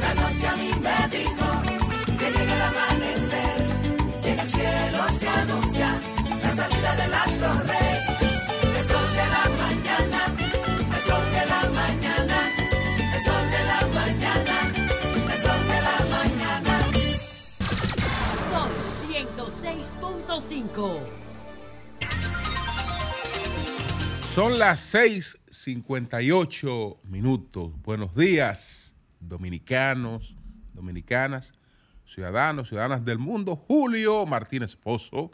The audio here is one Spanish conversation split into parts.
La noche a mí me dijo que llega el amanecer, que en el cielo se anuncia la salida del astro rey. El sol de la mañana, el sol de la mañana, el sol de la mañana, el sol de la mañana. Sol 106.5. Son las 6:58 minutos. Buenos días, dominicanos, dominicanas, ciudadanos, ciudadanas del mundo. Julio Martínez Pozo,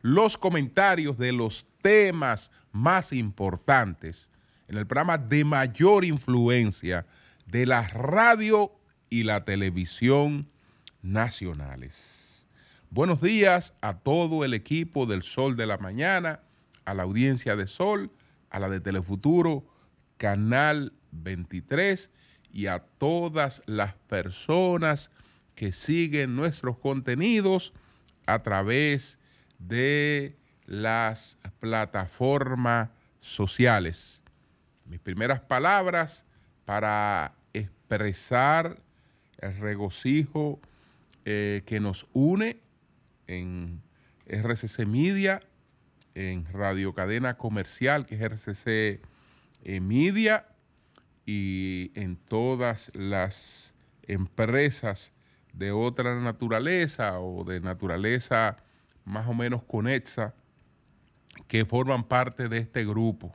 los comentarios de los temas más importantes en el programa de mayor influencia de la radio y la televisión nacionales. Buenos días a todo el equipo del Sol de la Mañana, a la audiencia de Sol, a la de Telefuturo, Canal 23 y a todas las personas que siguen nuestros contenidos a través de las plataformas sociales. Mis primeras palabras para expresar el regocijo eh, que nos une en RCC Media, en Radio Cadena Comercial, que es RCC eh, Media, y en todas las empresas de otra naturaleza o de naturaleza más o menos conexa que forman parte de este grupo.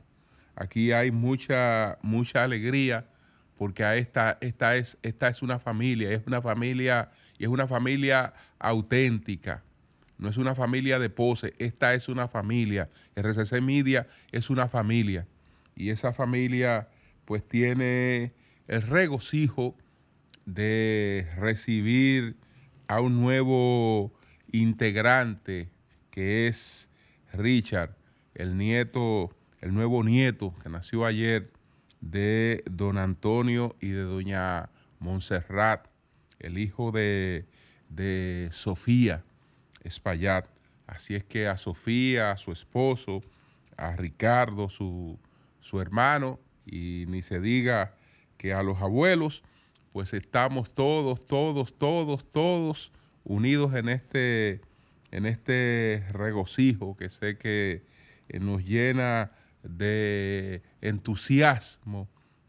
Aquí hay mucha, mucha alegría porque esta, esta, es, esta es una familia, es una familia y es una familia auténtica. No es una familia de pose, esta es una familia. RCC Media es una familia. Y esa familia pues tiene el regocijo de recibir a un nuevo integrante que es Richard, el nieto, el nuevo nieto que nació ayer de don Antonio y de doña Montserrat, el hijo de, de Sofía Espaillat. Así es que a Sofía, a su esposo, a Ricardo, su, su hermano, y ni se diga que a los abuelos, pues estamos todos, todos, todos, todos unidos en este, en este regocijo que sé que eh, nos llena de entusiasmo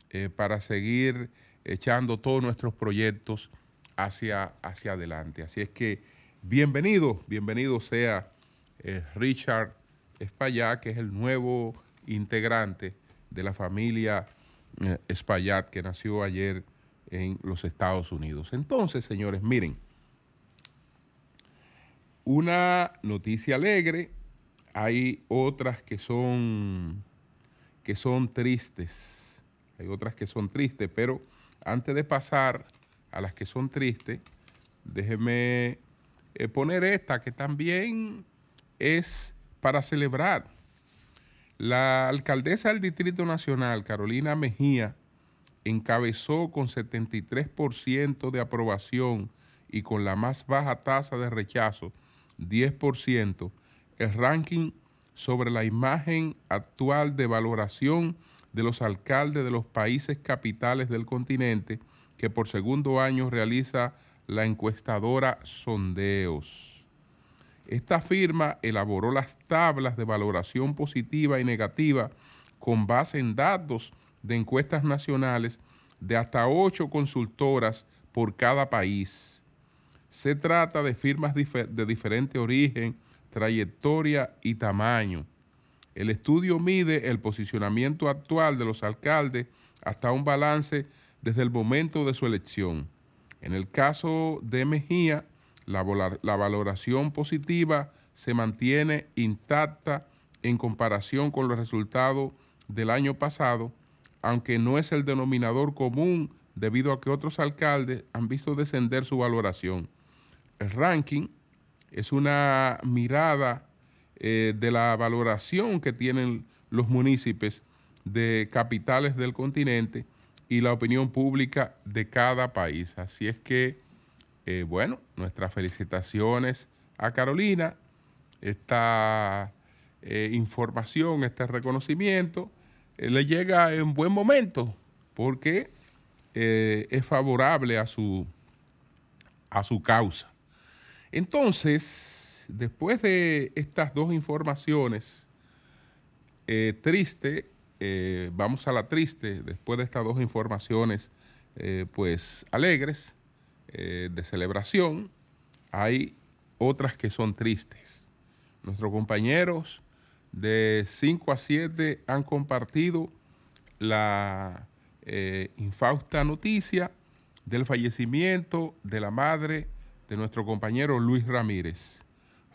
eh, para seguir echando todos nuestros proyectos hacia, hacia adelante. Así es que bienvenido, bienvenido sea eh, Richard Espaillat, que es el nuevo integrante de la familia eh, que nació ayer en los Estados Unidos. Entonces, señores, miren, una noticia alegre, hay otras que son que son tristes, hay otras que son tristes, pero antes de pasar a las que son tristes, déjeme eh, poner esta que también es para celebrar. La alcaldesa del Distrito Nacional, Carolina Mejía, encabezó con 73% de aprobación y con la más baja tasa de rechazo, 10%, el ranking sobre la imagen actual de valoración de los alcaldes de los países capitales del continente que por segundo año realiza la encuestadora Sondeos. Esta firma elaboró las tablas de valoración positiva y negativa con base en datos de encuestas nacionales de hasta ocho consultoras por cada país. Se trata de firmas de diferente origen, trayectoria y tamaño. El estudio mide el posicionamiento actual de los alcaldes hasta un balance desde el momento de su elección. En el caso de Mejía, la, la valoración positiva se mantiene intacta en comparación con los resultados del año pasado, aunque no es el denominador común debido a que otros alcaldes han visto descender su valoración. El ranking es una mirada eh, de la valoración que tienen los municipios de capitales del continente y la opinión pública de cada país. Así es que, eh, bueno, nuestras felicitaciones a Carolina, esta eh, información, este reconocimiento, le llega en buen momento, porque eh, es favorable a su, a su causa. Entonces, después de estas dos informaciones eh, tristes, eh, vamos a la triste, después de estas dos informaciones pues alegres, de celebración, hay otras que son tristes. Nuestros compañeros de 5 a 7 han compartido la eh, infausta noticia del fallecimiento de la madre de nuestro compañero Luis Ramírez,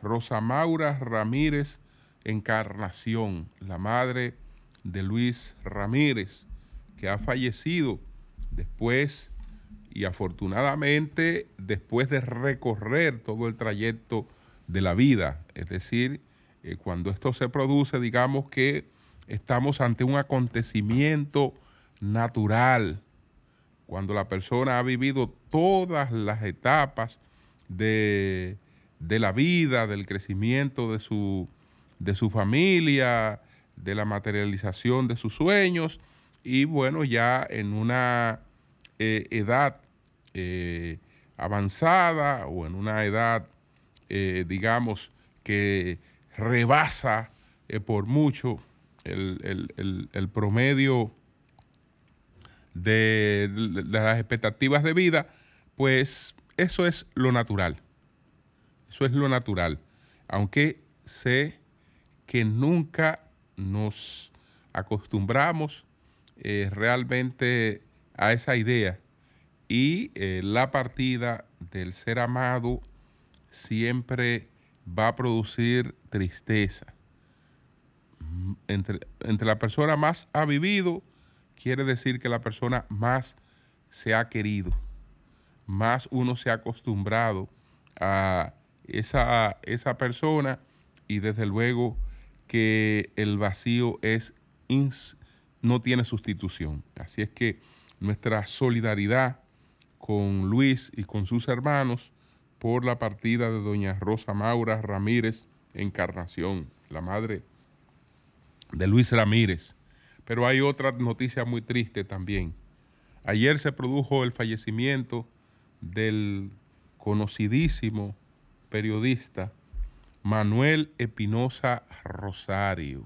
Rosa Maura Ramírez Encarnación, la madre de Luis Ramírez, que ha fallecido después y afortunadamente después de recorrer todo el trayecto de la vida, es decir, eh, cuando esto se produce, digamos que estamos ante un acontecimiento natural, cuando la persona ha vivido todas las etapas de, la vida, del crecimiento de su, de su familia, de la materialización de sus sueños y bueno, ya en una eh, edad eh, avanzada o en una edad, digamos, que rebasa por mucho el, promedio de, las expectativas de vida, pues eso es lo natural. Eso es lo natural. Aunque sé que nunca nos acostumbramos eh, realmente a esa idea y eh, la partida del ser amado siempre va a producir tristeza entre, la persona más ha vivido, quiere decir que la persona más se ha querido, más uno se ha acostumbrado a esa, esa persona y desde luego que el vacío es no tiene sustitución. Así es que nuestra solidaridad con Luis y con sus hermanos por la partida de doña Rosa Maura Ramírez Encarnación, la madre de Luis Ramírez. Pero hay otra noticia muy triste también. Ayer se produjo el fallecimiento del conocidísimo periodista Manuel Espinosa Rosario,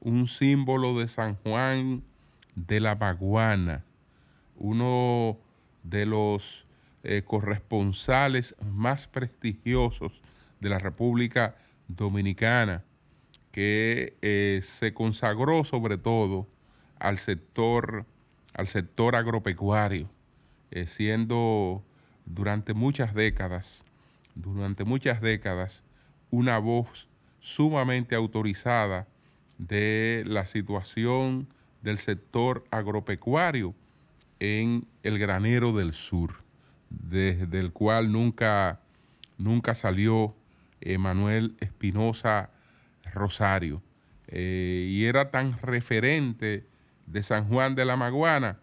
un símbolo de San Juan de la Maguana, uno de los eh, corresponsales más prestigiosos de la República Dominicana que eh, se consagró sobre todo al sector, al sector agropecuario, eh, siendo durante muchas décadas, durante muchas décadas, una voz sumamente autorizada de la situación del sector agropecuario en el granero del sur, desde el cual nunca, nunca salió Manuel Espinosa Rosario. Eh, y era tan referente de San Juan de la Maguana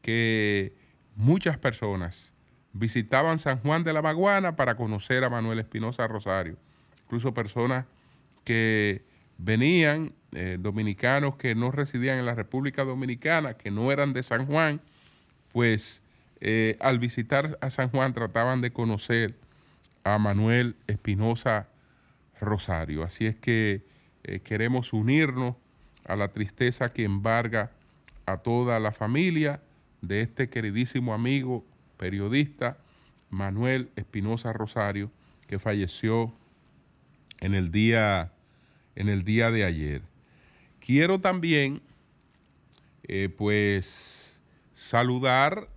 que muchas personas visitaban San Juan de la Maguana para conocer a Manuel Espinosa Rosario. Incluso personas que venían, eh, dominicanos que no residían en la República Dominicana, que no eran de San Juan, pues eh, al visitar a San Juan trataban de conocer a Manuel Espinosa Rosario. Así es que eh, queremos unirnos a la tristeza que embarga a toda la familia de este queridísimo amigo periodista Manuel Espinosa Rosario, que falleció en el día, en el día de ayer. Quiero también, eh, pues, saludar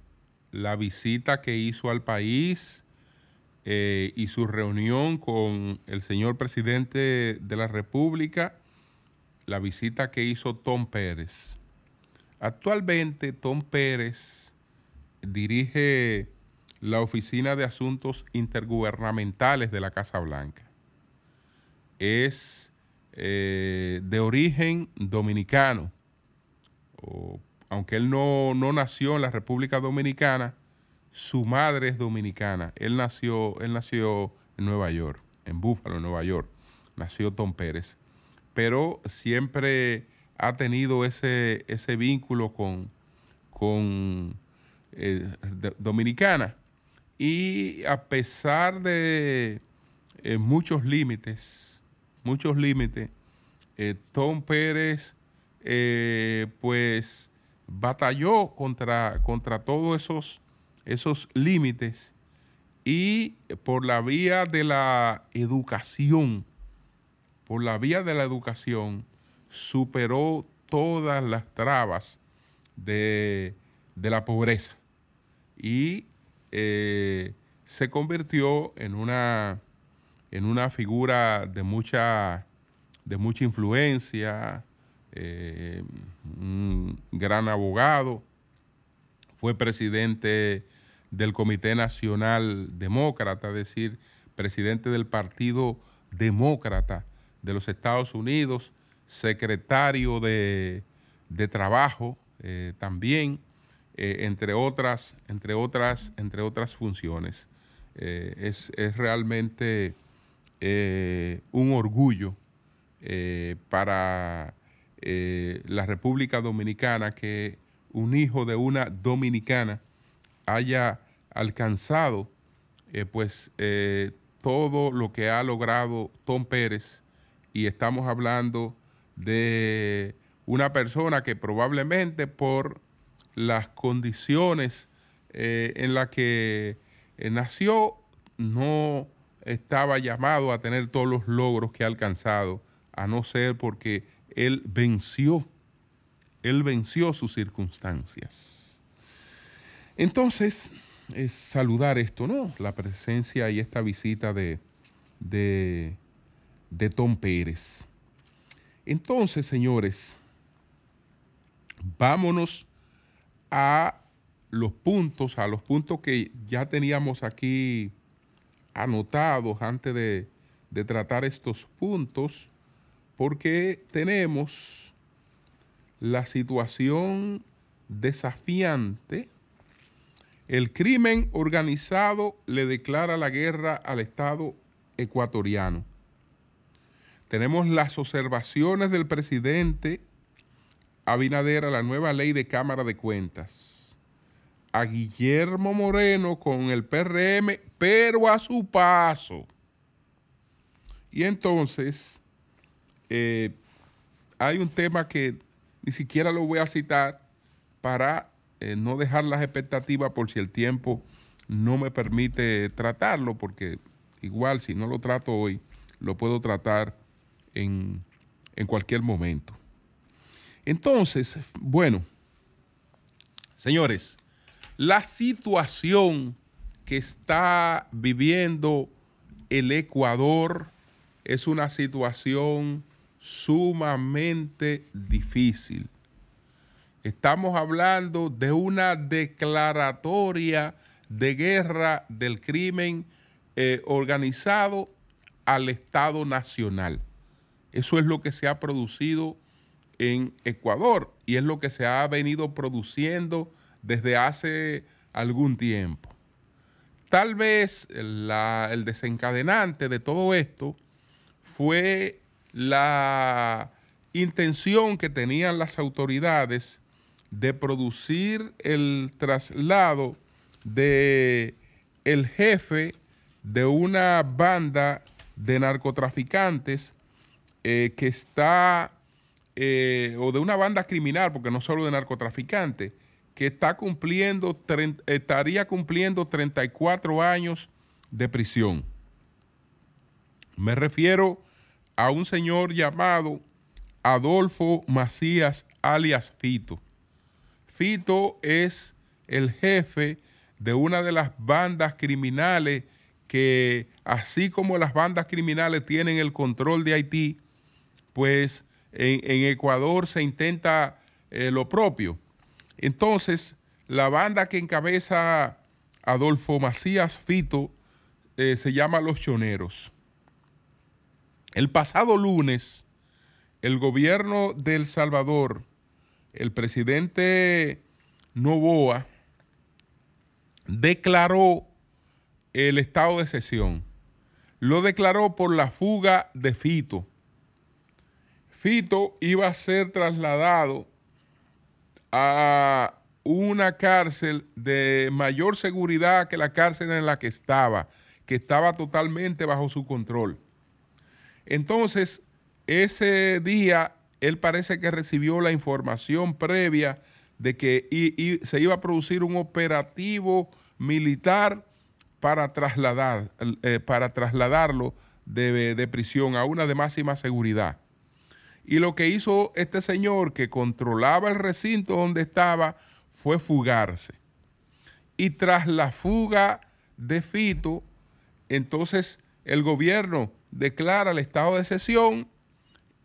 la visita que hizo al país eh, y su reunión con el señor presidente de la República, la visita que hizo Tom Pérez. Actualmente Tom Pérez dirige la Oficina de Asuntos Intergubernamentales de la Casa Blanca. Es eh, de origen dominicano, aunque él no, no nació en la República Dominicana, su madre es dominicana. Él nació, él nació en Nueva York, en Búfalo, Nueva York. Nació Tom Pérez. Pero siempre ha tenido ese, ese vínculo con, con eh, dominicana. Y a pesar de eh, muchos límites, muchos límites, eh, Tom Pérez pues batalló contra, contra todos esos, esos límites y por la vía de la educación, por la vía de la educación, superó todas las trabas de, de la pobreza. Y eh, se convirtió en una, en una figura de mucha, de mucha influencia, eh, un gran abogado, fue presidente del Comité Nacional Demócrata, es decir, presidente del Partido Demócrata de los Estados Unidos, secretario de, de Trabajo eh, también, eh, entre, otras, entre, otras, entre otras funciones. Es, es realmente un orgullo para eh, la República Dominicana que un hijo de una dominicana haya alcanzado eh, pues eh, todo lo que ha logrado Tom Pérez y estamos hablando de una persona que probablemente por las condiciones en las que nació no estaba llamado a tener todos los logros que ha alcanzado, a no ser porque él venció, él venció sus circunstancias. Entonces, es saludar esto, ¿no? La presencia y esta visita de, de, Tom Pérez. Entonces, señores, vámonos a los puntos, a los puntos que ya teníamos aquí anotados antes de, de tratar estos puntos, porque tenemos la situación desafiante. El crimen organizado le declara la guerra al Estado ecuatoriano. Tenemos las observaciones del presidente Abinader a la nueva ley de Cámara de Cuentas. A Guillermo Moreno con el PRM, pero a su paso. Y entonces, eh, hay un tema que ni siquiera lo voy a citar para eh, no dejar las expectativas por si el tiempo no me permite tratarlo, porque igual si no lo trato hoy, lo puedo tratar en, en cualquier momento. Entonces, bueno, señores, la situación que está viviendo el Ecuador es una situación sumamente difícil. Estamos hablando de una declaratoria de guerra del crimen eh, organizado al Estado Nacional. Eso es lo que se ha producido en Ecuador y es lo que se ha venido produciendo desde hace algún tiempo. Tal vez el desencadenante de todo esto fue la intención que tenían las autoridades de producir el traslado de el jefe de una banda de narcotraficantes eh, que está, eh, o de una banda criminal, porque no solo de narcotraficantes, que está cumpliendo, estaría cumpliendo 34 años de prisión. Me refiero a un señor llamado Adolfo Macías, alias Fito. Fito es el jefe de una de las bandas criminales que, así como las bandas criminales tienen el control de Haití, pues en, Ecuador se intenta eh, lo propio. Entonces, la banda que encabeza Adolfo Macías Fito eh, se llama Los Choneros. El pasado lunes, el gobierno de El Salvador, el presidente Novoa, declaró el estado de sesión. Lo declaró por la fuga de Fito. Fito iba a ser trasladado a una cárcel de mayor seguridad que la cárcel en la que estaba, que estaba totalmente bajo su control. Entonces, ese día, él parece que recibió la información previa de que se iba a producir un operativo militar para, trasladar, eh, para trasladarlo de, de prisión a una de máxima seguridad. Y lo que hizo este señor que controlaba el recinto donde estaba fue fugarse. Y tras la fuga de Fito, entonces el gobierno declara el estado de sesión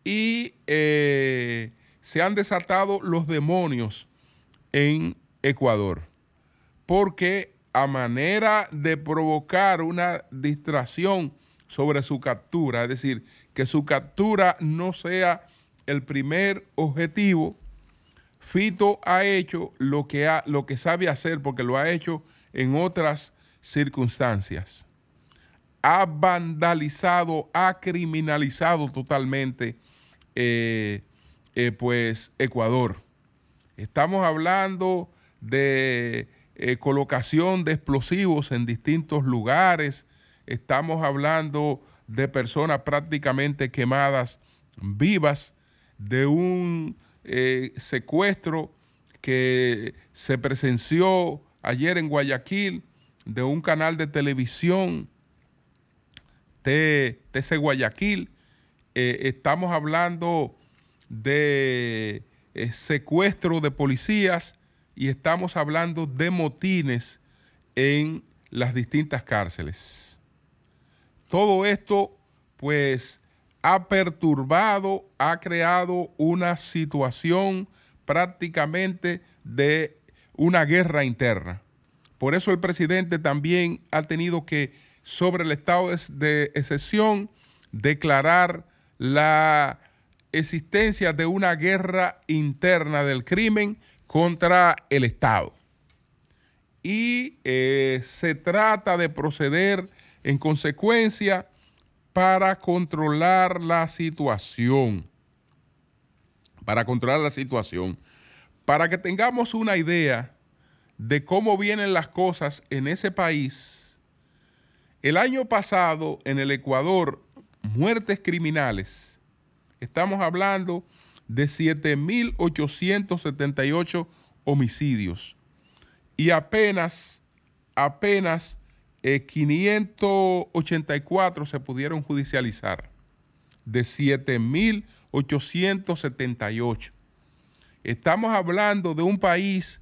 y eh, se han desatado los demonios en Ecuador. Porque a manera de provocar una distracción sobre su captura, es decir, que su captura no sea el primer objetivo, Fito ha hecho lo que, ha, lo que sabe hacer porque lo ha hecho en otras circunstancias. Ha vandalizado, ha criminalizado totalmente eh, eh, pues Ecuador. Estamos hablando de eh, colocación de explosivos en distintos lugares. Estamos hablando de personas prácticamente quemadas vivas, de un secuestro que se presenció ayer en Guayaquil de un canal de televisión, TC Guayaquil. Eh, estamos hablando de eh, secuestro de policías y estamos hablando de motines en las distintas cárceles. Todo esto, pues, ha perturbado, ha creado una situación prácticamente de una guerra interna. Por eso el presidente también ha tenido que, sobre el estado de excepción, declarar la existencia de una guerra interna del crimen contra el Estado. Y eh, se trata de proceder en consecuencia para controlar la situación. Para controlar la situación. Para que tengamos una idea de cómo vienen las cosas en ese país, el año pasado en el Ecuador, muertes criminales, estamos hablando de 7.878 homicidios y apenas, apenas 584 eh, se pudieron judicializar de 7.878. Estamos hablando de un país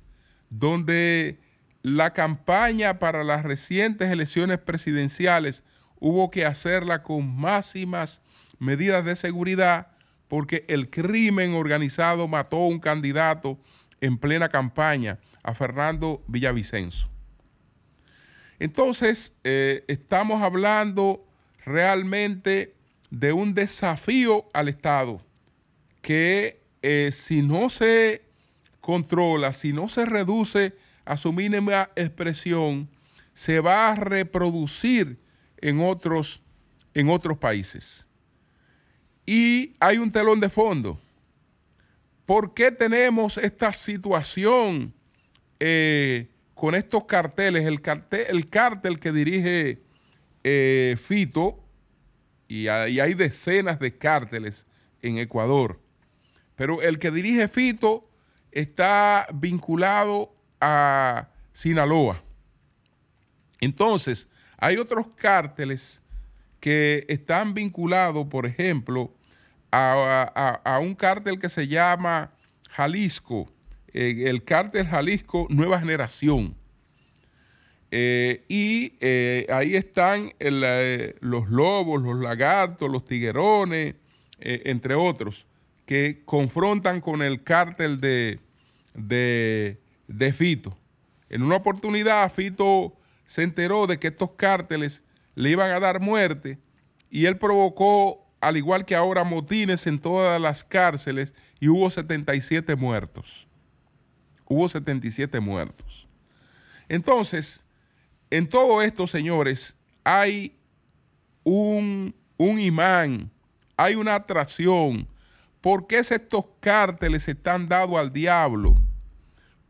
donde la campaña para las recientes elecciones presidenciales hubo que hacerla con máximas medidas de seguridad porque el crimen organizado mató a un candidato en plena campaña, a Fernando Villavicencio. Entonces, eh, estamos hablando realmente de un desafío al Estado que eh, si no se controla, si no se reduce a su mínima expresión, se va a reproducir en otros, en otros países. Y hay un telón de fondo. ¿Por qué tenemos esta situación? Eh, con estos carteles, el cartel, el cártel que dirige eh, Fito, y hay, hay decenas de cárteles en Ecuador, pero el que dirige Fito está vinculado a Sinaloa. Entonces, hay otros cárteles que están vinculados, por ejemplo, a, a un cártel que se llama Jalisco, el cártel Jalisco Nueva Generación. Eh, y eh, ahí están eh, los lobos, los lagartos, los tiguerones, entre otros, que confrontan con el cártel de, de, de Fito. En una oportunidad, Fito se enteró de que estos cárteles le iban a dar muerte y él provocó, al igual que ahora, motines en todas las cárceles y hubo 77 muertos hubo 77 muertos. Entonces, en todo esto, señores, hay un, imán, hay una atracción. ¿Por qué estos cárteles están dados al diablo?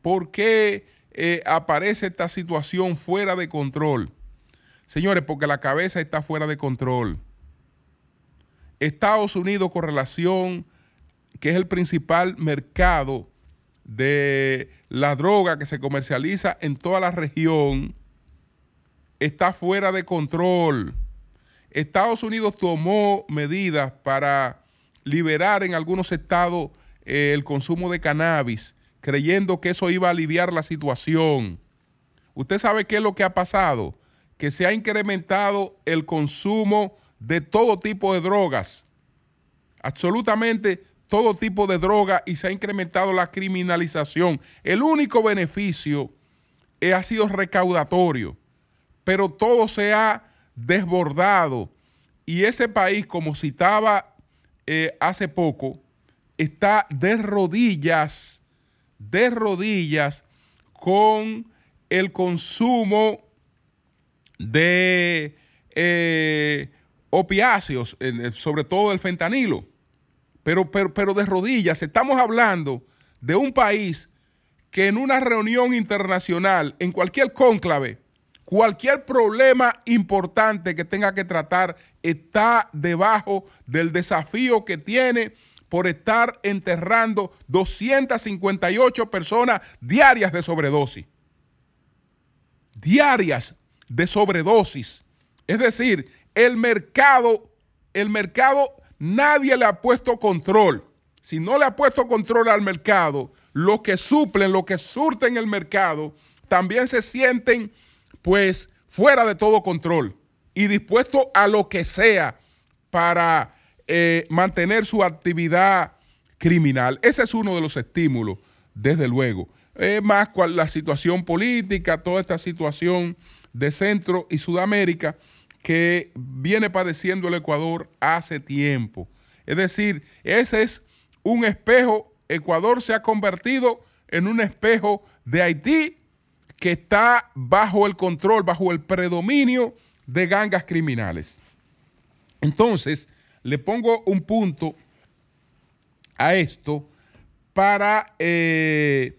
¿Por qué eh, aparece esta situación fuera de control? Señores, porque la cabeza está fuera de control. Estados Unidos con relación, que es el principal mercado de la droga que se comercializa en toda la región, está fuera de control. Estados Unidos tomó medidas para liberar en algunos estados eh, el consumo de cannabis, creyendo que eso iba a aliviar la situación. Usted sabe qué es lo que ha pasado, que se ha incrementado el consumo de todo tipo de drogas, absolutamente todo tipo de droga y se ha incrementado la criminalización. El único beneficio eh, ha sido recaudatorio, pero todo se ha desbordado y ese país, como citaba eh, hace poco, está de rodillas, de rodillas con el consumo de eh, opiáceos, sobre todo el fentanilo, pero, pero, pero de rodillas. Estamos hablando de un país que en una reunión internacional, en cualquier cónclave, cualquier problema importante que tenga que tratar está debajo del desafío que tiene por estar enterrando 258 personas diarias de sobredosis. Diarias de sobredosis. Es decir, el mercado, el mercado, nadie le ha puesto control. Si no le ha puesto control al mercado, los que suplen, los que surten el mercado, también se sienten pues fuera de todo control y dispuestos a lo que sea para eh, mantener su actividad criminal. Ese es uno de los estímulos, desde luego. Es más la situación política, toda esta situación de Centro y Sudamérica que viene padeciendo el Ecuador hace tiempo. Es decir, ese es un espejo, Ecuador se ha convertido en un espejo de Haití que está bajo el control, bajo el predominio de gangas criminales. Entonces, le pongo un punto a esto para eh,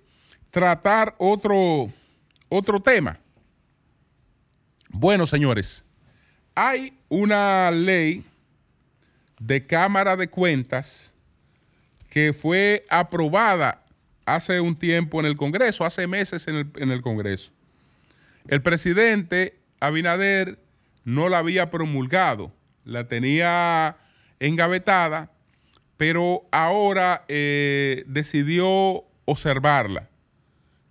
tratar otro, otro tema. Bueno, señores, hay una ley de Cámara de Cuentas que fue aprobada hace un tiempo en el Congreso, hace meses en el, en el Congreso. El presidente Abinader no la había promulgado, la tenía engavetada, pero ahora eh, decidió observarla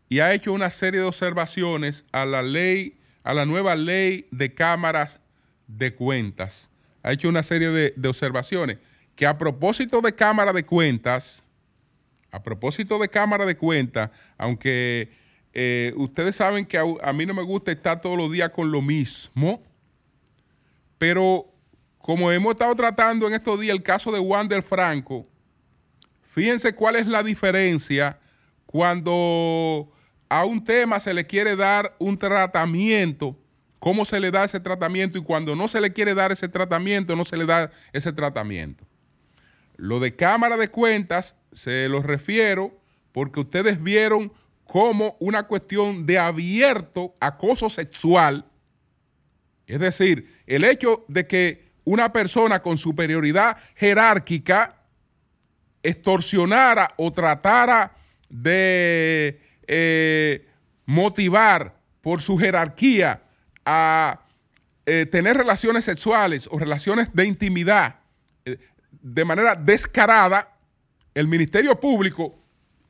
y ha hecho una serie de observaciones a la ley, a la nueva ley de cámaras de cuentas. Ha hecho una serie de, observaciones que a propósito de cámara de cuentas, a propósito de Cámara de Cuentas, aunque eh, ustedes saben que a, mí no me gusta estar todos los días con lo mismo, pero como hemos estado tratando en estos días el caso de Wander Franco, fíjense cuál es la diferencia cuando a un tema se le quiere dar un tratamiento, cómo se le da ese tratamiento y cuando no se le quiere dar ese tratamiento, no se le da ese tratamiento. Lo de Cámara de Cuentas se los refiero porque ustedes vieron como una cuestión de abierto acoso sexual, es decir, el hecho de que una persona con superioridad jerárquica extorsionara o tratara de eh, motivar por su jerarquía a eh, tener relaciones sexuales o relaciones de intimidad eh, de manera descarada, el Ministerio Público,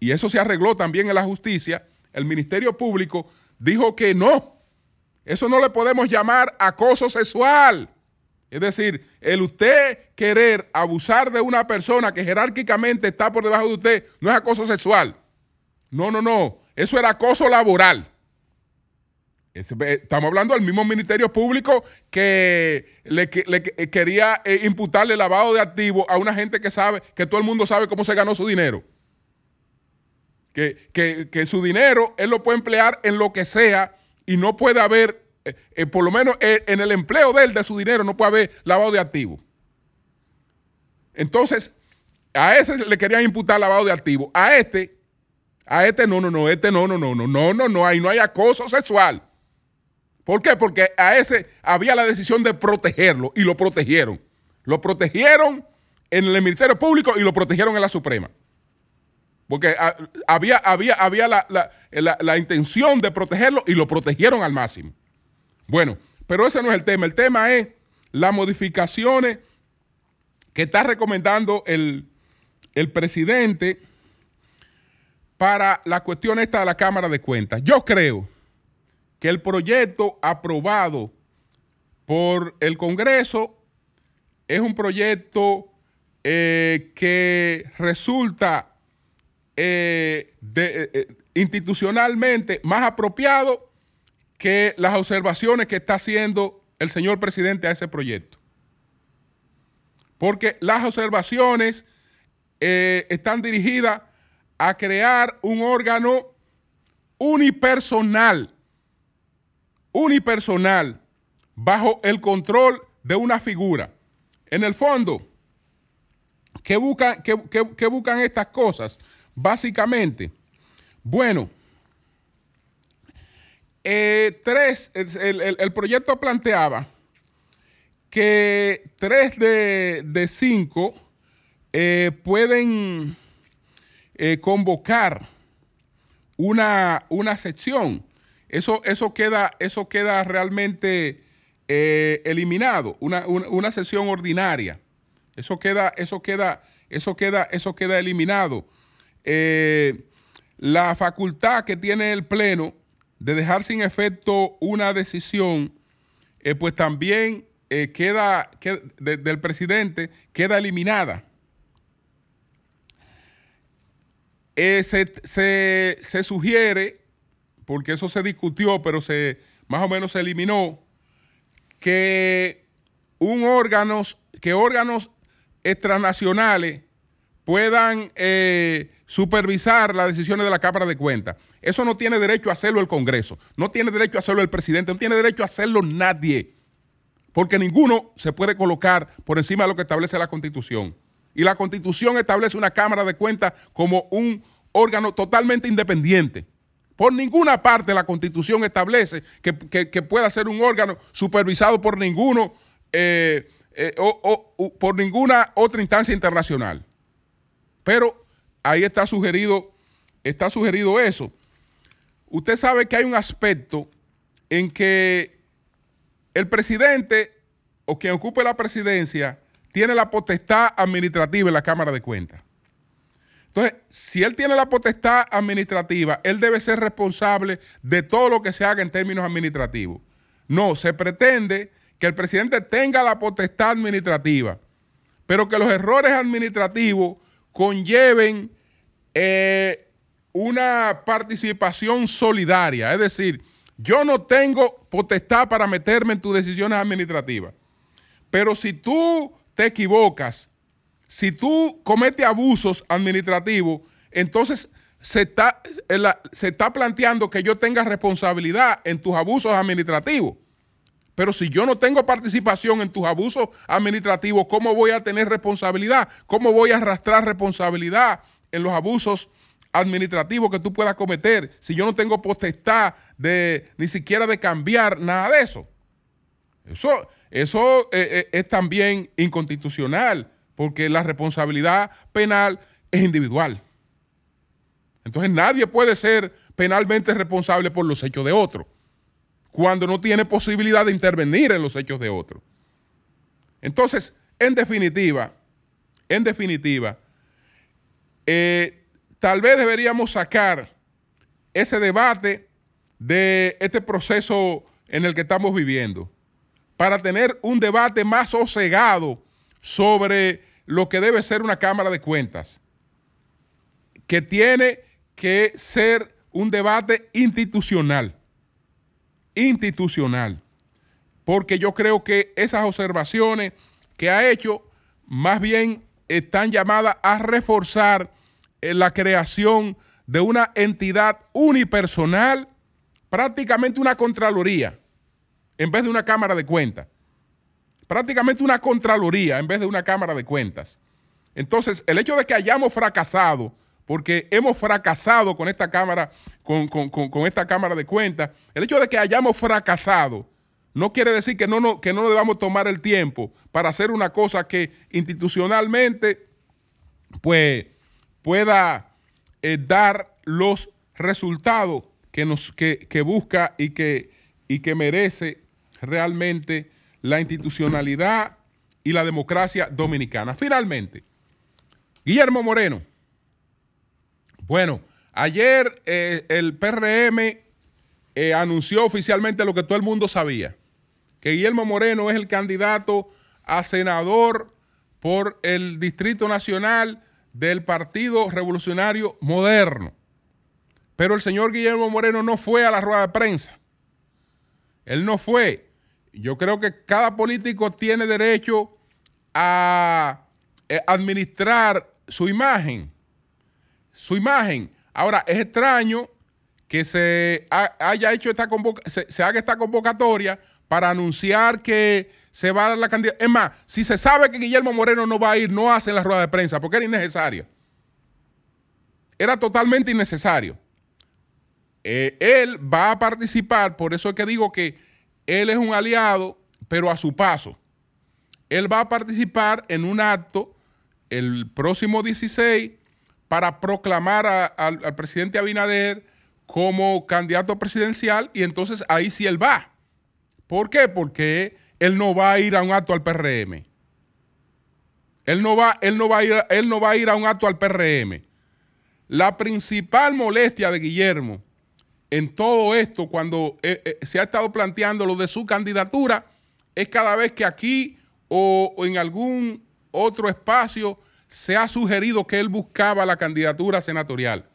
y eso se arregló también en la justicia, el Ministerio Público dijo que no, eso no le podemos llamar acoso sexual. Es decir, el usted querer abusar de una persona que jerárquicamente está por debajo de usted no es acoso sexual. No, no, no. Eso era acoso laboral. Estamos hablando del mismo Ministerio Público que le, quería eh, imputarle lavado de activos a una gente que sabe, que todo el mundo sabe cómo se ganó su dinero. Que, su dinero él lo puede emplear en lo que sea y no puede haber, eh, eh, por lo menos en el empleo de él, de su dinero, no puede haber lavado de activos. Entonces, a ese le querían imputar lavado de activos. A este, a este no, no, no, este no, no, no, no, no, no, no, ahí no hay acoso sexual. ¿Por qué? Porque a ese había la decisión de protegerlo y lo protegieron. Lo protegieron en el Ministerio Público y lo protegieron en la Suprema. Porque ah, había, había, había la, la, la, intención de protegerlo y lo protegieron al máximo. Bueno, pero ese no es el tema. El tema es las modificaciones que está recomendando el, el presidente para la cuestión esta de la Cámara de Cuentas. Yo creo que el proyecto aprobado por el Congreso es un proyecto eh, que resulta eh, eh, institucionalmente más apropiado que las observaciones que está haciendo el señor presidente a ese proyecto. Porque las observaciones están dirigidas a crear un órgano unipersonal unipersonal bajo el control de una figura. En el fondo, ¿qué buscan, buscan estas cosas? Básicamente, bueno, eh, tres, el, proyecto planteaba que tres de, cinco eh, pueden eh, convocar una, una sección eso, eso, queda, eso queda realmente eliminado, una, sesión ordinaria. Eso queda, eso queda, eso queda, eso queda eliminado. La facultad que tiene el Pleno de dejar sin efecto una decisión, eh, pues también queda, del presidente, queda eliminada. se, se sugiere porque eso se discutió, pero se más o menos se eliminó, que un órgano, que órganos extranacionales puedan eh, supervisar las decisiones de la Cámara de Cuentas. Eso no tiene derecho a hacerlo el Congreso, no tiene derecho a hacerlo el presidente, no tiene derecho a hacerlo nadie, porque ninguno se puede colocar por encima de lo que establece la Constitución. Y la Constitución establece una Cámara de Cuentas como un órgano totalmente independiente. Por ninguna parte la Constitución establece que, pueda ser un órgano supervisado por ninguno eh, eh, o, por ninguna otra instancia internacional. Pero ahí está sugerido, está sugerido eso. Usted sabe que hay un aspecto en que el presidente o quien ocupe la presidencia tiene la potestad administrativa en la Cámara de Cuentas. Entonces, si él tiene la potestad administrativa, él debe ser responsable de todo lo que se haga en términos administrativos. No, se pretende que el presidente tenga la potestad administrativa, pero que los errores administrativos conlleven eh, una participación solidaria. Es decir, yo no tengo potestad para meterme en tus decisiones administrativas, pero si tú te equivocas si tú cometes abusos administrativos, entonces se está, se está planteando que yo tenga responsabilidad en tus abusos administrativos. Pero si yo no tengo participación en tus abusos administrativos, ¿cómo voy a tener responsabilidad? ¿Cómo voy a arrastrar responsabilidad en los abusos administrativos que tú puedas cometer si yo no tengo potestad de ni siquiera de cambiar nada de eso? Eso, eso eh, eh, es también inconstitucional porque la responsabilidad penal es individual. Entonces nadie puede ser penalmente responsable por los hechos de otro, cuando no tiene posibilidad de intervenir en los hechos de otro. Entonces, en definitiva, en definitiva, eh, tal vez deberíamos sacar ese debate de este proceso en el que estamos viviendo, para tener un debate más sosegado sobre lo que debe ser una Cámara de Cuentas, que tiene que ser un debate institucional, institucional, porque yo creo que esas observaciones que ha hecho más bien están llamadas a reforzar eh, la creación de una entidad unipersonal, prácticamente una Contraloría, en vez de una Cámara de Cuentas prácticamente una contraloría en vez de una Cámara de Cuentas. Entonces, el hecho de que hayamos fracasado porque hemos fracasado con esta Cámara, con, con- con- esta Cámara de Cuentas. El hecho de que hayamos fracasado no quiere decir que no, no, que no debamos tomar el tiempo para hacer una cosa que institucionalmente pues, pueda eh, dar los resultados que, nos, que, que busca y que, y que merece realmente la institucionalidad y la democracia dominicana. Finalmente, Guillermo Moreno. Bueno, ayer eh, el PRM eh, anunció oficialmente lo que todo el mundo sabía, que Guillermo Moreno es el candidato a senador por el Distrito Nacional del Partido Revolucionario Moderno. Pero el señor Guillermo Moreno no fue a la rueda de prensa. Él no fue. Yo creo que cada político tiene derecho a eh, administrar su imagen. Su imagen. Ahora, es extraño que se ha- haya hecho esta convoca- se, haga esta convocatoria para anunciar que se va a dar la candidatura. Es más, si se sabe que Guillermo Moreno no va a ir, no hacen la rueda de prensa porque era innecesaria. Era totalmente innecesario. Eh, él va a participar, por eso es que digo que él es un aliado, pero a su paso. Él va a participar en un acto el próximo 16 para proclamar al, presidente Abinader como candidato presidencial y entonces ahí sí él va. ¿Por qué? Porque él no va a ir a un acto al PRM. Él no va, él no va, a, ir, él no va a ir a un acto al PRM. La principal molestia de Guillermo en todo esto, cuando eh, eh, se ha estado planteando lo de su candidatura, es cada vez que aquí o en algún otro espacio se ha sugerido que él buscaba la candidatura senatorial.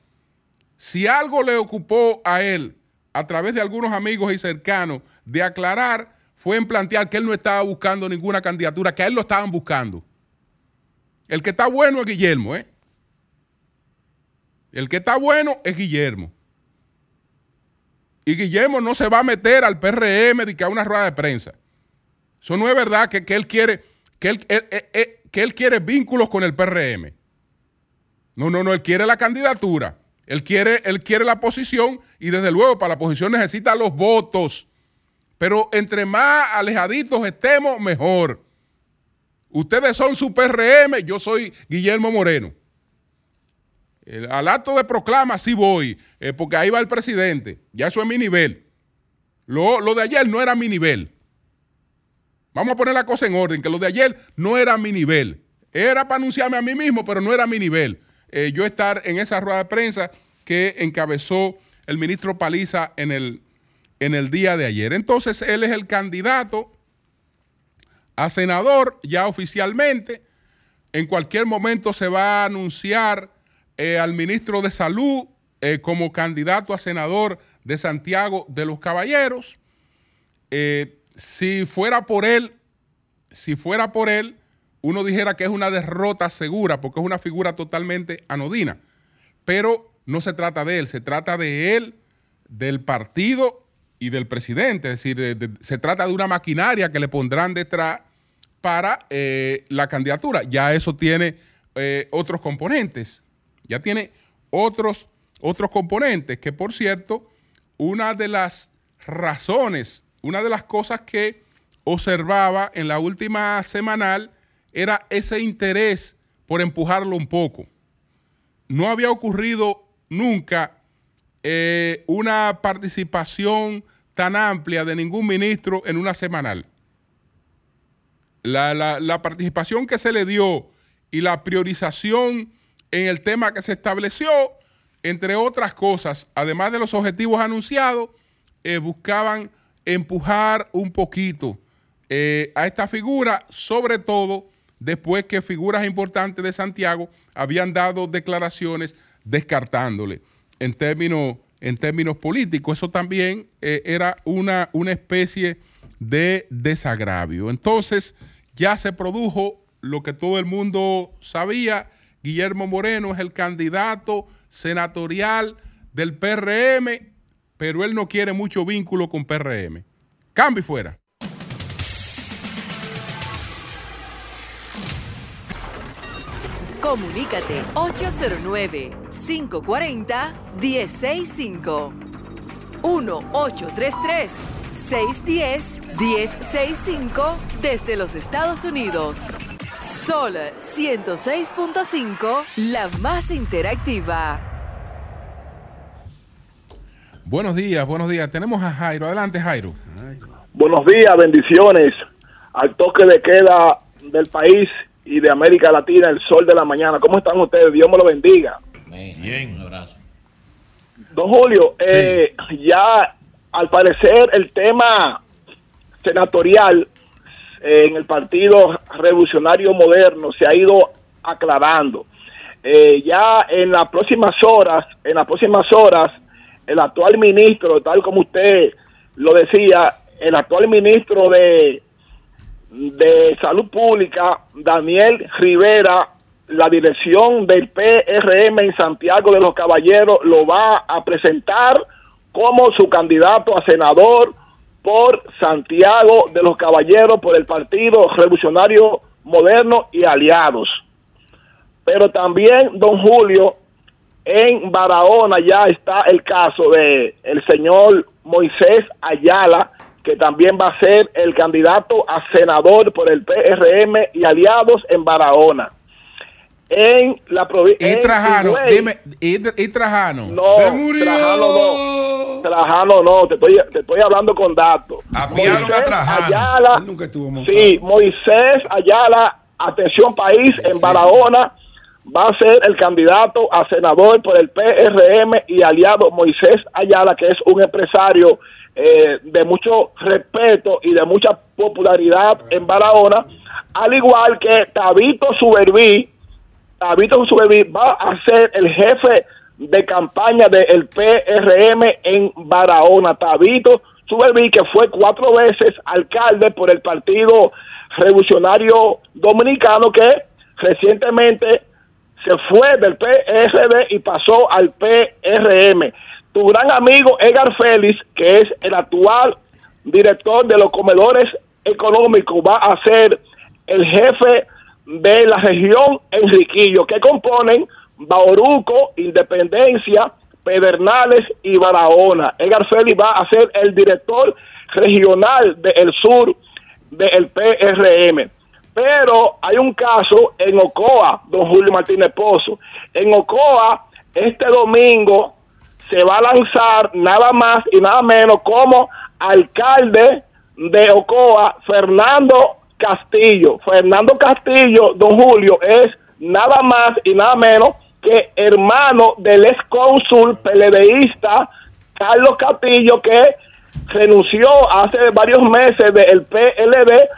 Si algo le ocupó a él, a través de algunos amigos y cercanos, de aclarar, fue en plantear que él no estaba buscando ninguna candidatura, que a él lo estaban buscando. El que está bueno es Guillermo, ¿eh? El que está bueno es Guillermo. Y Guillermo no se va a meter al PRM de que a una rueda de prensa. Eso no es verdad que, que él quiere que él, él- él- él- que él quiere vínculos con el PRM. No, no, no, él quiere la candidatura. Él quiere, él quiere la posición y desde luego para la posición necesita los votos. Pero entre más alejaditos estemos, mejor. Ustedes son su PRM, yo soy Guillermo Moreno. Al acto de proclama sí voy, eh, porque ahí va el presidente. Ya eso es mi nivel. Lo, lo de ayer no era mi nivel. Vamos a poner la cosa en orden, que lo de ayer no era mi nivel. Era para anunciarme a mí mismo, pero no era mi nivel. Eh, yo estar en esa rueda de prensa que encabezó el ministro Paliza en el, en el día de ayer. Entonces, él es el candidato a senador ya oficialmente. En cualquier momento se va a anunciar eh, al ministro de Salud eh, como candidato a senador de Santiago de los Caballeros. Si fuera por él, si fuera por él, uno dijera que es una derrota segura, porque es una figura totalmente anodina. Pero no se trata de él, se trata de él, del partido y del presidente. Es decir, de- se trata de una maquinaria que le pondrán detrás para eh, la candidatura. Ya eso tiene eh, otros componentes. Ya tiene otros, otros componentes, que por cierto, una de las razones, una de las cosas que observaba en la última semanal era ese interés por empujarlo un poco. No había ocurrido nunca eh, una participación tan amplia de ningún ministro en una semanal. La, participación que se le dio y la priorización en el tema que se estableció, entre otras cosas, además de los objetivos anunciados, eh, buscaban empujar un poquito eh, a esta figura, sobre todo después que figuras importantes de Santiago habían dado declaraciones descartándole en términos, en términos políticos. Eso también eh, era una, una especie de desagravio. Entonces ya se produjo lo que todo el mundo sabía. Guillermo Moreno es el candidato senatorial del PRM, pero él no quiere mucho vínculo con PRM. Cambio fuera. Comunícate 809-540-1065. 1-833-610-1065 desde los Estados Unidos. Sol 106.5, la más interactiva. Buenos días, buenos días. Tenemos a Jairo. Adelante, Jairo. Buenos días, bendiciones al toque de queda del país y de América Latina, el sol de la mañana. ¿Cómo están ustedes? Dios me lo bendiga. Bien. Un abrazo. Don Julio, eh, ya al parecer el tema senatorial eh, en el Partido Revolucionario Moderno se ha ido aclarando. Eh, ya en las próximas horas, en las próximas horas, el actual ministro, tal como usted lo decía, el actual ministro de, de Salud Pública, Daniel Rivera, la dirección del PRM en Santiago de los Caballeros lo va a presentar como su candidato a senador por Santiago de los Caballeros, por el Partido Revolucionario Moderno y Aliados. Pero también, don Julio, en Barahona ya está el caso de el señor Moisés Ayala, que también va a ser el candidato a senador por el PRM y aliados en Barahona. En la provincia. Y Trajano, dime, y, y Trajano. No, Trajano no. Trajano no, te estoy, te estoy hablando con datos. Apiaron a Trajano. Ayala, Él nunca estuvo montado. sí, Moisés Ayala, atención país, en Barahona, va a ser el candidato a senador por el PRM y aliado Moisés Ayala, que es un empresario eh, de mucho respeto y de mucha popularidad en Barahona, al igual que Tabito Suberví, Tabito Suberví va a ser el jefe de campaña del PRM en Barahona. Tabito Suberví, que fue cuatro veces alcalde por el Partido Revolucionario Dominicano, que recientemente se fue del PRD y pasó al PRM. Tu gran amigo Edgar Félix, que es el actual director de los comedores económicos, va a ser el jefe de la región Enriquillo, que componen Bauruco, Independencia, Pedernales y Barahona. Edgar Félix va a ser el director regional del sur del PRM. Pero hay un caso en Ocoa, don Julio Martínez Pozo. En Ocoa, este domingo se va a lanzar nada más y nada menos como alcalde de Ocoa, Fernando Castillo. Fernando Castillo, don Julio, es nada más y nada menos que hermano del ex cónsul PLDista Carlos Castillo, que renunció hace varios meses del PLD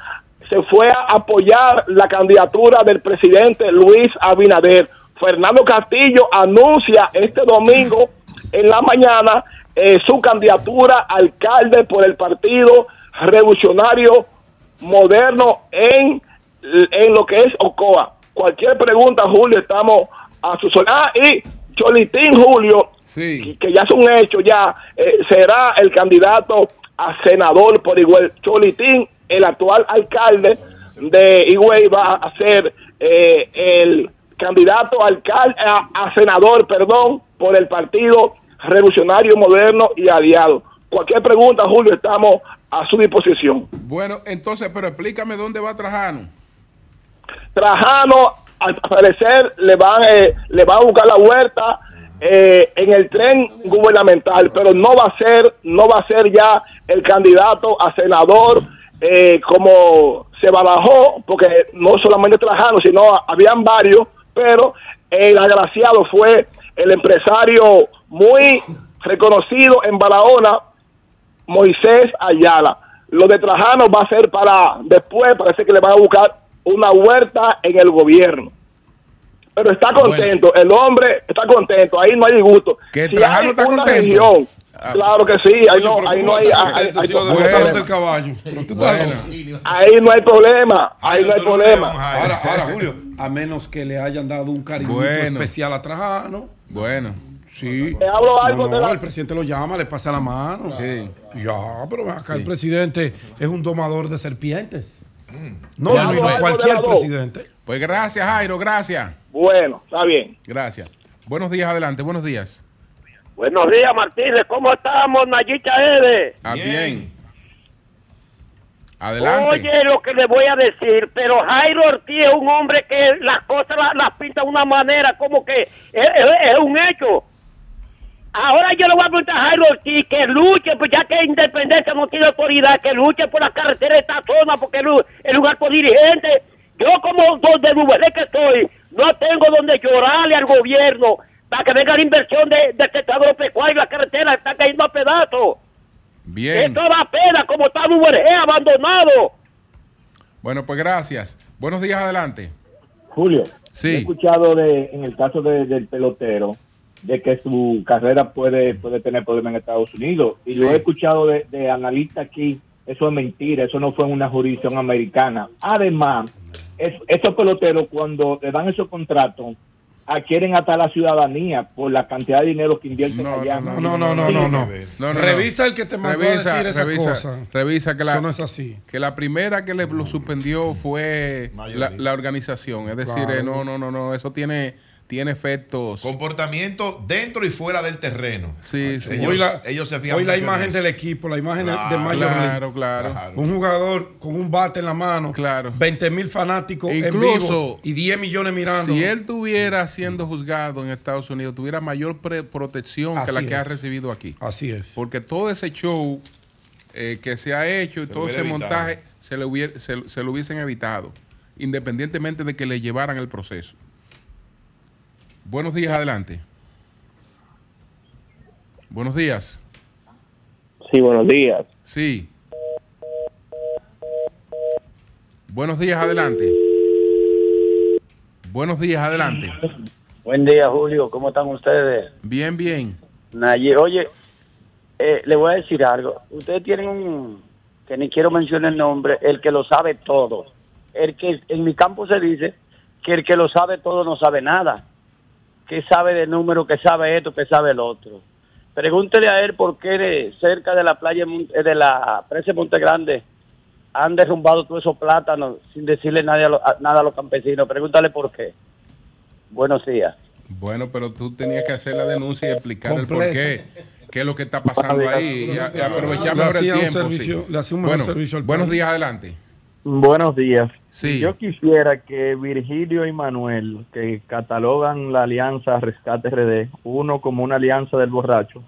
se fue a apoyar la candidatura del presidente Luis Abinader. Fernando Castillo anuncia este domingo en la mañana eh, su candidatura a alcalde por el Partido Revolucionario Moderno en, en lo que es Ocoa. Cualquier pregunta, Julio, estamos a su Ah, y Cholitín Julio, Sí. que ya es un hecho, ya eh, será el candidato a senador por igual. Cholitín, el actual alcalde de Higüey, va a ser eh, el candidato alcalde, a, a senador, perdón, por el Partido Revolucionario Moderno y Aliado. Cualquier pregunta, Julio, estamos a su disposición. Bueno, entonces, pero explícame dónde va Trajano. Trajano, al parecer, le van, eh, le van a buscar la vuelta eh, en el tren gubernamental, pero no va a ser, no va a ser ya el candidato a senador eh, como se barajó, porque no solamente Trajano, sino habían varios, pero el agraciado fue el empresario muy reconocido en Barahona, Moisés Ayala. Lo de Trajano va a ser para después, parece que le van a buscar una huerta en el gobierno. Pero está contento, el hombre está contento, ahí no hay disgusto. Que Si Trajano hay está una contento. región. Claro que sí, ahí no, ahí no hay, ahí no hay problema, ahí no hay problema. Ahora, ahora, Julio, a menos que le hayan dado un cariño Bueno. especial a Trajano. Bueno, sí. Te hablo algo No, de la- el presidente lo llama, le pasa la mano. Sí. Ya, pero acá el presidente es un domador de serpientes. Mm. No, no, no cualquier presidente. Pues gracias, Jairo, gracias. Bueno, está bien. Gracias. Buenos días, adelante, buenos días. Buenos días, Martínez. ¿Cómo estamos, Nayita Ede? Ah, bien. Adelante. Oye, lo que le voy a decir, pero Jairo Ortiz es un hombre que las cosas las, las pinta de una manera como que es, es- es un hecho. Ahora yo le voy a preguntar a Jairo Ortiz que luche, pues ya que Independencia no tiene autoridad, que luche por la carretera de esta zona, porque es es lugar por dirigente. Yo como donde Duveré que estoy, no tengo donde llorarle al gobierno para que venga la inversión de, del sector agropecuario y la carretera está cayendo a pedazos. Bien. Esto da pena como está Duvergé abandonado. Bueno, pues gracias. Buenos días, adelante. Julio, Sí. he escuchado de, en el caso de- del pelotero de que su carrera puede puede tener problemas en Estados Unidos y Sí. lo he escuchado de, de analistas aquí, eso es mentira, eso no fue en una jurisdicción americana. Además, es- esos peloteros cuando le dan esos contratos adquieren hasta la ciudadanía por la cantidad de dinero que invierten allá. No, no, no, no, no. no. No, no, Revisa el que te mandó a decir esa revisa, cosa. Revisa que la, Eso no es así. que la primera que le lo suspendió fue la, organización. Es decir, Claro. eh, no, no, no, no, eso tiene, tiene efectos. Comportamiento dentro y fuera del terreno. Sí, sí. Ellos, hoy la, ellos se fijan hoy la en imagen del equipo, la imagen Claro, de League. Claro, claro. Claro. Un jugador con un bate en la mano, Claro. 20 mil fanáticos en Incluso, vivo y 10 millones mirando. Si él tuviera siendo juzgado en Estados Unidos, tuviera mayor pre- protección que la que ha recibido aquí. Así es. Porque todo ese show eh, que se ha hecho y Se todo lo ese evitado. montaje se, le hubiera- se- se lo hubiesen evitado, independientemente de que le llevaran el proceso. Buenos días, adelante. Buenos días. Sí, buenos días. Sí. Buenos días, adelante. Buenos días, adelante. Buen día, Julio. ¿Cómo están ustedes? Bien, bien. Naye, oye, eh, le voy a decir algo. Ustedes tienen un, que ni quiero mencionar el nombre, el que lo sabe todo. El que en mi campo se dice que el que lo sabe todo no sabe nada. Que sabe de número, que sabe esto, que sabe el otro. Pregúntele a él por qué de- cerca de la playa Mon- eh, de la presa de Monte Grande han derrumbado todos esos plátanos sin decirle nada a, lo- a- nada a los campesinos. Pregúntale por qué. Buenos días. Bueno, pero tú tenías que hacer la denuncia y explicar el por qué, qué es lo que está pasando ahí y, aprovechar mejor el tiempo. servicio- sí. le hacía un mejor bueno, servicio al buenos país. días, adelante. Buenos días. Sí. Yo quisiera que Virgilio y Manuel, que catalogan la alianza Rescate RD, uno como una alianza del borracho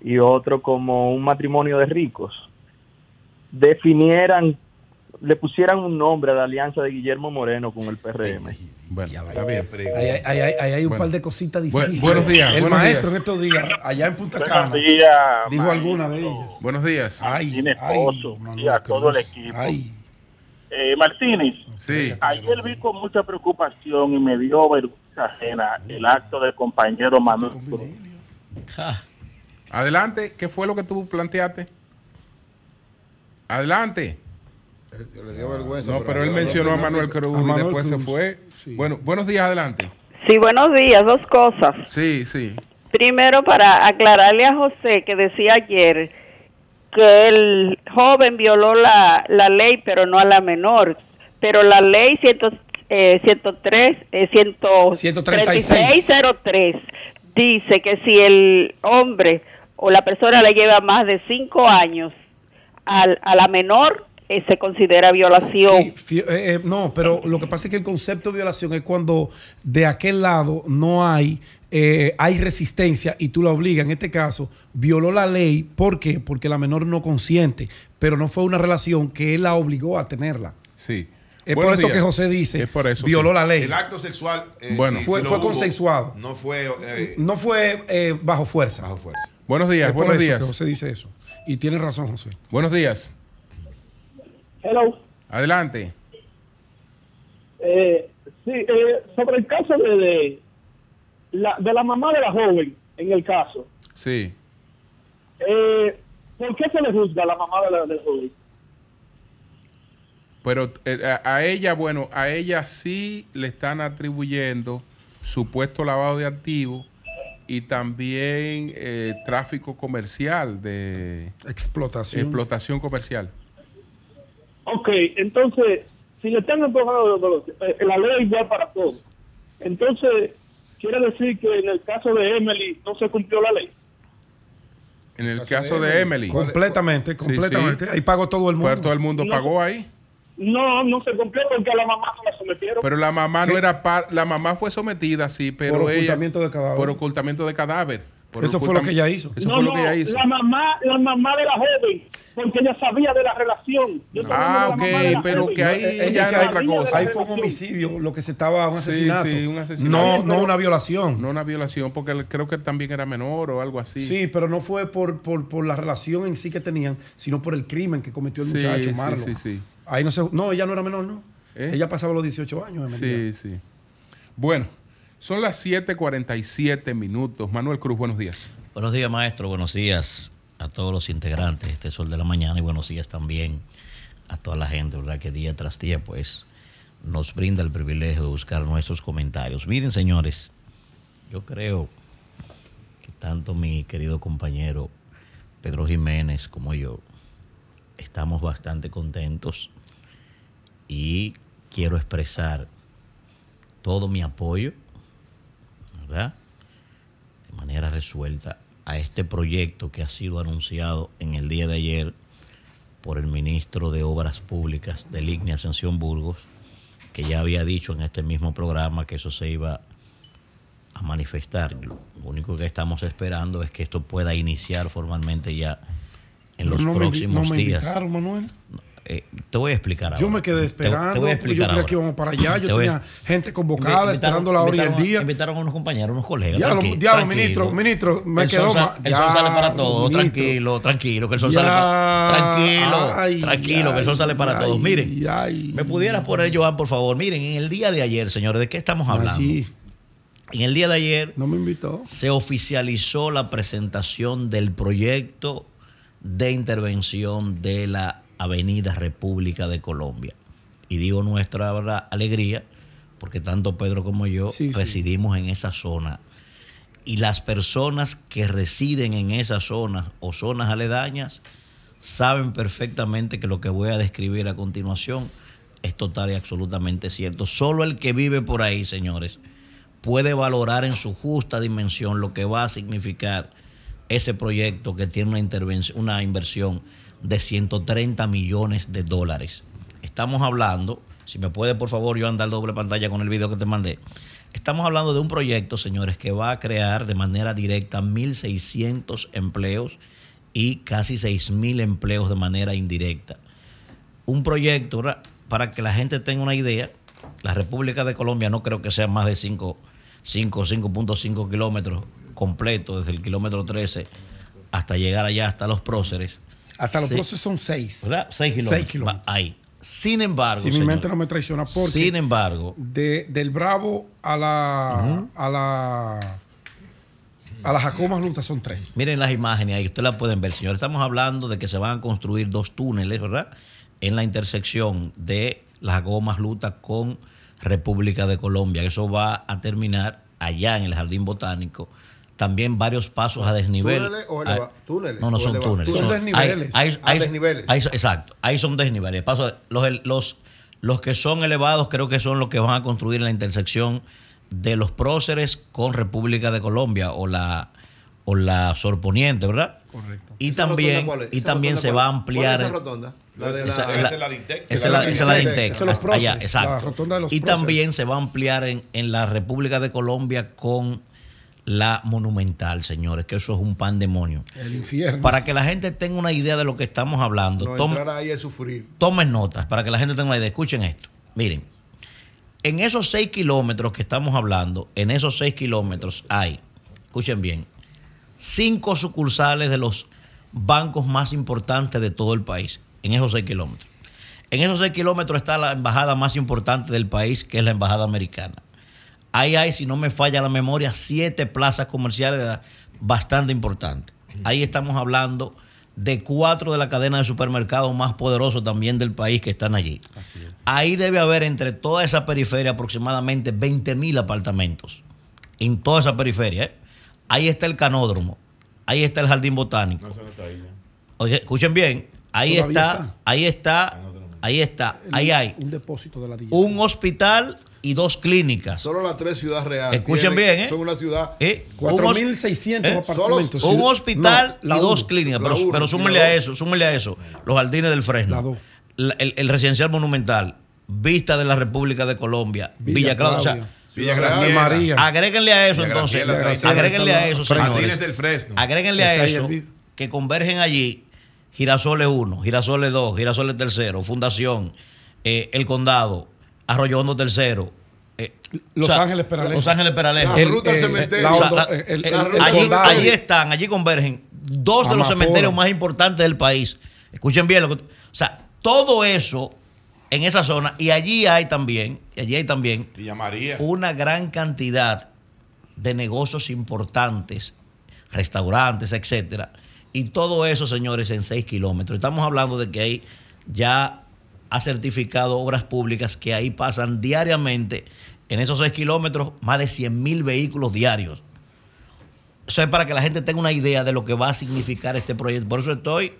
y otro como un matrimonio de ricos, definieran, le pusieran un nombre a la alianza de Guillermo Moreno con el PRM. Bueno, A ver, ahí, hay- ahí hay- ahí hay un Bueno. par de cositas difíciles. buenos días, El buenos maestro días. en estos días, allá en Punta Cana, días. dijo alguna de ellas. buenos días. Ay, Manuel y a todo el equipo. Ay, Eh, Martínez, Sí. ayer vi con mucha preocupación y me dio vergüenza ajena el acto del compañero Manuel Cruz. Adelante, ¿qué fue lo que tú planteaste? Adelante. Le dio vergüenza. No, pero él mencionó a Manuel Cruz A y después se fue. Sí. Bueno, buenos días, adelante. Sí, buenos días. Dos cosas. Sí, sí. Primero, para aclararle a José que decía ayer el joven violó la, la ley, pero no a la menor. Pero la ley 100, eh, 103, eh, 100 136. 3603 dice que si el hombre o la persona le lleva más de cinco años al, a la menor, eh, se considera violación. Sí, eh, eh, no, pero lo que pasa es que el concepto de violación es cuando de aquel lado no hay, eh, hay resistencia y tú la obligas. En este caso, violó la ley. ¿Por qué? Porque la menor no consiente, pero no fue una relación que él la obligó a tenerla. Sí. Es Buenos por eso días. que José dice, Es por eso, violó sí. la ley. El acto sexual eh, Bueno. sí, Fue- fue consensuado. No fue eh, No fue eh, bajo fuerza. bajo fuerza. Buenos días, Es por buenos eso días. que José dice eso. Y tiene razón, José. Buenos días. Hello. Adelante. Eh, sí, eh, sobre el caso de, de, la, de la mamá de la joven, en el caso, Sí. eh, ¿por qué se le juzga a la mamá de la, de la joven? Pero eh, a, a ella, bueno, a ella sí le están atribuyendo supuesto lavado de activos y también eh, tráfico comercial de Explotación. explotación comercial. Ok, entonces, si le están empujando, eh, la ley es igual para todos. Entonces, quiere decir que en el caso de Emily no se cumplió la ley. En el caso de Emily. Completamente, completamente. Ahí pagó todo el mundo. Pues todo el mundo No. pagó ahí. No, no se cumplió porque a la mamá no la sometieron. Pero la mamá no era par- la mamá fue sometida, sí, pero Por ella- ocultamiento de cadáver. Por ocultamiento de cadáver. Por Eso fue lo que ella hizo. Eso no, fue lo no, que ella hizo. La mamá, la mamá de la joven, porque ella sabía de la relación. Yo Ah, ok, pero joven. que ahí Eh, eh, ya que era otra cosa. Ahí fue un homicidio, lo que se estaba, un Sí, asesinato. sí, un asesinato. No, no una violación. No una violación, porque creo que también era menor o algo así. Sí, pero no fue por, por, por la relación en sí que tenían, sino por el crimen que cometió el Sí, muchacho, sí, Marlon. sí, sí. Ahí no se, no, ella no era menor, no. ¿Eh? Ella pasaba los 18 años. Emelía. Sí, sí. Bueno, son las 7:47 minutos. Manuel Cruz, buenos días. Buenos días, maestro. Buenos días a todos los integrantes de este Sol de la Mañana y buenos días también a toda la gente, ¿verdad? Que día tras día, pues, nos brinda el privilegio de buscar nuestros comentarios. Miren, señores, yo creo que tanto mi querido compañero Pedro Jiménez como yo estamos bastante contentos y quiero expresar todo mi apoyo, ¿verdad? de manera resuelta a este proyecto que ha sido anunciado en el día de ayer por el ministro de Obras Públicas de Lignia Ascensión Burgos, que ya había dicho en este mismo programa que eso se iba a manifestar. Lo único que estamos esperando es que esto pueda iniciar formalmente ya en los no me, invi- próximos no me días. invitaron, Manuel. Eh, te voy a explicar ahora. Yo me quedé Te- te esperando. voy a explicar yo creía ahora. que íbamos para allá. Yo tenía gente convocada Invitaron- esperando la hora y el día. Invitaron a unos compañeros, unos colegas. Diablo, diablo, ministro, ministro, me El quedó sol El sol sale para todos, tranquilo, tranquilo, que el sol Ya, sale para Tranquilo, ay, tranquilo, que el sol sale para ay, todos. Miren, me pudiera poner, Joan, por favor. Miren, en el día de ayer, señores, ¿de qué estamos hablando? Allí. En el día de ayer No me invitó. se oficializó la presentación del proyecto de intervención de la Avenida República de Colombia. Y digo nuestra alegría, porque tanto Pedro como yo Sí, sí. residimos en esa zona. Y las personas que residen en esas zonas o zonas aledañas saben perfectamente que lo que voy a describir a continuación es total y absolutamente cierto. Solo el que vive por ahí, señores, puede valorar en su justa dimensión lo que va a significar ese proyecto que tiene una, intervención, una inversión de 130 millones de dólares. Estamos hablando, si me puede por favor yo andar doble pantalla con el video que te mandé, estamos hablando de un proyecto, señores, que va a crear de manera directa 1.600 empleos y casi 6.000 empleos de manera indirecta un proyecto para que la gente tenga una idea. La República de Colombia no creo que sea más de 5, 5, 5.5 kilómetros completo desde el kilómetro 13 hasta llegar allá, hasta los próceres. Hasta los Sí, procesos son seis. ¿Verdad? 6 kilómetros. Va Ahí. Sin embargo, Si mi mente no me traiciona, porque sin embargo, de, del Bravo a la, a la a la Jacomas Luta son tres. Miren las imágenes ahí, ustedes las pueden ver, señor. Estamos hablando de que se van a construir dos túneles, ¿verdad? En la intersección de las Gomas Luta con República de Colombia. Eso va a terminar allá en el Jardín Botánico. También varios pasos a desnivel. ¿Túneles o eleva- Ah, túneles No, no son eleva- túneles. Son desniveles. hay- hay- hay- desniveles. hay- exacto. Ahí son desniveles. Paso- los, los, los que son elevados creo que son los que van a construir en la intersección de los próceres con República de Colombia o la, o la Sorponiente, ¿verdad? Correcto. Y ¿Esa también, rotonda cuál es? y ¿Esa también se cuál va a ampliar. ¿Cuál es esa rotonda? La de la- Esa- esa la- es la de Intec. esa es la- esa es la de Intec. Esa es los Hasta allá, próceres, exacto. la rotonda de los y también se va a ampliar en, en la República de Colombia con la Monumental, señores, que eso es un pandemonio. El infierno. Para que la gente tenga una idea de lo que estamos hablando, No, tomen- entrar ahí es sufrir. tomen notas para que la gente tenga una idea. Escuchen esto. Miren, en esos seis kilómetros que estamos hablando, en esos seis kilómetros hay, escuchen bien, cinco sucursales de los bancos más importantes de todo el país, en esos seis kilómetros. En esos seis kilómetros está la embajada más importante del país, que es la embajada americana. Ahí hay, si no me falla la memoria, siete plazas comerciales bastante importantes. Ahí estamos hablando de cuatro de la cadena de supermercados más poderosos también del país que están allí. Ahí debe haber entre toda esa periferia aproximadamente 20 mil apartamentos. En toda esa periferia. ¿eh? Ahí está el canódromo. Ahí está el jardín botánico. Oye, escuchen bien. Ahí está. ahí está, ahí está, ahí hay Un depósito de la un hospital y dos clínicas. Solo las tres ciudades reales. Escuchen tienen- bien, ¿eh? Son una ciudad. ¿Eh? 4.600 ¿Eh? apartamentos. Un hospital No, y dos uno. clínicas. Pero, uno la a eso, súmenle a eso. Los jardines del Fresno. la- el, el residencial monumental. Vista de la República de Colombia. Villa, Villa Claudia. O sea. Villa Graciela. María. Agréguenle a eso entonces. Agréguenle a eso, señores. Jardines del Fresno. Agréguenle a eso que convergen allí Girasoles 1, Girasoles 2, Girasoles tercero, Fundación, eh, El Condado, Arroyo Hondo tercero. eh, Los Ángeles Peralejo. Los Ángeles Peralejo. La ruta cementerio. O sea, Hondo- la- el- el- el- el allí, están, allí convergen dos de los cementerios más importantes del país. Escuchen bien lo que. O sea, todo eso en esa zona, y allí hay también, y allí hay también Villa María. una gran cantidad de negocios importantes, restaurantes, etcétera. Y todo eso, señores, en 6 kilómetros. Estamos hablando de que ahí ya ha certificado obras públicas que ahí pasan diariamente, en esos 6 kilómetros, más de 100 mil vehículos diarios. Eso es para que la gente tenga una idea de lo que va a significar este proyecto. Por eso estoy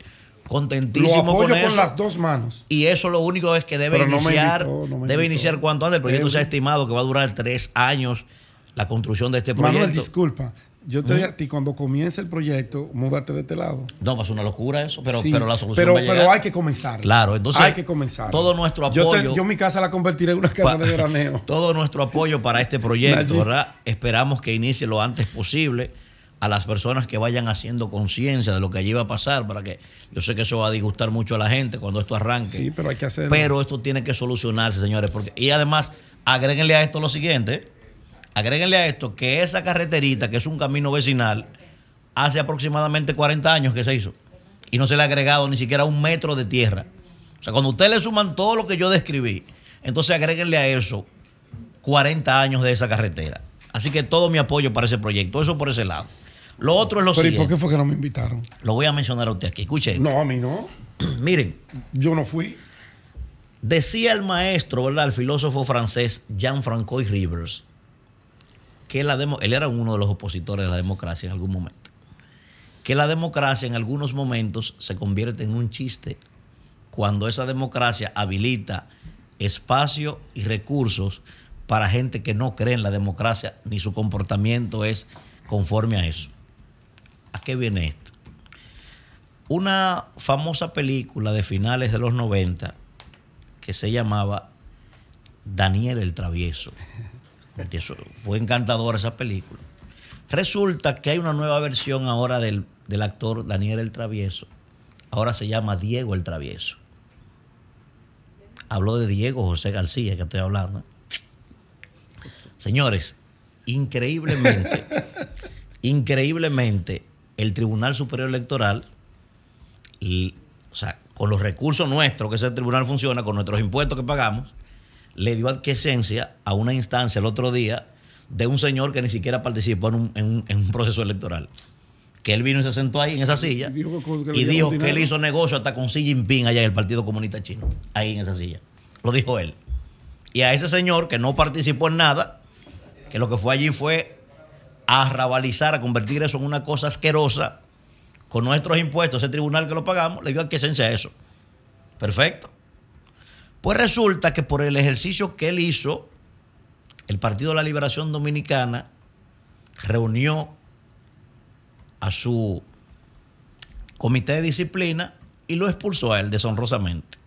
Lo contentísimo apoyo con con eso. las dos manos. Y eso lo único es que debe no iniciar, invitó, no me debe iniciar cuanto antes. El proyecto se ha estimado que va a durar tres años la construcción de este proyecto. Manuel, disculpa. Yo te digo a ti, cuando comience el proyecto, múdate de este lado. No, ser una locura eso, pero, Sí, pero la solución pero, va a llegar. pero hay que comenzar. Claro, entonces hay que comenzar. todo nuestro Yo, te- apoyo- yo mi casa la convertiré en una casa de veraneo. Todo nuestro apoyo para este proyecto. ¿verdad? Esperamos que inicie lo antes posible a las personas que vayan haciendo conciencia de lo que allí va a pasar, para que yo sé que eso va a disgustar mucho a la gente cuando esto arranque. Sí, pero hay que hacerlo. Pero esto tiene que solucionarse, señores. Porque, y además, agréguenle a esto lo siguiente. Agréguenle a esto que esa carreterita, que es un camino vecinal, hace aproximadamente 40 años que se hizo. Y no se le ha agregado ni siquiera un metro de tierra. O sea, cuando ustedes le suman todo lo que yo describí, entonces agréguenle a eso 40 años de esa carretera. Así que todo mi apoyo para ese proyecto. Eso por ese lado. Lo otro es lo Pero ¿y por siguiente. qué fue que no me invitaron? Lo voy a mencionar a usted aquí. Escuche. No, a mí no. Miren. Yo no fui. Decía el maestro, ¿verdad? El filósofo francés Jean-Francois Rivers, que la él era uno de los opositores de la democracia en algún momento, que la democracia en algunos momentos se convierte en un chiste cuando esa democracia habilita espacio y recursos para gente que no cree en la democracia ni su comportamiento es conforme a eso. ¿A qué viene esto? Una famosa película de finales de los 90 que se llamaba Daniel el Travieso. Eso, fue encantadora esa película. Resulta que hay una nueva versión ahora del, del actor Daniel el Travieso. Ahora se llama Diego el Travieso. Hablo de Diego José García, que estoy hablando. Señores, increíblemente, increíblemente, el Tribunal Superior Electoral, y, o sea, con los recursos nuestros que ese tribunal funciona, con nuestros impuestos que pagamos, le dio adquescencia a una instancia el otro día de un señor que ni siquiera participó en un, en un- en un proceso electoral. Que él vino y se sentó ahí en esa silla Dijo que- que le y dijo que él hizo negocio hasta con Xi Jinping allá en el Partido Comunista Chino, ahí en esa silla. Lo dijo él. Y a ese señor que no participó en nada, que lo que fue allí fue a rabalizar, a convertir eso en una cosa asquerosa, con nuestros impuestos, ese tribunal que lo pagamos, le dio adquescencia a eso. Perfecto. Pues resulta que por el ejercicio que él hizo, el Partido de la Liberación Dominicana reunió a su comité de disciplina y lo expulsó a él deshonrosamente.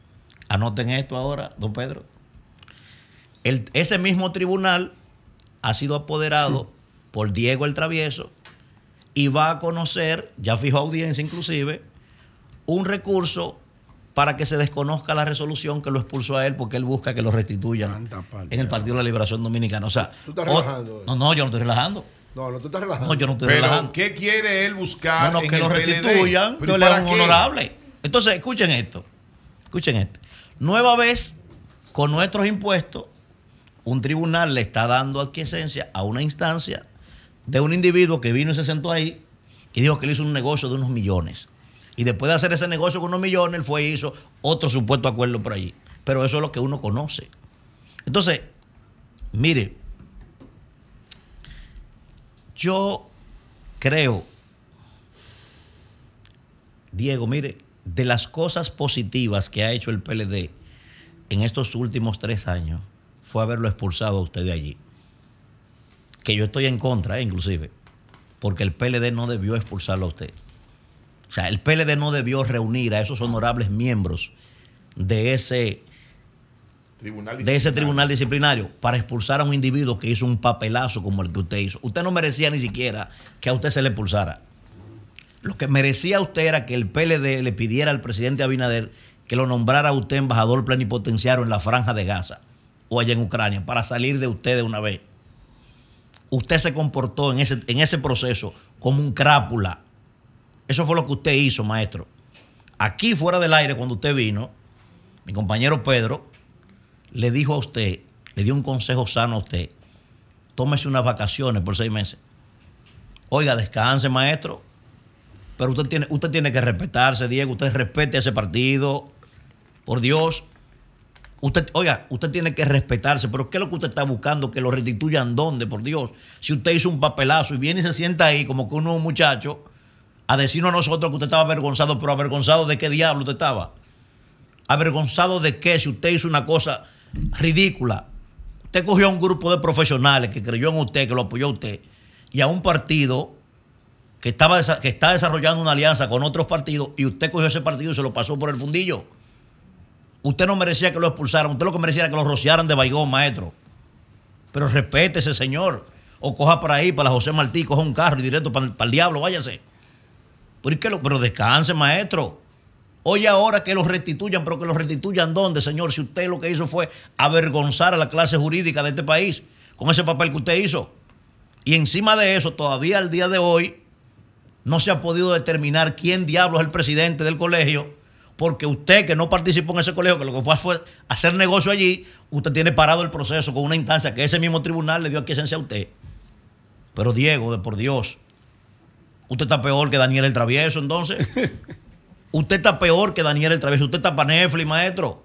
Anoten esto ahora, don Pedro. El- ese mismo tribunal ha sido apoderado por Diego el Travieso y va a conocer, ya fijó audiencia inclusive, un recurso para que se desconozca la resolución que lo expulsó a él porque él busca que lo restituyan en el Partido de la Liberación Dominicana. O sea, Tú estás o- relajando. no, no, yo no estoy relajando. No, no, tú estás relajando. No, yo no estoy Pero, relajando. ¿qué quiere él buscar? No, no, en que el lo restituyan, ¿Pero que le un qué? honorable. Entonces, escuchen esto. Escuchen esto. Nueva vez, con nuestros impuestos, un tribunal le está dando adquiesencia a una instancia de un individuo que vino y se sentó ahí y dijo que él hizo un negocio de unos millones. Y después de hacer ese negocio con unos millones, él fue y hizo otro supuesto acuerdo por allí. Pero eso es lo que uno conoce. Entonces, mire, yo creo, Diego, mire, de las cosas positivas que ha hecho el PLD en estos últimos tres años, fue haberlo expulsado a usted de allí. Que yo estoy en contra, eh, inclusive, porque el PLD no debió expulsarlo a usted. O sea, el PLD no debió reunir a esos honorables miembros de ese, Tribunal de ese tribunal disciplinario para expulsar a un individuo que hizo un papelazo como el que usted hizo. Usted no merecía ni siquiera que a usted se le expulsara. Lo que merecía usted era que el PLD le pidiera al presidente Abinader que lo nombrara a usted embajador plenipotenciario en la franja de Gaza o allá en Ucrania para salir de usted de una vez. Usted se comportó en ese, en ese proceso como un crápula. Eso fue lo que usted hizo, maestro. Aquí fuera del aire, cuando usted vino, mi compañero Pedro le dijo a usted, le dio un consejo sano a usted, tómese unas vacaciones por seis meses. Oiga, descanse, maestro. Pero usted tiene, usted tiene que respetarse, Diego. Usted respete a ese partido. Por Dios. Usted, oiga, usted tiene que respetarse. Pero ¿qué es lo que usted está buscando? Que lo restituyan dónde, por Dios. Si usted hizo un papelazo y viene y se sienta ahí como que uno un muchacho a decirnos a nosotros que usted estaba avergonzado, pero avergonzado de qué diablo usted estaba. ¿Avergonzado de qué? Si usted hizo una cosa ridícula. Usted cogió a un grupo de profesionales que creyó en usted, que lo apoyó a usted, y a un partido que, estaba, que está desarrollando una alianza con otros partidos, y usted cogió ese partido y se lo pasó por el fundillo. Usted no merecía que lo expulsaran, usted lo que merecía era que lo rociaran de baigón, maestro. Pero respete ese señor. O coja para ahí, para José Martí, coja un carro y directo para el diablo, váyase. ¿Por qué lo- pero descanse, maestro. Oye ahora que los restituyan, pero que los restituyan dónde, señor, si usted lo que hizo fue avergonzar a la clase jurídica de este país con ese papel que usted hizo. Y encima de eso, todavía al día de hoy, no se ha podido determinar quién diablo es el presidente del colegio, porque usted que no participó en ese colegio, que lo que fue fue hacer negocio allí, usted tiene parado el proceso con una instancia que ese mismo tribunal le dio aquiescencia a usted. Pero Diego, de por Dios, usted está peor que Daniel el Travieso, entonces. Usted está peor que Daniel el Travieso. Usted está para Netflix, maestro.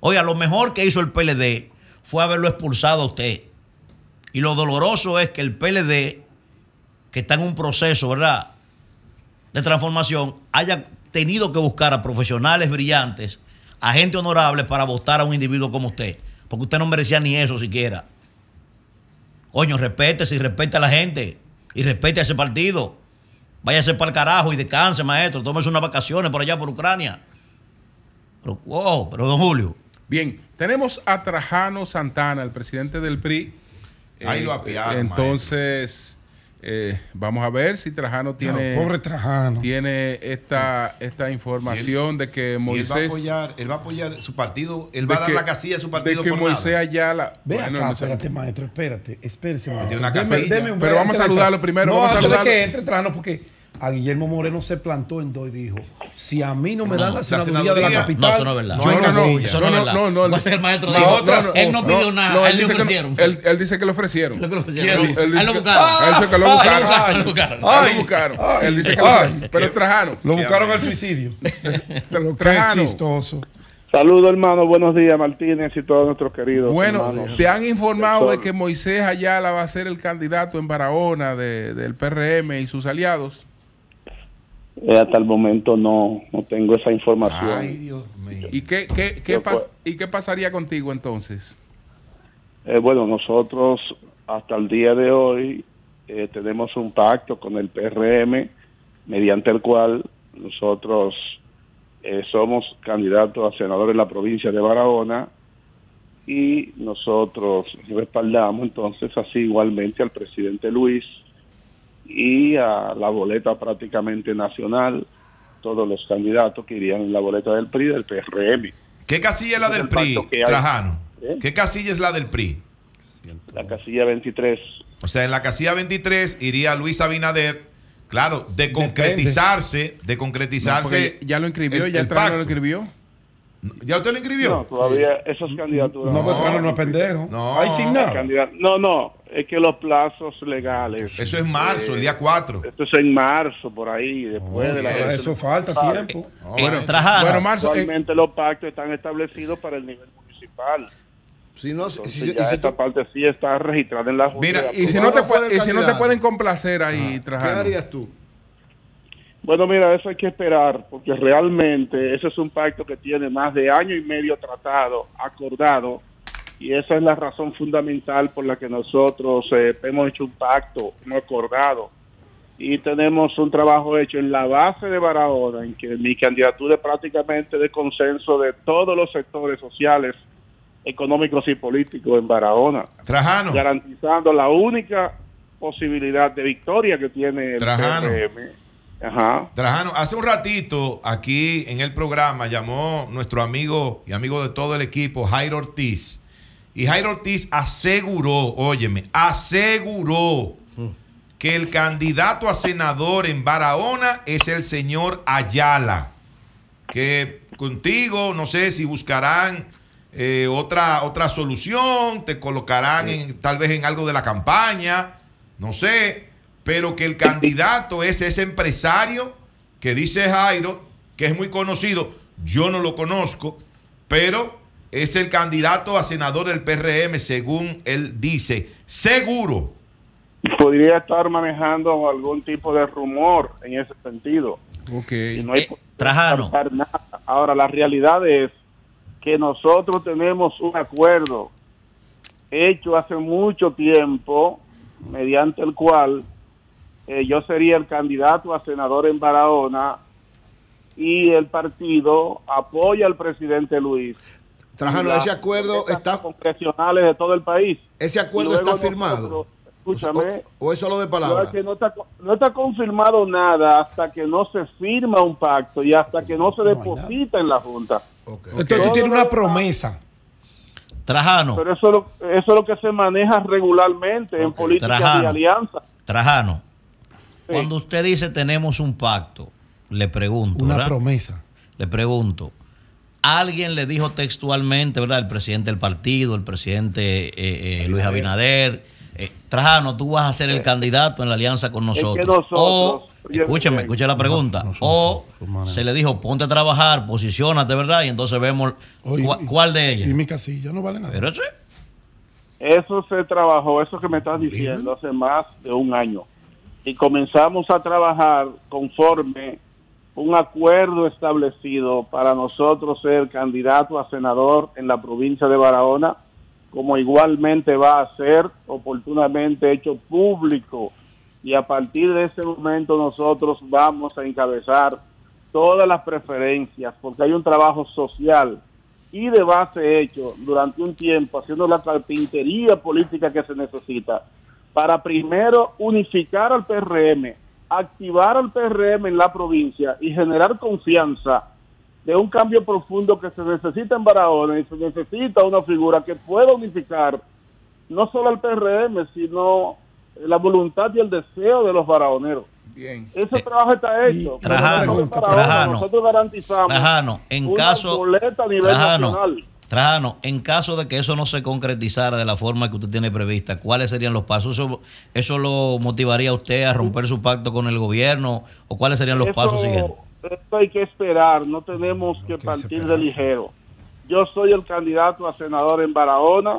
Oiga, lo mejor que hizo el PLD fue haberlo expulsado a usted. Y lo doloroso es que el PLD, que está en un proceso, ¿verdad?, de transformación, haya tenido que buscar a profesionales brillantes, a gente honorable para votar a un individuo como usted. Porque usted no merecía ni eso siquiera. Coño, respétese y respete a la gente. Y respete a ese partido. Váyase para el carajo y descanse, maestro. Tómese unas vacaciones por allá por Ucrania. Pero, wow, pero don Julio. Bien, tenemos a Trajano Santana, el presidente del PRI. Ahí Eh, lo apiaron, Entonces, eh, vamos a ver si Trajano tiene, pobre Trajano. tiene esta, esta información de que Y él va a Moisés. apoyar, él va a apoyar su partido, él va a dar que- la casilla a su partido De que por Moisés nada. Ayala. Ve bueno, acá, no sé. espérate, maestro, espérate, espérese, maestro. una Deme- deme un Pero vamos a saludarlo primero, No, vamos a antes de saludarlo. que entre Trajano, porque a Guillermo Moreno se plantó en dos y dijo, si a mí no me No, dan la la senaduría de la capital, No, eso no es verdad. yo No, no, no, no, voy. Eso no, no, no, es verdad. no, no, ser el maestro no, dijo. otras él no pidió nada, él él dice que- ofrecieron. Él, él dice que le ofrecieron. Lo ofrecieron. Él- él Él lo buscaron. Él dice que lo buscaron. lo buscaron. Él lo buscaron. Él dice que lo buscaron. Pero Trajano. Lo buscaron al suicidio. Qué Trajano. chistoso. Saludos, hermano. Buenos días, Martínez y todos nuestros queridos. Bueno, hermanos. te han informado de que Moisés Ayala va a ser el candidato en Barahona de- del PRM y sus aliados. Eh, hasta el momento no, no tengo esa información. Ay, Dios mío. ¿Y qué, qué, qué, Yo pas- ¿Y qué pasaría contigo entonces? Eh, bueno, nosotros hasta el día de hoy eh, tenemos un pacto con el PRM mediante el cual nosotros eh, somos candidatos a senador en la provincia de Barahona y nosotros respaldamos entonces así igualmente al presidente Luis y a la boleta prácticamente nacional, todos los candidatos que irían en la boleta del PRI del PRM. ¿Qué casilla es la del el PRI. Trajano? ¿Eh? ¿Qué casilla es la del PRI? La casilla 23. O sea, en la casilla 23 iría Luis Abinader, claro, de concretizarse, de concretizarse. ya lo inscribió, el- ya el Trajano lo inscribió. ¿Ya usted lo inscribió? No, todavía esas candidaturas. No, porque Trajano no es pendejo. No. Ahí sin nada. No, no, es que los plazos legales. Eso es marzo, eh, el día 4. Esto es en marzo, por ahí, después de la Para eso falta tiempo. Bueno, Trajano. bueno, Marzo, eh, Actualmente los pactos están establecidos para el nivel municipal. Si no, si- Entonces si- y ya si esta tú- parte sí está registrada en la Junta. Mira, y si no te, y si no te pueden complacer ahí, ¿Qué Trajano. harías tú? Bueno, mira, eso hay que esperar, porque realmente ese es un pacto que tiene más de año y medio tratado, acordado, Y esa es la razón fundamental por la que nosotros eh, hemos hecho un pacto, hemos acordado. Y tenemos un trabajo hecho en la base de Barahona, en que mi candidatura es prácticamente de consenso de todos los sectores sociales, económicos y políticos en Barahona. Trajano. Garantizando la única posibilidad de victoria que tiene el Trajano. PRM. Ajá. Trajano, hace un ratito aquí en el programa llamó nuestro amigo y amigo de todo el equipo, Jairo Ortiz. Y Jairo Ortiz aseguró, óyeme, aseguró que el candidato a senador en Barahona es el señor Ayala. Que contigo, no sé si buscarán eh, otra, otra solución, te colocarán en, tal vez en algo de la campaña, no sé, pero que el candidato es ese empresario que dice Jairo, que es muy conocido, yo no lo conozco, pero es el candidato a senador del PRM, según él dice, seguro. Podría estar manejando algún tipo de rumor en ese sentido. Ok. Y no hay qué Trajano. descartar nada. Ahora, la realidad es que nosotros tenemos un acuerdo hecho hace mucho tiempo, mediante el cual eh, yo sería el candidato a senador en Barahona y el partido apoya al presidente Luis. Trajano, Y ese acuerdo está- congresionales de todo el país. ¿Ese acuerdo Y está firmado? nosotros- Escúchame. ¿O es solo de No, palabra? que no, está, no está confirmado nada hasta que no se firma un pacto y hasta que no se deposita en la Junta. Entonces tú tienes lo una promesa. Trajano, Pero eso es, lo, eso es lo que se maneja regularmente en política Trajano. de alianza. Trajano, cuando usted dice tenemos un pacto, le pregunto, Una ¿verdad? promesa. Le pregunto, ¿alguien le dijo textualmente, verdad? El presidente del partido, el presidente eh, eh, Luis Abinader, eh, Trajano, tú vas a ser el candidato en la alianza con que nosotros. nosotros- o, Oye, escúcheme, bien. escuche la pregunta. o se le dijo, ponte a trabajar, posicionate, ¿verdad? Y entonces vemos Oye, cua- y- cuál de ellas. Y mi casilla no vale nada. Pero eso Eso se trabajó, eso que me estás diciendo, hace más de un año. Y comenzamos a trabajar conforme un acuerdo establecido para nosotros ser candidato a senador en la provincia de Barahona, como igualmente va a ser oportunamente hecho público. Y a partir de ese momento nosotros vamos a encabezar todas las preferencias, porque hay un trabajo social y de base hecho durante un tiempo haciendo la carpintería política que se necesita para primero unificar al PRM, activar al PRM en la provincia y generar confianza de un cambio profundo que se necesita en Barahona y se necesita una figura que pueda unificar no solo al PRM, sino la voluntad y el deseo de los barahoneros. Bien. Ese trabajo está hecho. Trajano, nosotros en Barahona, Trajano, nosotros garantizamos Trajano, en una caso- boleta a nivel Trajano, nacional. Trajano, en caso de que eso no se concretizara de la forma que usted tiene prevista, ¿cuáles serían los pasos? ¿Eso, eso lo motivaría a usted a romper su pacto con el gobierno? ¿O cuáles serían los Eso- pasos siguientes? Esto hay que esperar, no tenemos que partir de ligero. Yo soy el candidato a senador en Barahona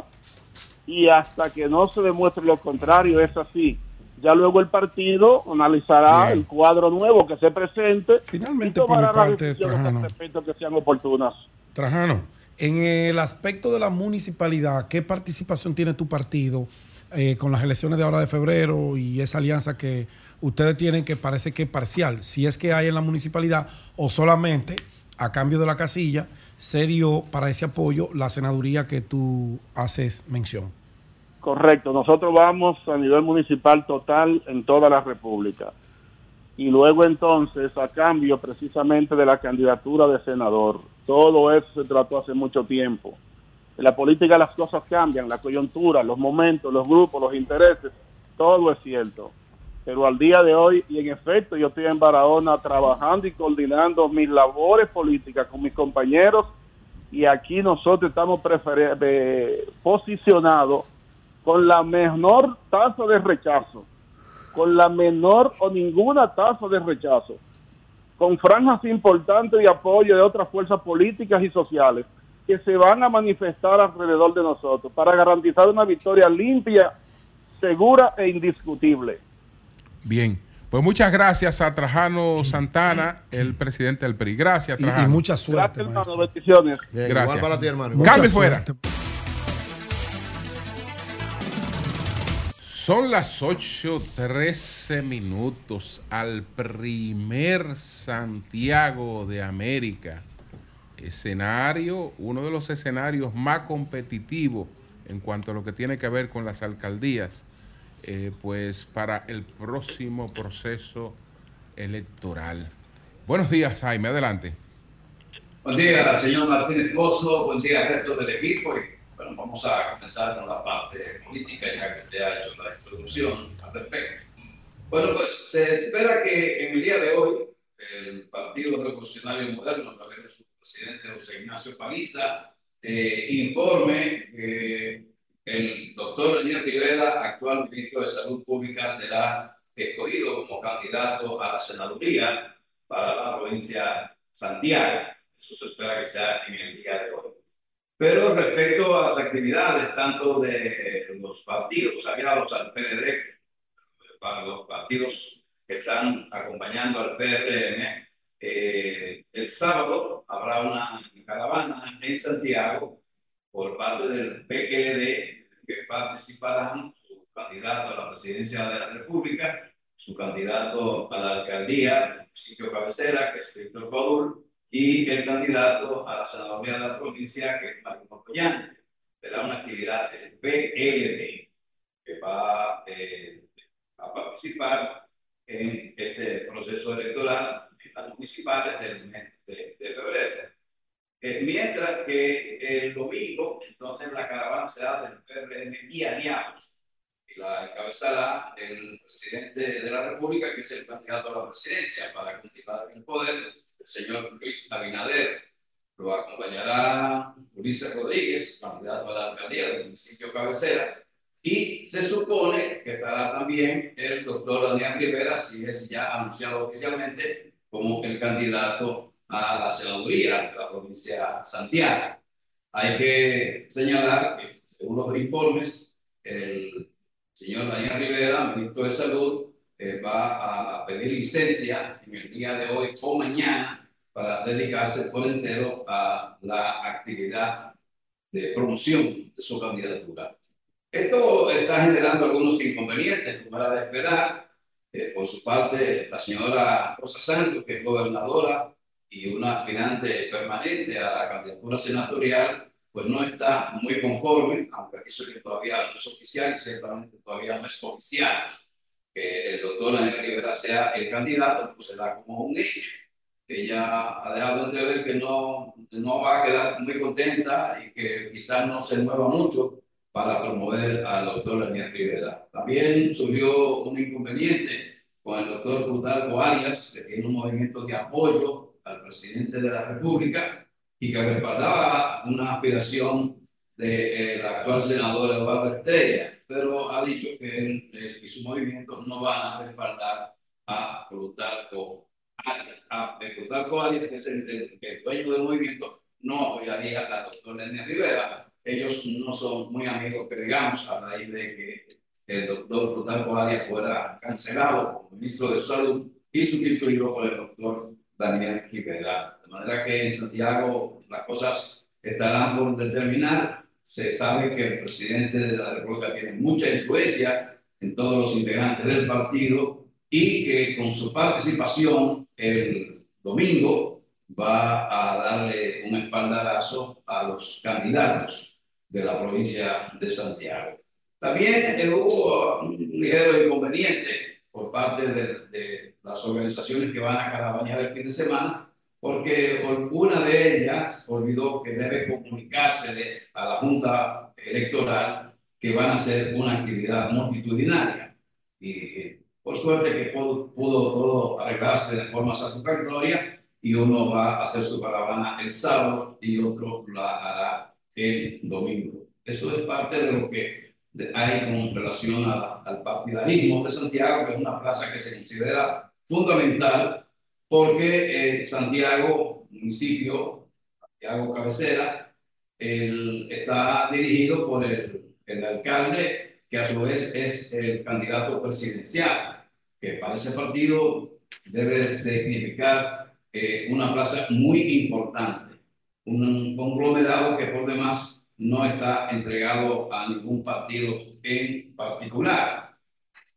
y hasta que no se demuestre lo contrario es así. Ya luego el partido analizará Bien. el cuadro nuevo que se presente Finalmente, y tomará las parte, decisiones Trajano. al respecto que sean oportunas. Trajano, en el aspecto de la municipalidad, ¿qué participación tiene tu partido eh, con las elecciones de ahora de febrero y esa alianza que ustedes tienen que parece que es parcial? Si es que hay en la municipalidad o solamente a cambio de la casilla se dio para ese apoyo la senaduría que tú haces mención. Correcto, nosotros vamos a nivel municipal total en toda la República. Y luego entonces, a cambio precisamente de la candidatura de senador, todo eso se trató hace mucho tiempo. En la política las cosas cambian, la coyuntura, los momentos, los grupos, los intereses, todo es cierto. Pero al día de hoy, y en efecto, yo estoy en Barahona trabajando y coordinando mis labores políticas con mis compañeros y aquí nosotros estamos eh, posicionados con la menor tasa de rechazo, con la menor o ninguna tasa de rechazo, con franjas importantes de apoyo de otras fuerzas políticas y sociales que se van a manifestar alrededor de nosotros para garantizar una victoria limpia, segura e indiscutible. Bien. Pues muchas gracias a Trajano Santana, el presidente del PRI. Gracias, Y, y Trajano. mucha suerte. Gracias, hermano. Bendiciones. Gracias. igual para ti, hermano. Cambio fuera. Son las 8:13 minutos al primer Santiago de América. Escenario, uno de los escenarios más competitivos en cuanto a lo que tiene que ver con las alcaldías, eh, pues para el próximo proceso electoral. Buenos días, Jaime, adelante. Buen día, señor Martínez Pozo. Buen día resto del equipo. Bueno, vamos a comenzar con la parte política, ya que usted ha hecho la introducción al respecto. Bueno, pues se espera que en el día de hoy el Partido Revolucionario Moderno, a través de su presidente José Ignacio Paliza, eh, informe que el doctor Daniel Rivera, actual ministro de Salud Pública, será escogido como candidato a la senaduría para la provincia de Santiago. Eso se espera que sea en el día de hoy. Pero respecto a las actividades, tanto de los partidos aliados al PLD, para los partidos que están acompañando al PRM, eh, el sábado habrá una caravana en Santiago por parte del PLD que participarán su candidato a la presidencia de la República, su candidato a la alcaldía municipio cabecera, que es Víctor Fadul, y el candidato a la senaduría de la provincia, que es Mario Montoyán. Será una actividad del PLD que va eh, a participar en este proceso electoral en las municipales del mes de, de febrero. Eh, mientras que el domingo, entonces la caravana será del PRM y aliados. Y la encabezará el presidente de la República, que es el candidato a la presidencia para continuar el poder, el señor Luis Abinader. Lo acompañará Ulises Rodríguez, candidato a la alcaldía del municipio cabecera. Y se supone que estará también el doctor Daniel Rivera, si es ya anunciado oficialmente como el candidato a la senaduría de la provincia de Santiago. Hay que señalar que, según los informes, el señor Daniel Rivera, ministro de Salud, eh, va a pedir licencia en el día de hoy o mañana para dedicarse por entero a la actividad de promoción de su candidatura. Esto está generando algunos inconvenientes, como era de esperar. Eh, por su parte, la señora Rosa Santos, que es gobernadora y una aspirante permanente a la candidatura senatorial, pues no está muy conforme, aunque eso que todavía no es oficial y ciertamente todavía no es oficial que el doctor Daniel Rivera sea el candidato, pues se da como un hecho. Ella ha dejado entrever que no, no va a quedar muy contenta y que quizás no se mueva mucho para promover al doctor Daniel Rivera. También surgió un inconveniente con el doctor Plutarco Arias, que tiene un movimiento de apoyo al presidente de la República y que respaldaba una aspiración del actual senador Eduardo Estrella, pero ha dicho que él, movimiento no van a respaldar a Plutarco Arias. A Plutarco Arias, que es el, el, el dueño del movimiento, no apoyaría al doctor Daniel Rivera. Ellos no son muy amigos, que digamos, a raíz de que el doctor Plutarco Arias fuera cancelado como ministro de Salud y sustituido por el doctor Daniel Rivera. De manera que en Santiago las cosas estarán por determinar. Se sabe que el presidente de la República tiene mucha influencia en todos los integrantes del partido y que con su participación el domingo va a darle un espaldarazo a los candidatos de la provincia de Santiago. También eh, hubo un ligero inconveniente por parte de, las organizaciones que van a caravanear el fin de semana, porque una de ellas olvidó que debe comunicársele a la Junta Electoral que van a hacer una actividad multitudinaria. Y por suerte que pudo, pudo todo arreglarse de forma satisfactoria y uno va a hacer su caravana el sábado y otro la hará el domingo. Eso es parte de lo que hay con relación al partidarismo de Santiago, que es una plaza que se considera fundamental porque eh, Santiago, municipio, Santiago cabecera, está dirigido por el, el, alcalde, que a su vez es el candidato presidencial, que para ese partido debe significar eh, una plaza muy importante, un conglomerado que por demás no está entregado a ningún partido en particular.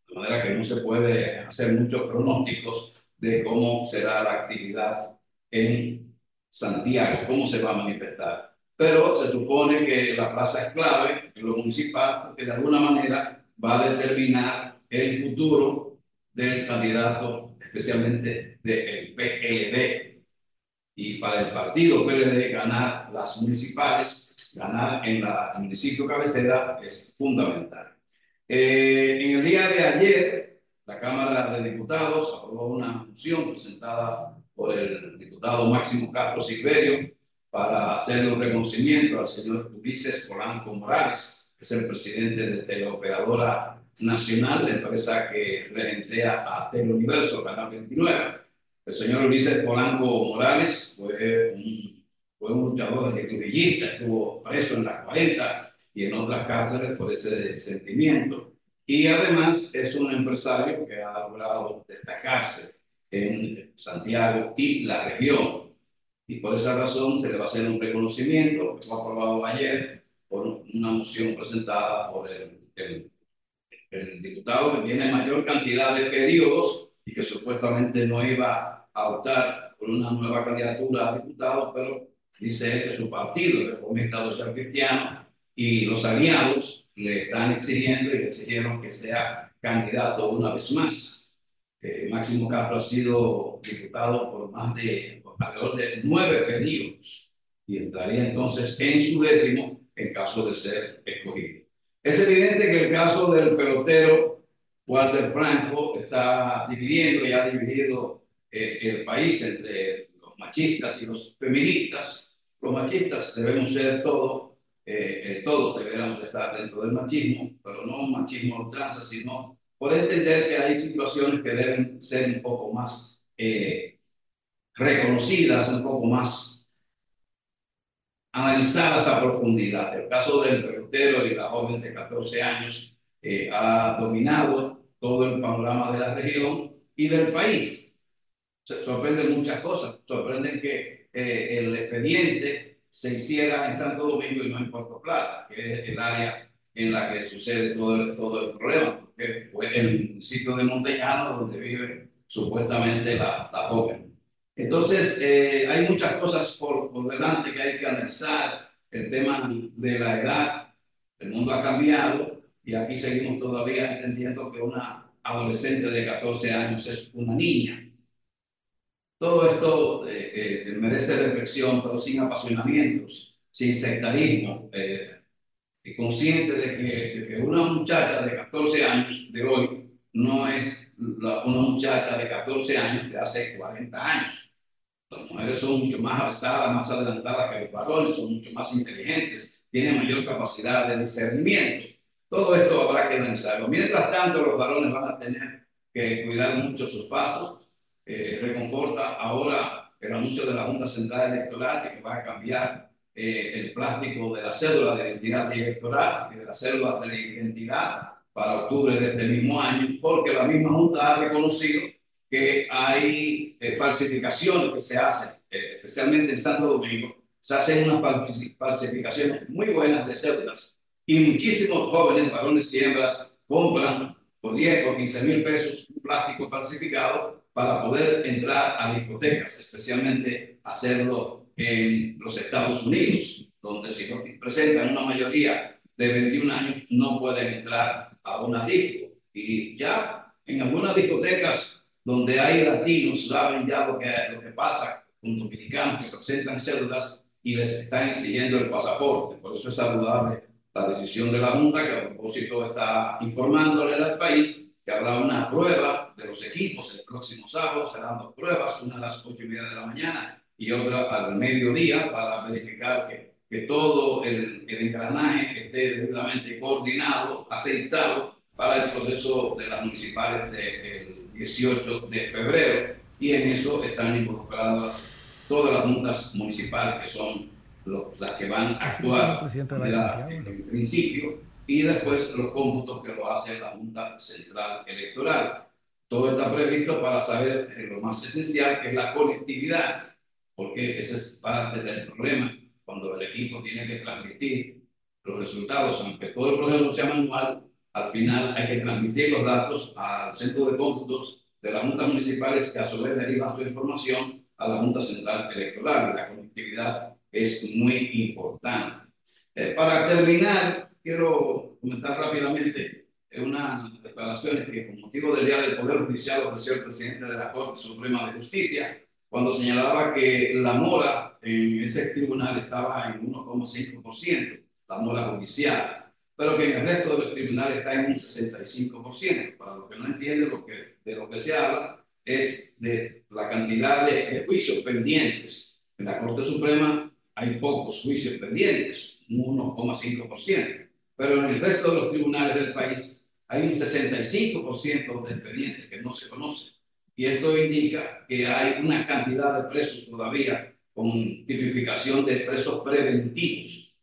de manera que no se puede hacer muchos pronósticos de cómo será la actividad en Santiago, cómo se va a manifestar. Pero se supone que la plaza es clave en lo municipal, porque de alguna manera va a determinar el futuro del candidato, especialmente del PLD. Y para el partido PLD ganar las municipales, ganar en la municipio cabecera es fundamental. Eh, en el día de ayer, la Cámara de Diputados aprobó una moción presentada por el diputado Máximo Castro Silverio para hacer un reconocimiento al señor Ulises Polanco Morales, que es el presidente de Teleoperadora Nacional, la empresa que regentea a Teleuniverso, Canal 29. El señor Ulises Polanco Morales fue un, fue un luchador antitrujillista, estuvo preso en las 40 y en otras cárceles por ese sentimiento. Y además es un empresario que ha logrado destacarse en Santiago y la región. Y por esa razón se le va a hacer un reconocimiento que fue aprobado ayer por una moción presentada por el, el, el diputado que tiene mayor cantidad de periodos y que supuestamente no iba a optar por una nueva candidatura a diputado, pero dice que su partido, el Reformista Social Cristiano, y los aliados le están exigiendo y le exigieron que sea candidato una vez más. Eh, Máximo Castro ha sido diputado por más de por alrededor de nueve periodos y entraría entonces en su décimo en caso de ser escogido. Es evidente que el caso del pelotero Walter Franco está dividiendo y ha dividido eh, el país entre los machistas y los feministas. Los machistas debemos ser todos eh, eh, todos deberíamos estar dentro del machismo, pero no un machismo ultranza, sino por entender que hay situaciones que deben ser un poco más eh, reconocidas, un poco más analizadas a profundidad. El caso del pelotero y la joven de 14 años eh, ha dominado todo el panorama de la región y del país. Sorprenden muchas cosas. Sorprenden que eh, el expediente se hiciera en Santo Domingo y no en Puerto Plata, que es el área en la que sucede todo el, todo el problema, porque fue el municipio de Montellano donde vive supuestamente la, la joven. Entonces, eh, hay muchas cosas por, por delante que hay que analizar. El tema de la edad, el mundo ha cambiado y aquí seguimos todavía entendiendo que una adolescente de 14 años es una niña. Todo esto eh, eh, merece reflexión, pero sin apasionamientos, sin sectarismo, eh, consciente de que, una muchacha de 14 años de hoy no es una muchacha de 14 años de hace 40 años. Las mujeres son mucho más avanzadas, más adelantadas que los varones, son mucho más inteligentes, tienen mayor capacidad de discernimiento. Todo esto habrá que analizarlo. Mientras tanto, los varones van a tener que cuidar mucho sus pasos. Eh, reconforta ahora el anuncio de la Junta Central Electoral que va a cambiar eh, el plástico de la cédula de identidad electoral y de la cédula de identidad para octubre de este mismo año, porque la misma Junta ha reconocido que hay eh, falsificaciones que se hacen, eh, especialmente en Santo Domingo, se hacen unas falsificaciones muy buenas de cédulas y muchísimos jóvenes, varones y hembras, compran por 10, por 15 mil pesos un plástico falsificado para poder entrar a discotecas, especialmente hacerlo en los Estados Unidos, donde si no presentan una mayoría de 21 años no pueden entrar a una disco. Y ya en algunas discotecas donde hay latinos saben ya lo que, lo que pasa con dominicanos que presentan cédulas y les están exigiendo el pasaporte. Por eso es saludable la decisión de la Junta, que a propósito está informándole al país que habrá una prueba de los equipos el próximo sábado. Serán dos pruebas, una a las ocho y media de la mañana y otra al mediodía para verificar que, que todo el, el engranaje esté debidamente coordinado, aceitado para el proceso de las municipales del 18 de febrero. Y en eso están involucradas todas las juntas municipales que son los, las que van a actuar en principio y después los cómputos que lo hace la Junta Central Electoral. Todo está previsto para saber lo más esencial, que es la conectividad porque ese es parte del problema cuando el equipo tiene que transmitir los resultados, aunque todo el proceso sea manual, al final hay que transmitir los datos al centro de cómputos de las juntas municipales que a su vez derivan su información a la Junta Central Electoral. La conectividad es muy importante. Eh, para terminar, quiero comentar rápidamente unas declaraciones que con motivo del Día del Poder Judicial ofreció el presidente de la Corte Suprema de Justicia cuando señalaba que la mora en ese tribunal estaba en 1,5%, la mora judicial, pero que en el resto de los tribunales está en un 65%. Para los que no entienden lo que, de lo que se habla, es de la cantidad de, de juicios pendientes. En la Corte Suprema hay pocos juicios pendientes, un 1,5%, pero en el resto de los tribunales del país hay un 65% de expedientes que no se conocen. Y esto indica que hay una cantidad de presos todavía con tipificación de presos preventivos.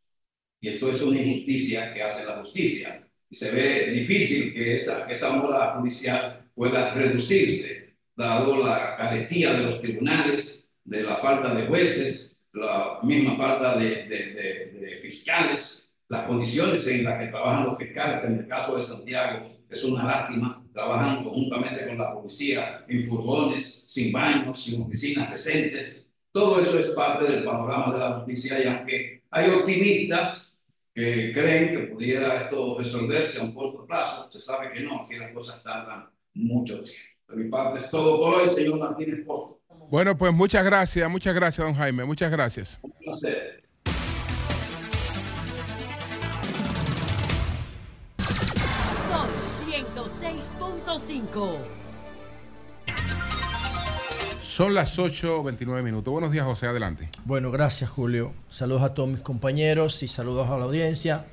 Y esto es una injusticia que hace la justicia. Y se ve difícil que esa, esa mora judicial pueda reducirse, dado la carestía de los tribunales, de la falta de jueces, la misma falta de, de, de, de fiscales, las condiciones en las que trabajan los fiscales, que en el caso de Santiago es una lástima, trabajan conjuntamente con la policía en furgones, sin baños, sin oficinas decentes. Todo eso es parte del panorama de la justicia y aunque hay optimistas que creen que pudiera esto resolverse a un corto plazo, se sabe que no, que las cosas tardan mucho tiempo. De mi parte es todo por hoy, señor Martínez Pozo. Bueno, pues muchas gracias, muchas gracias, don Jaime, muchas gracias. Un placer. 106.5. Son las 8.29 minutos. Buenos días, José, adelante. Bueno, gracias Julio. Saludos a todos mis compañeros y saludos a la audiencia.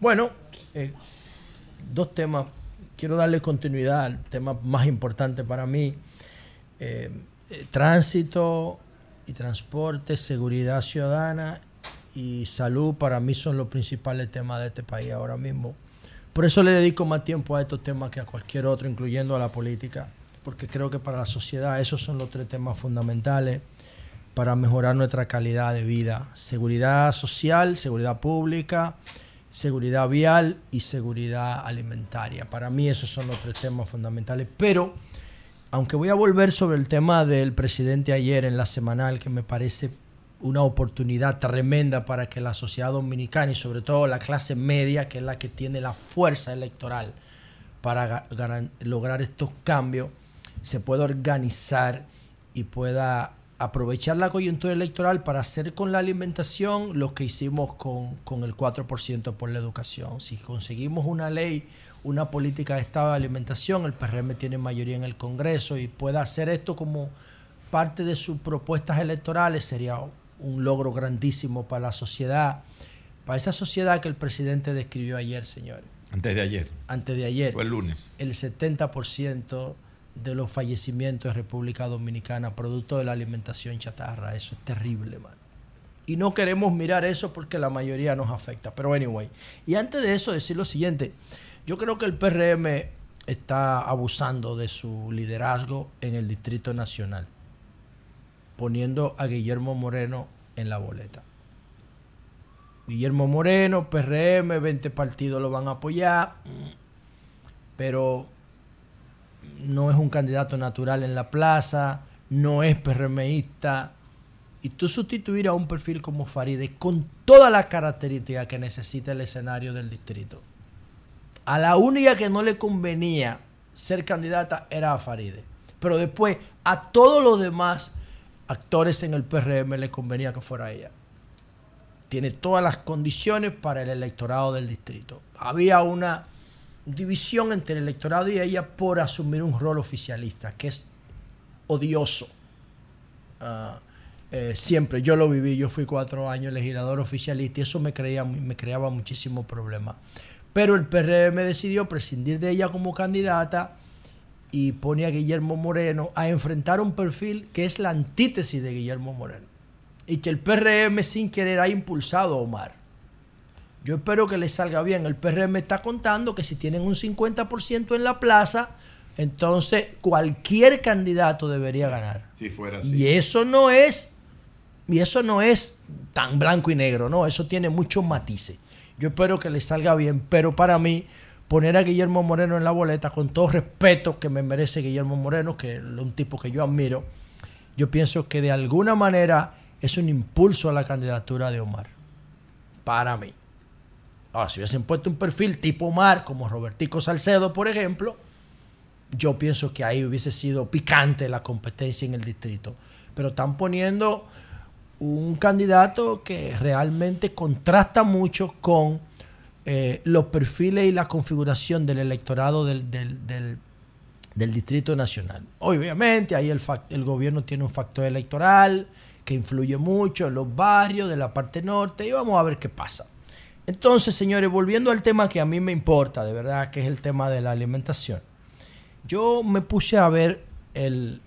Bueno, eh, dos temas. Quiero darle continuidad al tema más importante para mí. Eh, eh, tránsito y transporte, seguridad ciudadana y salud para mí son los principales temas de este país ahora mismo. Por eso le dedico más tiempo a estos temas que a cualquier otro, incluyendo a la política, porque creo que para la sociedad esos son los tres temas fundamentales para mejorar nuestra calidad de vida. Seguridad social, seguridad pública, seguridad vial y seguridad alimentaria. Para mí esos son los tres temas fundamentales. Pero, aunque voy a volver sobre el tema del presidente ayer en la semanal, que me parece una oportunidad tremenda para que la sociedad dominicana y sobre todo la clase media, que es la que tiene la fuerza electoral para lograr estos cambios, se pueda organizar y pueda aprovechar la coyuntura electoral para hacer con la alimentación lo que hicimos con, con el 4% por la educación. Si conseguimos una ley, una política de Estado de alimentación, el PRM tiene mayoría en el Congreso y pueda hacer esto como parte de sus propuestas electorales, sería un logro grandísimo para la sociedad, para esa sociedad que el presidente describió ayer, señores Antes de ayer. antes de ayer. Fue el lunes. El 70% de los fallecimientos en República Dominicana producto de la alimentación chatarra. Eso es terrible, mano. Y no queremos mirar eso porque la mayoría nos afecta. Pero anyway. Y antes de eso decir lo siguiente. Yo creo que el PRM está abusando de su liderazgo en el Distrito Nacional. Poniendo a Guillermo Moreno en la boleta. Guillermo Moreno, PRM, 20 partidos lo van a apoyar, pero no es un candidato natural en la plaza, no es PRMista. Y tú sustituir a un perfil como Faride con todas las características que necesita el escenario del distrito. A la única que no le convenía ser candidata era a Faride. Pero después a todos los demás actores en el PRM le convenía que fuera ella tiene todas las condiciones para el electorado del distrito. Había una división entre el electorado y ella por asumir un rol oficialista, que es odioso. Ah, eh, siempre, yo lo viví, yo fui cuatro años legislador oficialista y eso me, creía, me creaba muchísimos problemas. Pero el PRM decidió prescindir de ella como candidata y pone a Guillermo Moreno a enfrentar un perfil que es la antítesis de Guillermo Moreno y que el PRM sin querer ha impulsado a Omar. Yo espero que les salga bien. El PRM está contando que si tienen un 50% en la plaza, entonces cualquier candidato debería ganar. Si fuera Y eso no es y eso no es tan blanco y negro, no, eso tiene muchos matices. Yo espero que les salga bien, pero para mí poner a Guillermo Moreno en la boleta, con todo respeto que me merece Guillermo Moreno, que es un tipo que yo admiro, yo pienso que de alguna manera es un impulso a la candidatura de Omar. Para mí. Ahora, si hubiesen puesto un perfil tipo Omar, como Robertico Salcedo, por ejemplo, yo pienso que ahí hubiese sido picante la competencia en el distrito. Pero están poniendo un candidato que realmente contrasta mucho con eh, los perfiles y la configuración del electorado del, del- del- Distrito Nacional. Obviamente, ahí el gobierno tiene un factor electoral que influye mucho en los barrios de la parte norte y vamos a ver qué pasa. Entonces, señores, volviendo al tema que a mí me importa, de verdad, que es el tema de la alimentación. Yo me puse a ver el,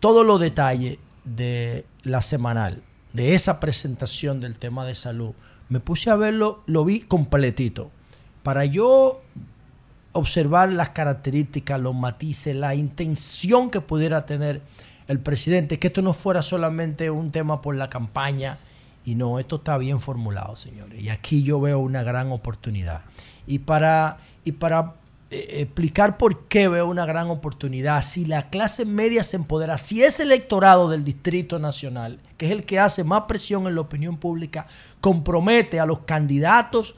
todos los detalles de la semanal, de esa presentación del tema de salud. Me puse a verlo, lo vi completito. Para yo observar las características, los matices, la intención que pudiera tener el presidente, que esto no fuera solamente un tema por la campaña, y no, esto está bien formulado, señores. Y aquí yo veo una gran oportunidad. Y para, y para explicar por qué veo una gran oportunidad, si la clase media se empodera, si ese electorado del Distrito Nacional, que es el que hace más presión en la opinión pública, compromete a los candidatos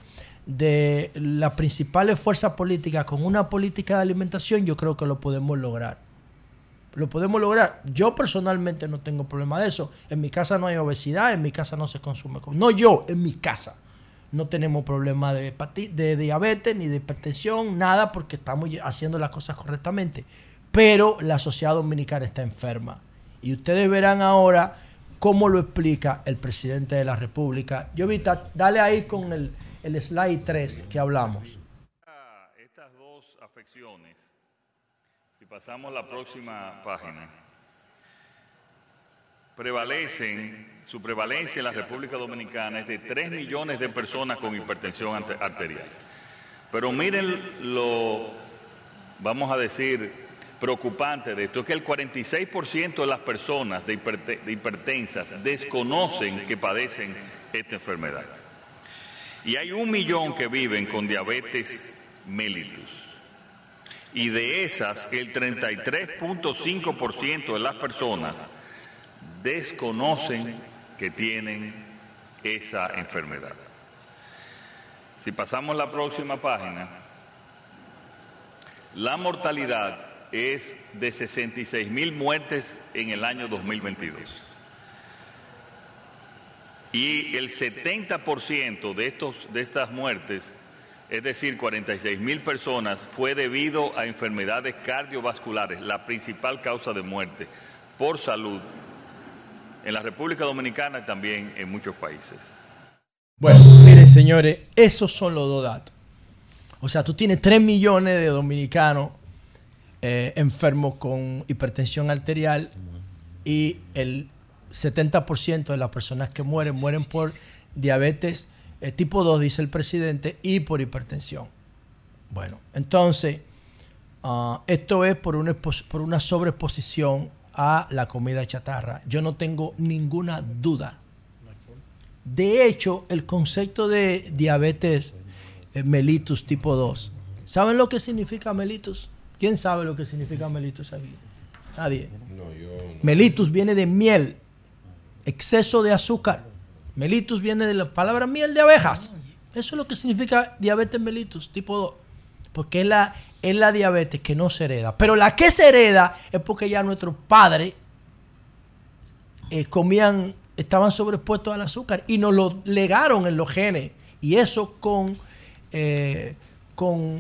de las principales fuerzas políticas con una política de alimentación, yo creo que lo podemos lograr. Lo podemos lograr. Yo personalmente no tengo problema de eso. En mi casa no hay obesidad, en mi casa no se consume. No yo, en mi casa. No tenemos problema de, de diabetes ni de hipertensión, nada, porque estamos haciendo las cosas correctamente. Pero la sociedad dominicana está enferma. Y ustedes verán ahora cómo lo explica el presidente de la República. Yo, Vita, dale ahí con el, el slide 3 que hablamos. Estas dos afecciones, si pasamos la próxima página, prevalecen, su prevalencia en la República Dominicana es de 3 millones de personas con hipertensión arte- arterial. Pero miren lo, vamos a decir, preocupante de esto, es que el 46% de las personas de hipertensas desconocen que padecen esta enfermedad. Y hay un millón que viven con diabetes mellitus. Y de esas, el 33.5% de las personas desconocen que tienen esa enfermedad. Si pasamos la próxima página, la mortalidad es de 66 mil muertes en el año 2022. Y el 70% de, estos, de estas muertes, es decir, 46 mil personas, fue debido a enfermedades cardiovasculares, la principal causa de muerte por salud en la República Dominicana y también en muchos países. Bueno, miren señores, esos son los dos datos. O sea, tú tienes 3 millones de dominicanos eh, enfermos con hipertensión arterial y el 70% de las personas que mueren mueren por diabetes eh, tipo 2, dice el presidente, y por hipertensión. Bueno, entonces, ah, esto es por una, por una sobreexposición a la comida chatarra. Yo no tengo ninguna duda. De hecho, el concepto de diabetes eh, mellitus tipo 2, ¿saben lo que significa mellitus? ¿Quién sabe lo que significa mellitus aquí? Nadie. Mellitus viene de miel, exceso de azúcar. Mellitus viene de la palabra miel de abejas. Eso es lo que significa diabetes mellitus tipo 2. Porque es la, es la diabetes que no se hereda. Pero la que se hereda es porque ya nuestros padres eh, comían, estaban sobrepuestos al azúcar y nos lo legaron en los genes. Y eso con, eh, con,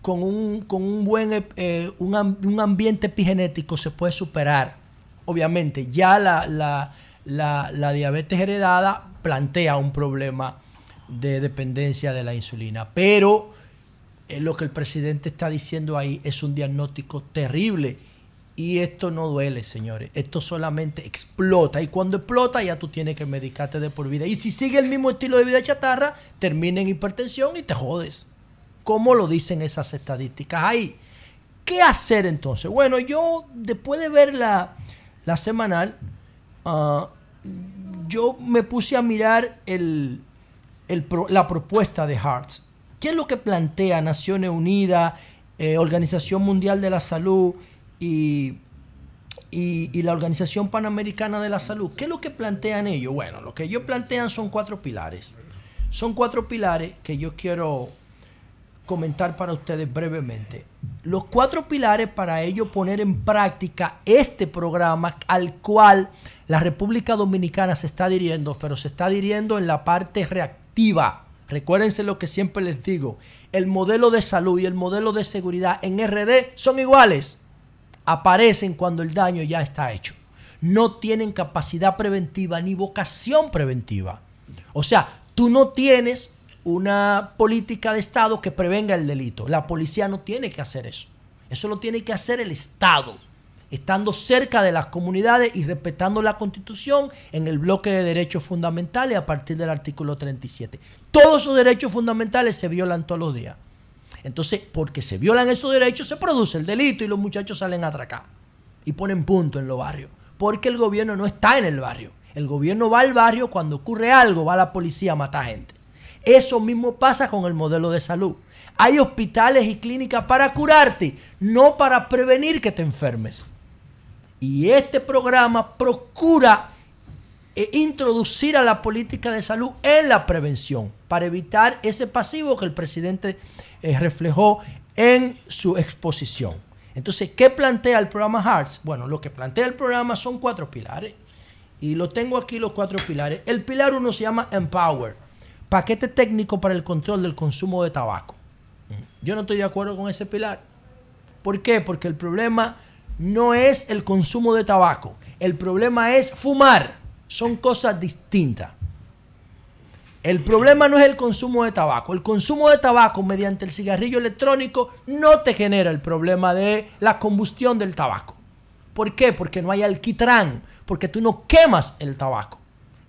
con un, con un buen eh, un, un ambiente epigenético se puede superar. Obviamente, ya la, la, la- la diabetes heredada plantea un problema de dependencia de la insulina. Pero lo que el presidente está diciendo ahí es un diagnóstico terrible. Y esto no duele, señores. Esto solamente explota. Y cuando explota, ya tú tienes que medicarte de por vida. Y si sigue el mismo estilo de vida chatarra, termina en hipertensión y te jodes. ¿Cómo lo dicen esas estadísticas ahí? ¿Qué hacer entonces? Bueno, yo después de ver la, la semanal, ah, yo me puse a mirar el, la propuesta de Hartz. ¿Qué es lo que plantea Naciones Unidas, eh, Organización Mundial de la Salud y, y- la Organización Panamericana de la Salud? ¿Qué es lo que plantean ellos? Bueno, lo que ellos plantean son cuatro pilares. Son cuatro pilares que yo quiero comentar para ustedes brevemente. Los cuatro pilares para ello poner en práctica este programa al cual la República Dominicana se está dirigiendo, pero se está dirigiendo en la parte reactiva. Recuérdense lo que siempre les digo, el modelo de salud y el modelo de seguridad en RD son iguales. Aparecen cuando el daño ya está hecho. No tienen capacidad preventiva ni vocación preventiva. O sea, tú no tienes una política de Estado que prevenga el delito. La policía no tiene que hacer eso. Eso lo tiene que hacer el Estado, estando cerca de las comunidades y respetando la Constitución en el bloque de derechos fundamentales a partir del artículo 37. Todos esos derechos fundamentales se violan todos los días. Entonces, porque se violan esos derechos, se produce el delito y los muchachos salen a atracar y ponen punto en los barrios. Porque el gobierno no está en el barrio. El gobierno va al barrio cuando ocurre algo, va la policía a matar gente. Eso mismo pasa con el modelo de salud. Hay hospitales y clínicas para curarte, no para prevenir que te enfermes. Y este programa procura eh, introducir a la política de salud en la prevención para evitar ese pasivo que el presidente eh, reflejó en su exposición. Entonces, ¿qué plantea el programa HEARTS? Bueno, lo que plantea el programa son cuatro pilares. Y lo tengo aquí los cuatro pilares. El pilar uno se llama Empower, paquete técnico para el control del consumo de tabaco. Yo no estoy de acuerdo con ese pilar. ¿Por qué? Porque el problema no es el consumo de tabaco. El problema es fumar. Son cosas distintas. El problema no es el consumo de tabaco. El consumo de tabaco mediante el cigarrillo electrónico no te genera el problema de la combustión del tabaco. ¿Por qué? Porque no hay alquitrán, porque tú no quemas el tabaco.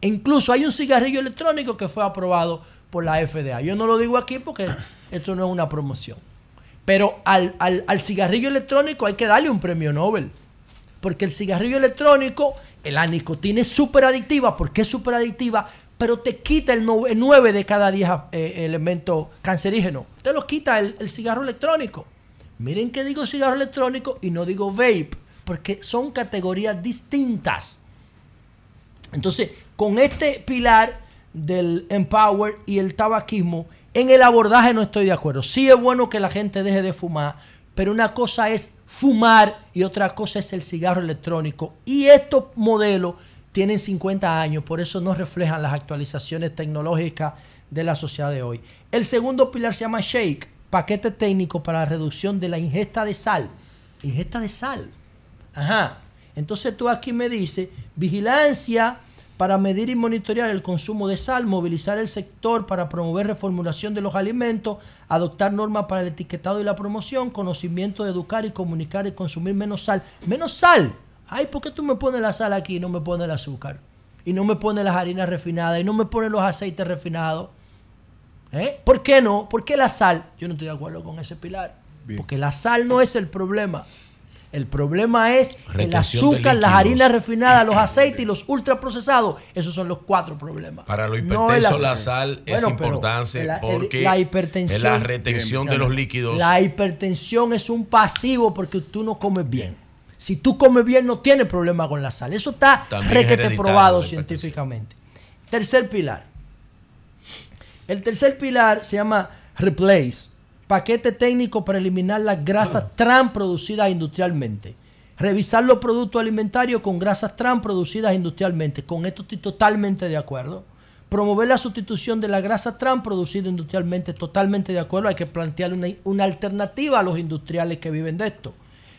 E incluso hay un cigarrillo electrónico que fue aprobado por la FDA. Yo no lo digo aquí porque esto no es una promoción. Pero al, al- al cigarrillo electrónico hay que darle un premio Nobel. Porque el cigarrillo electrónico, la nicotina es súper adictiva. ¿Por qué es súper adictiva? Pero te quita el 9 de cada 10 eh, elementos cancerígenos. Te lo quita el, el cigarro electrónico. Miren que digo cigarro electrónico y no digo vape. Porque son categorías distintas. Entonces, con este pilar del empower y el tabaquismo, en el abordaje no estoy de acuerdo. Sí es bueno que la gente deje de fumar, pero una cosa es fumar y otra cosa es el cigarro electrónico. Y estos modelos tienen 50 años, por eso no reflejan las actualizaciones tecnológicas de la sociedad de hoy. El segundo pilar se llama SHAKE, paquete técnico para la reducción de la ingesta de sal. Ingesta de sal. Ajá. Entonces tú aquí me dices, vigilancia para medir y monitorear el consumo de sal, movilizar el sector para promover reformulación de los alimentos, adoptar normas para el etiquetado y la promoción, conocimiento de educar y comunicar y consumir menos sal. Menos sal. Ay, ¿por qué tú me pones la sal aquí y no me pones el azúcar? Y no me pones las harinas refinadas y no me pones los aceites refinados. ¿Eh? ¿Por qué no? ¿Por qué la sal? Yo no estoy de acuerdo con ese pilar. Porque la sal no es el problema. El problema es el azúcar, las harinas refinadas, los aceites y los ultraprocesados. Esos son los cuatro problemas. Para los No es hipertensos la sal es Bueno, importante la- el- porque la hipertensión, es la retención de los líquidos. La hipertensión es un pasivo porque tú no comes bien. Si tú comes bien no tienes problema con la sal. Eso está requete probado científicamente. Tercer pilar. El tercer pilar se llama Replace, paquete técnico para eliminar las grasas trans producidas industrialmente. Revisar los productos alimentarios con grasas trans producidas industrialmente. Con esto estoy totalmente de acuerdo. Promover la sustitución de la grasa trans producida industrialmente, totalmente de acuerdo. Hay que plantear una, una alternativa a los industriales que viven de esto.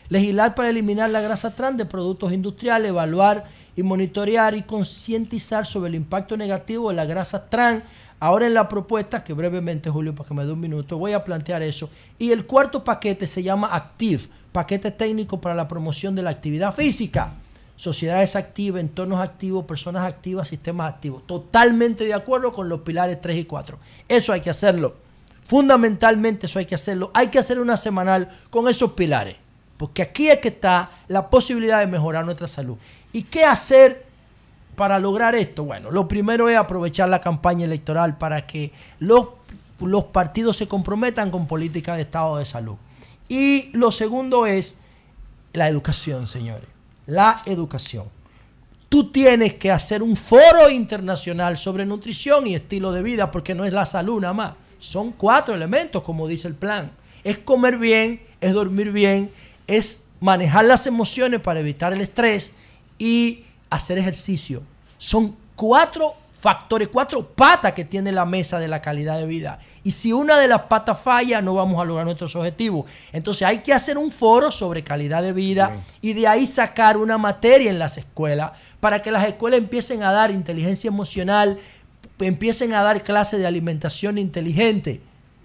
Legislar para eliminar la grasa trans de productos industriales, evaluar y monitorear y concientizar sobre el impacto negativo de la grasa trans. Ahora en la propuesta, que brevemente, Julio, para que me dé un minuto, voy a plantear eso. Y el cuarto paquete se llama ACTIV, paquete técnico para la promoción de la actividad física. Sociedades activas, entornos activos, personas activas, sistemas activos. Totalmente de acuerdo con los pilares 3 y 4. Eso hay que hacerlo. Fundamentalmente eso hay que hacerlo. Hay que hacer una semanal con esos pilares. Porque aquí es que está la posibilidad de mejorar nuestra salud. ¿Y qué hacer para lograr esto? Bueno, lo primero es aprovechar la campaña electoral para que los los partidos se comprometan con políticas de estado de salud. Y lo segundo es la educación, señores. La educación. Tú tienes que hacer un foro internacional sobre nutrición y estilo de vida, porque no es la salud nada más. Son cuatro elementos, como dice el plan. Es comer bien, es dormir bien, es manejar las emociones para evitar el estrés y hacer ejercicio. Son cuatro factores, cuatro patas que tiene la mesa de la calidad de vida. Y si una de las patas falla, no vamos a lograr nuestros objetivos. Entonces hay que hacer un foro sobre calidad de vida y de ahí sacar una materia en las escuelas para que las escuelas empiecen a dar inteligencia emocional, empiecen a dar clases de alimentación inteligente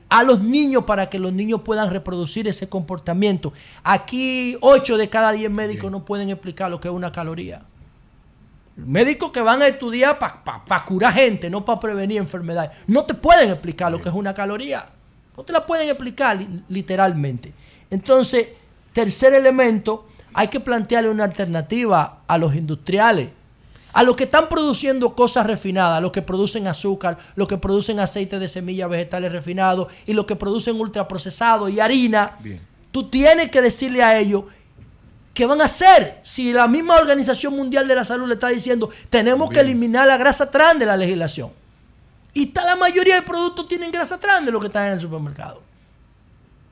a los niños para que los niños puedan reproducir ese comportamiento. Aquí 8 de cada 10 médicos no pueden explicar lo que es una caloría. Médicos que van a estudiar para curar gente, no para prevenir enfermedades. No te pueden explicar lo que es una caloría. No te la pueden explicar li- literalmente. Entonces, tercer elemento, hay que plantearle una alternativa a los industriales, a los que están produciendo cosas refinadas, los que producen azúcar, los que producen aceite de semillas vegetales refinados y los que producen ultraprocesados y harina. Tú tienes que decirle a ellos ¿Qué van a hacer? Si la misma Organización Mundial de la Salud le está diciendo, tenemos que eliminar la grasa trans de la legislación. Y está la mayoría de productos tienen grasa trans de lo que están en el supermercado.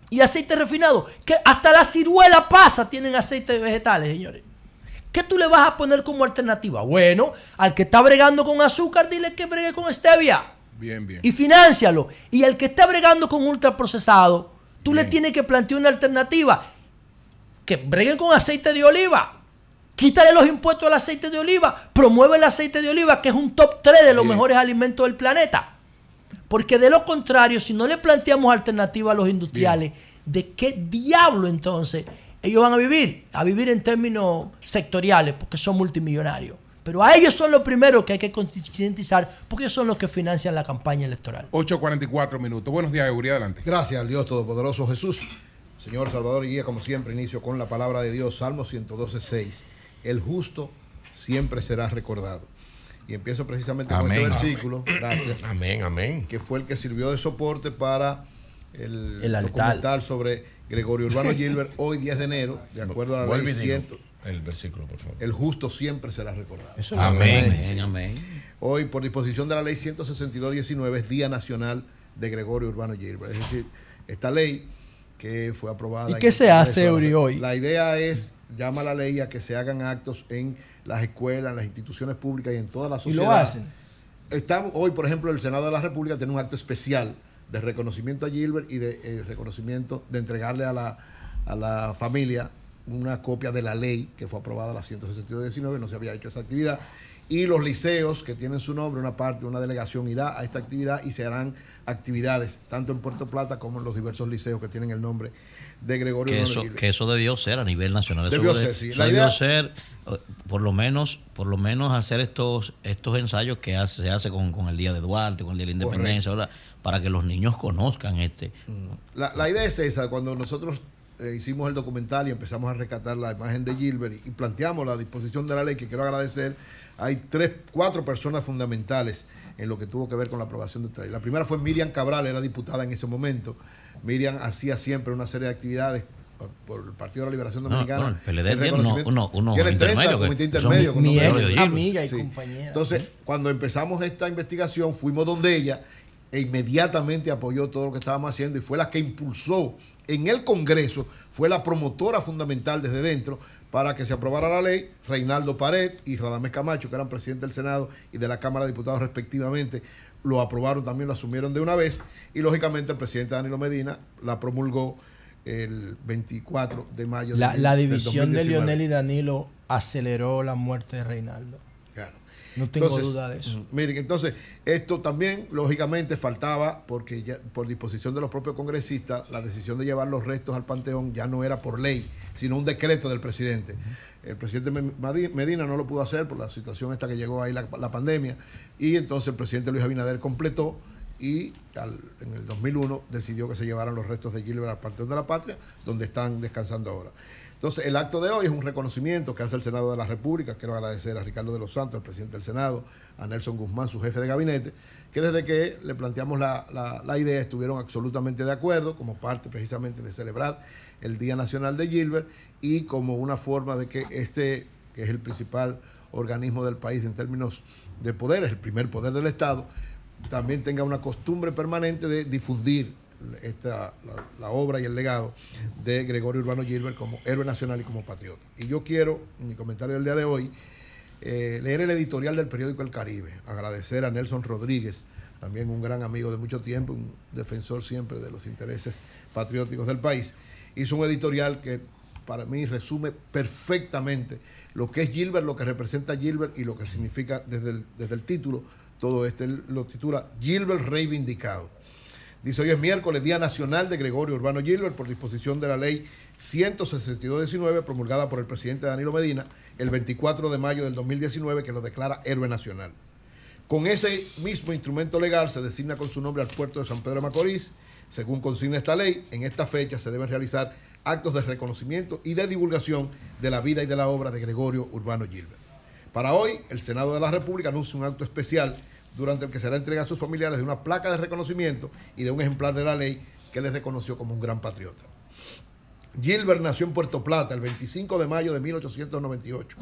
Y aceite refinado. Que hasta la ciruela pasa tienen aceite vegetales, señores. ¿Qué tú le vas a poner como alternativa? Bueno, al que está bregando con azúcar, dile que bregue con stevia Bien, bien. y financialo. Y el que está bregando con ultraprocesado, tú le tienes que plantear una alternativa. Que breguen con aceite de oliva. Quítale los impuestos al aceite de oliva. Promueve el aceite de oliva, que es un top 3 de los mejores alimentos del planeta. Porque de lo contrario, si no le planteamos alternativa a los industriales, ¿de qué diablo entonces ellos van a vivir? A vivir en términos sectoriales, porque son multimillonarios. Pero a ellos son los primeros que hay que concientizar, porque ellos son los que financian la campaña electoral. 8.44 minutos. Buenos días, Eury, adelante. Gracias al Dios Todopoderoso Jesús. Señor Salvador y Guía, como siempre, inicio con la palabra de Dios, Salmo 112.6. El justo siempre será recordado. Y empiezo precisamente con este versículo, gracias. Amén, amén. Que fue el que sirvió de soporte para el, El altar. documental sobre Gregorio Urbano Gilbert, hoy 10 de enero, de acuerdo a la ley y dilo 100. El versículo, por favor. El justo siempre será recordado. Eso es Amén. Amén, amén. Hoy, por disposición de la ley 162-19, es Día Nacional de Gregorio Urbano Gilbert. Es decir, esta ley que fue aprobada. ¿Y qué se hace, Eury, hoy? La idea es, llama la ley a que se hagan actos en las escuelas, en las instituciones públicas y en toda la Y sociedad. lo hacen. Estamos, hoy, por ejemplo, el Senado de la República tiene un acto especial de reconocimiento a Gilbert y de eh, reconocimiento, de entregarle a la, a la familia una copia de la ley que fue aprobada la 162-19, no se había hecho esa actividad. Y los liceos que tienen su nombre, una parte, una delegación irá a esta actividad y se harán actividades tanto en Puerto Plata como en los diversos liceos que tienen el nombre de Gregorio Que eso, que eso debió ser a nivel nacional. Eso Debió de- ser, sí. La debió idea- ser, eh, por lo menos, por lo menos hacer estos, estos ensayos que hace- se hace con, con el Día de Duarte, con el Día de la Independencia, ahora, para que los niños conozcan este. La, la idea es esa, cuando nosotros eh, hicimos el documental y empezamos a rescatar la imagen de Gilbert y, y planteamos la disposición de la ley, que quiero agradecer, hay tres, cuatro personas fundamentales en lo que tuvo que ver con la aprobación de esta ley. La primera fue Miriam Cabral, era diputada en ese momento. Miriam hacía siempre una serie de actividades por- el Partido de la Liberación No, Dominicana. no, el PLD en tiene reconocimiento. uno- uno Tiene 30 intermedio que- comité intermedio. con mi ex amiga y compañera. Entonces, cuando empezamos esta investigación, fuimos donde ella e inmediatamente apoyó todo lo que estábamos haciendo y fue la que impulsó en el Congreso, fue la promotora fundamental desde dentro para que se aprobara la ley. Reinaldo Pared y Radamés Camacho, que eran presidentes del Senado y de la Cámara de Diputados respectivamente, lo aprobaron también, lo asumieron de una vez y lógicamente el presidente Danilo Medina la promulgó el 24 de mayo La, del- la del división de 2019. Lionel y Danilo aceleró la muerte de Reinaldo. No tengo Entonces, duda de eso. Miren, entonces, esto también, lógicamente, faltaba, porque ya por disposición de los propios congresistas, la decisión de llevar los restos al panteón ya no era por ley, sino un decreto del presidente. El presidente Medina no lo pudo hacer por la situación esta que llegó ahí la, la pandemia, y entonces el presidente Luis Abinader completó y al- en el 2001 decidió que se llevaran los restos de Gilbert al Panteón de la Patria, donde están descansando ahora. Entonces, el acto de hoy es un reconocimiento que hace el Senado de la República. Quiero agradecer a Ricardo de los Santos, el presidente del Senado, a Nelson Guzmán, su jefe de gabinete, que desde que le planteamos la, idea estuvieron absolutamente de acuerdo, como parte precisamente de celebrar el Día Nacional de Gilbert y como una forma de que este, que es el principal organismo del país en términos de poder, es el primer poder del Estado, también tenga una costumbre permanente de difundir esta, la, obra y el legado de Gregorio Urbano Gilbert como héroe nacional y como patriota. Y yo quiero, en mi comentario del día de hoy, eh, leer el editorial del periódico El Caribe, agradecer a Nelson Rodríguez, también un gran amigo de mucho tiempo, un defensor siempre de los intereses patrióticos del país. Hizo un editorial que para mí resume perfectamente lo que es Gilbert, lo que representa Gilbert y lo que significa desde el, desde el título todo este. Lo titula Gilbert Reivindicado. Dice, hoy es miércoles, Día Nacional de Gregorio Urbano Gilbert, por disposición de la ley 162-19, promulgada por el presidente Danilo Medina el 24 de mayo del 2019, que lo declara héroe nacional. Con ese mismo instrumento legal se designa con su nombre al puerto de San Pedro de Macorís. Según consigna esta ley, en esta fecha se deben realizar actos de reconocimiento y de divulgación de la vida y de la obra de Gregorio Urbano Gilbert. Para hoy, el Senado de la República anuncia un acto especial durante el que será entrega a sus familiares de una placa de reconocimiento y de un ejemplar de la ley que les reconoció como un gran patriota. Gilbert nació en Puerto Plata el 25 de mayo de 1898,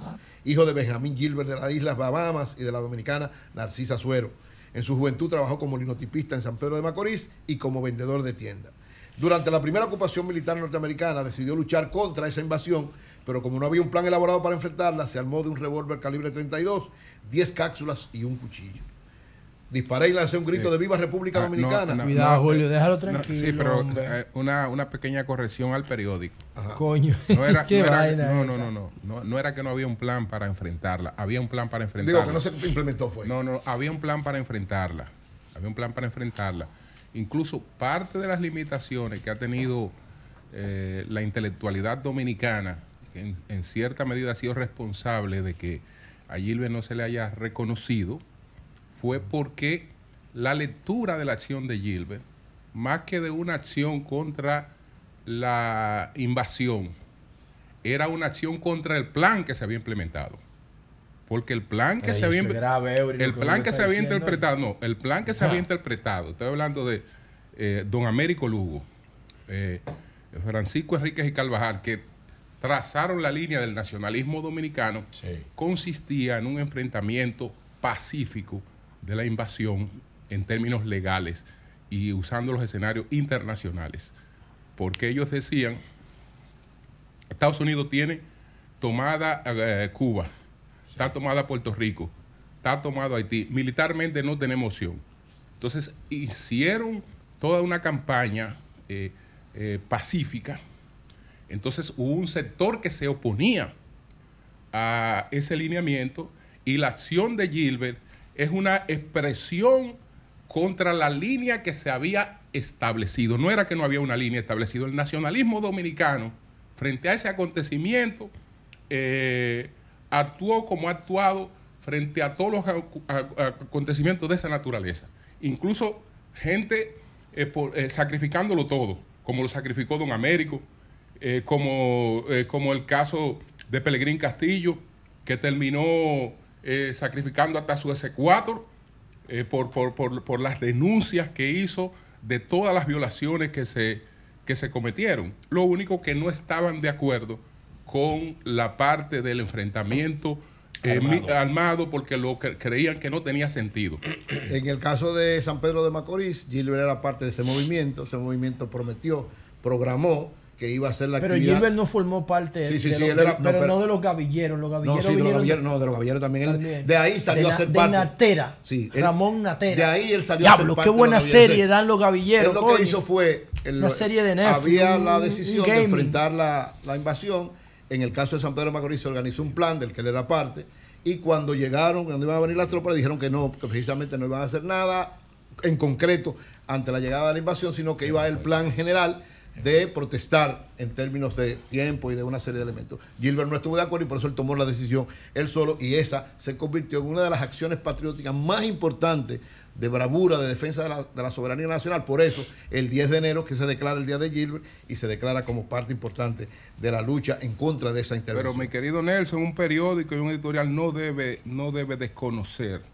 hijo de Benjamín Gilbert de las Islas Bahamas y de la dominicana Narcisa Suero. En su juventud trabajó como linotipista en San Pedro de Macorís y como vendedor de tienda. Durante la primera ocupación militar norteamericana decidió luchar contra esa invasión, pero como no había un plan elaborado para enfrentarla, se armó de un revólver calibre 32, 10 cápsulas y un cuchillo. Disparé y lancé un grito de viva República Ah, Dominicana. no, Cuidado, no, Julio, déjalo no, tranquilo, sí, pero eh, una, una pequeña corrección al periódico. Coño, No era, qué no, era- vaina no, no, no, no, no, no era que no había un plan para enfrentarla, había un plan para enfrentarla. Digo que no se implementó fue. No, no, había un plan para enfrentarla. Había un plan para enfrentarla. Incluso parte de las limitaciones que ha tenido eh, la intelectualidad dominicana, que en, en cierta medida ha sido responsable de que a Gilbert no se le haya reconocido, fue porque la lectura de la acción de Gilbert, más que de una acción contra la invasión, era una acción contra el plan que se había implementado. Porque el plan que se había grave, Eury, el plan que se había diciendo. interpretado, no, el plan que se había interpretado, estoy hablando de eh, don Américo Lugo, eh, Francisco Enríquez y Carvajal, que trazaron la línea del nacionalismo dominicano, consistía en un enfrentamiento pacífico de la invasión en términos legales y usando los escenarios internacionales. Porque ellos decían, Estados Unidos tiene tomada eh, Cuba, está tomada Puerto Rico, está tomado Haití. Militarmente no tenemos opción. Entonces hicieron toda una campaña eh, eh, pacífica. Entonces hubo un sector que se oponía a ese lineamiento y la acción de Gilbert es una expresión contra la línea que se había establecido. No era que no había una línea establecida. El nacionalismo dominicano, frente a ese acontecimiento, eh, actuó como ha actuado frente a todos los acontecimientos de esa naturaleza. Incluso gente eh, eh, sacrificándolo todo, como lo sacrificó Don Américo, como, como el caso de Pelegrín Castillo, que terminó eh, sacrificando hasta su execuator eh, por, por, por- por las denuncias que hizo de todas las violaciones que se, que se cometieron. Lo único que no estaban de acuerdo con la parte del enfrentamiento eh, mi- armado. porque lo que creían que no tenía sentido. En el caso de San Pedro de Macorís, Gilbert era parte de ese movimiento. Ese movimiento prometió, programó que iba a hacer la Pero actividad. Gilbert no formó parte Sí, sí, de sí, los- él era- no, pero, pero- no de los gavilleros. Los No, gavilleros sí, de los gavilleros, no, de los gavilleros también. Él- de ahí salió De a ser de parte. Natera. Sí, él- Ramón Natera. De ahí él salió a ser parte qué de los buena serie dan los gavilleros. Él lo coño. que hizo fue. él Una serie de Netflix, Había la decisión de enfrentar la, la invasión. En el caso de San Pedro de Macorís se organizó un plan del que él era parte. Y cuando llegaron, cuando iban a venir las tropas, le dijeron que no, que precisamente no iban a hacer nada en concreto ante la llegada de la invasión, sino que iba el plan general de protestar en términos de tiempo y de una serie de elementos. Gilbert no estuvo de acuerdo y por eso él tomó la decisión él solo y esa se convirtió en una de las acciones patrióticas más importantes de bravura, de defensa de la, de la soberanía nacional. Por eso, el 10 de enero que se declara el Día de Gilbert y se declara como parte importante de la lucha en contra de esa Pero intervención. mi querido Nelson, un periódico y un editorial no debe, no debe desconocer.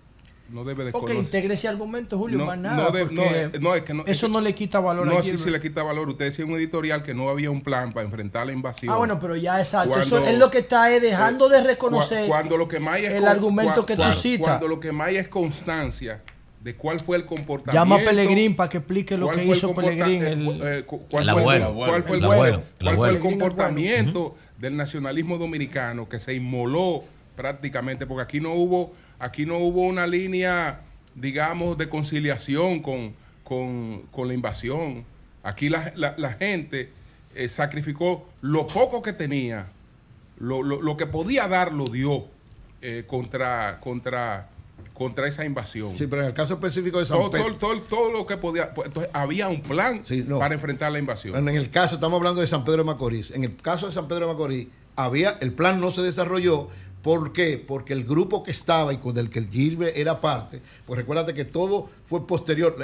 No debe Porque desconocer. integre ese argumento, Julio, No, más nada. no de- porque no, eh, no, es que no- eso no le quita valor No, a sí, sí le quita valor. Usted decía en un editorial que no había un plan para enfrentar la invasión. Ah, bueno, pero ya exacto. Cuando- eso es lo que está es dejando de Cua- reconocer cuando lo que más es el con- argumento cua- que tú citas. Cuando lo que más es constancia de cuál fue el comportamiento. Llama a Pellegrín para que explique lo que hizo Pellegrín. eh, el- eh, cu- cuál El fue abuelo. cuál fue el El bueno, abuelo, el cuál fue el abuelo. comportamiento del nacionalismo dominicano que se inmoló prácticamente porque aquí no hubo aquí no hubo una línea digamos de conciliación con, con, con la invasión aquí la, la- la gente eh, sacrificó lo poco que tenía lo, lo- lo que podía dar lo dio eh, contra contra contra esa invasión Sí, pero en el caso específico de San todo, Pedro. todo, todo, todo lo que podía pues, entonces había un plan no. para enfrentar la invasión En el caso, estamos hablando de San Pedro de Macorís. En el caso de San Pedro de Macorís, había, el plan no se desarrolló. ¿Por qué? Porque el grupo que estaba y con el que el Gilbert era parte, pues recuérdate que todo fue posterior.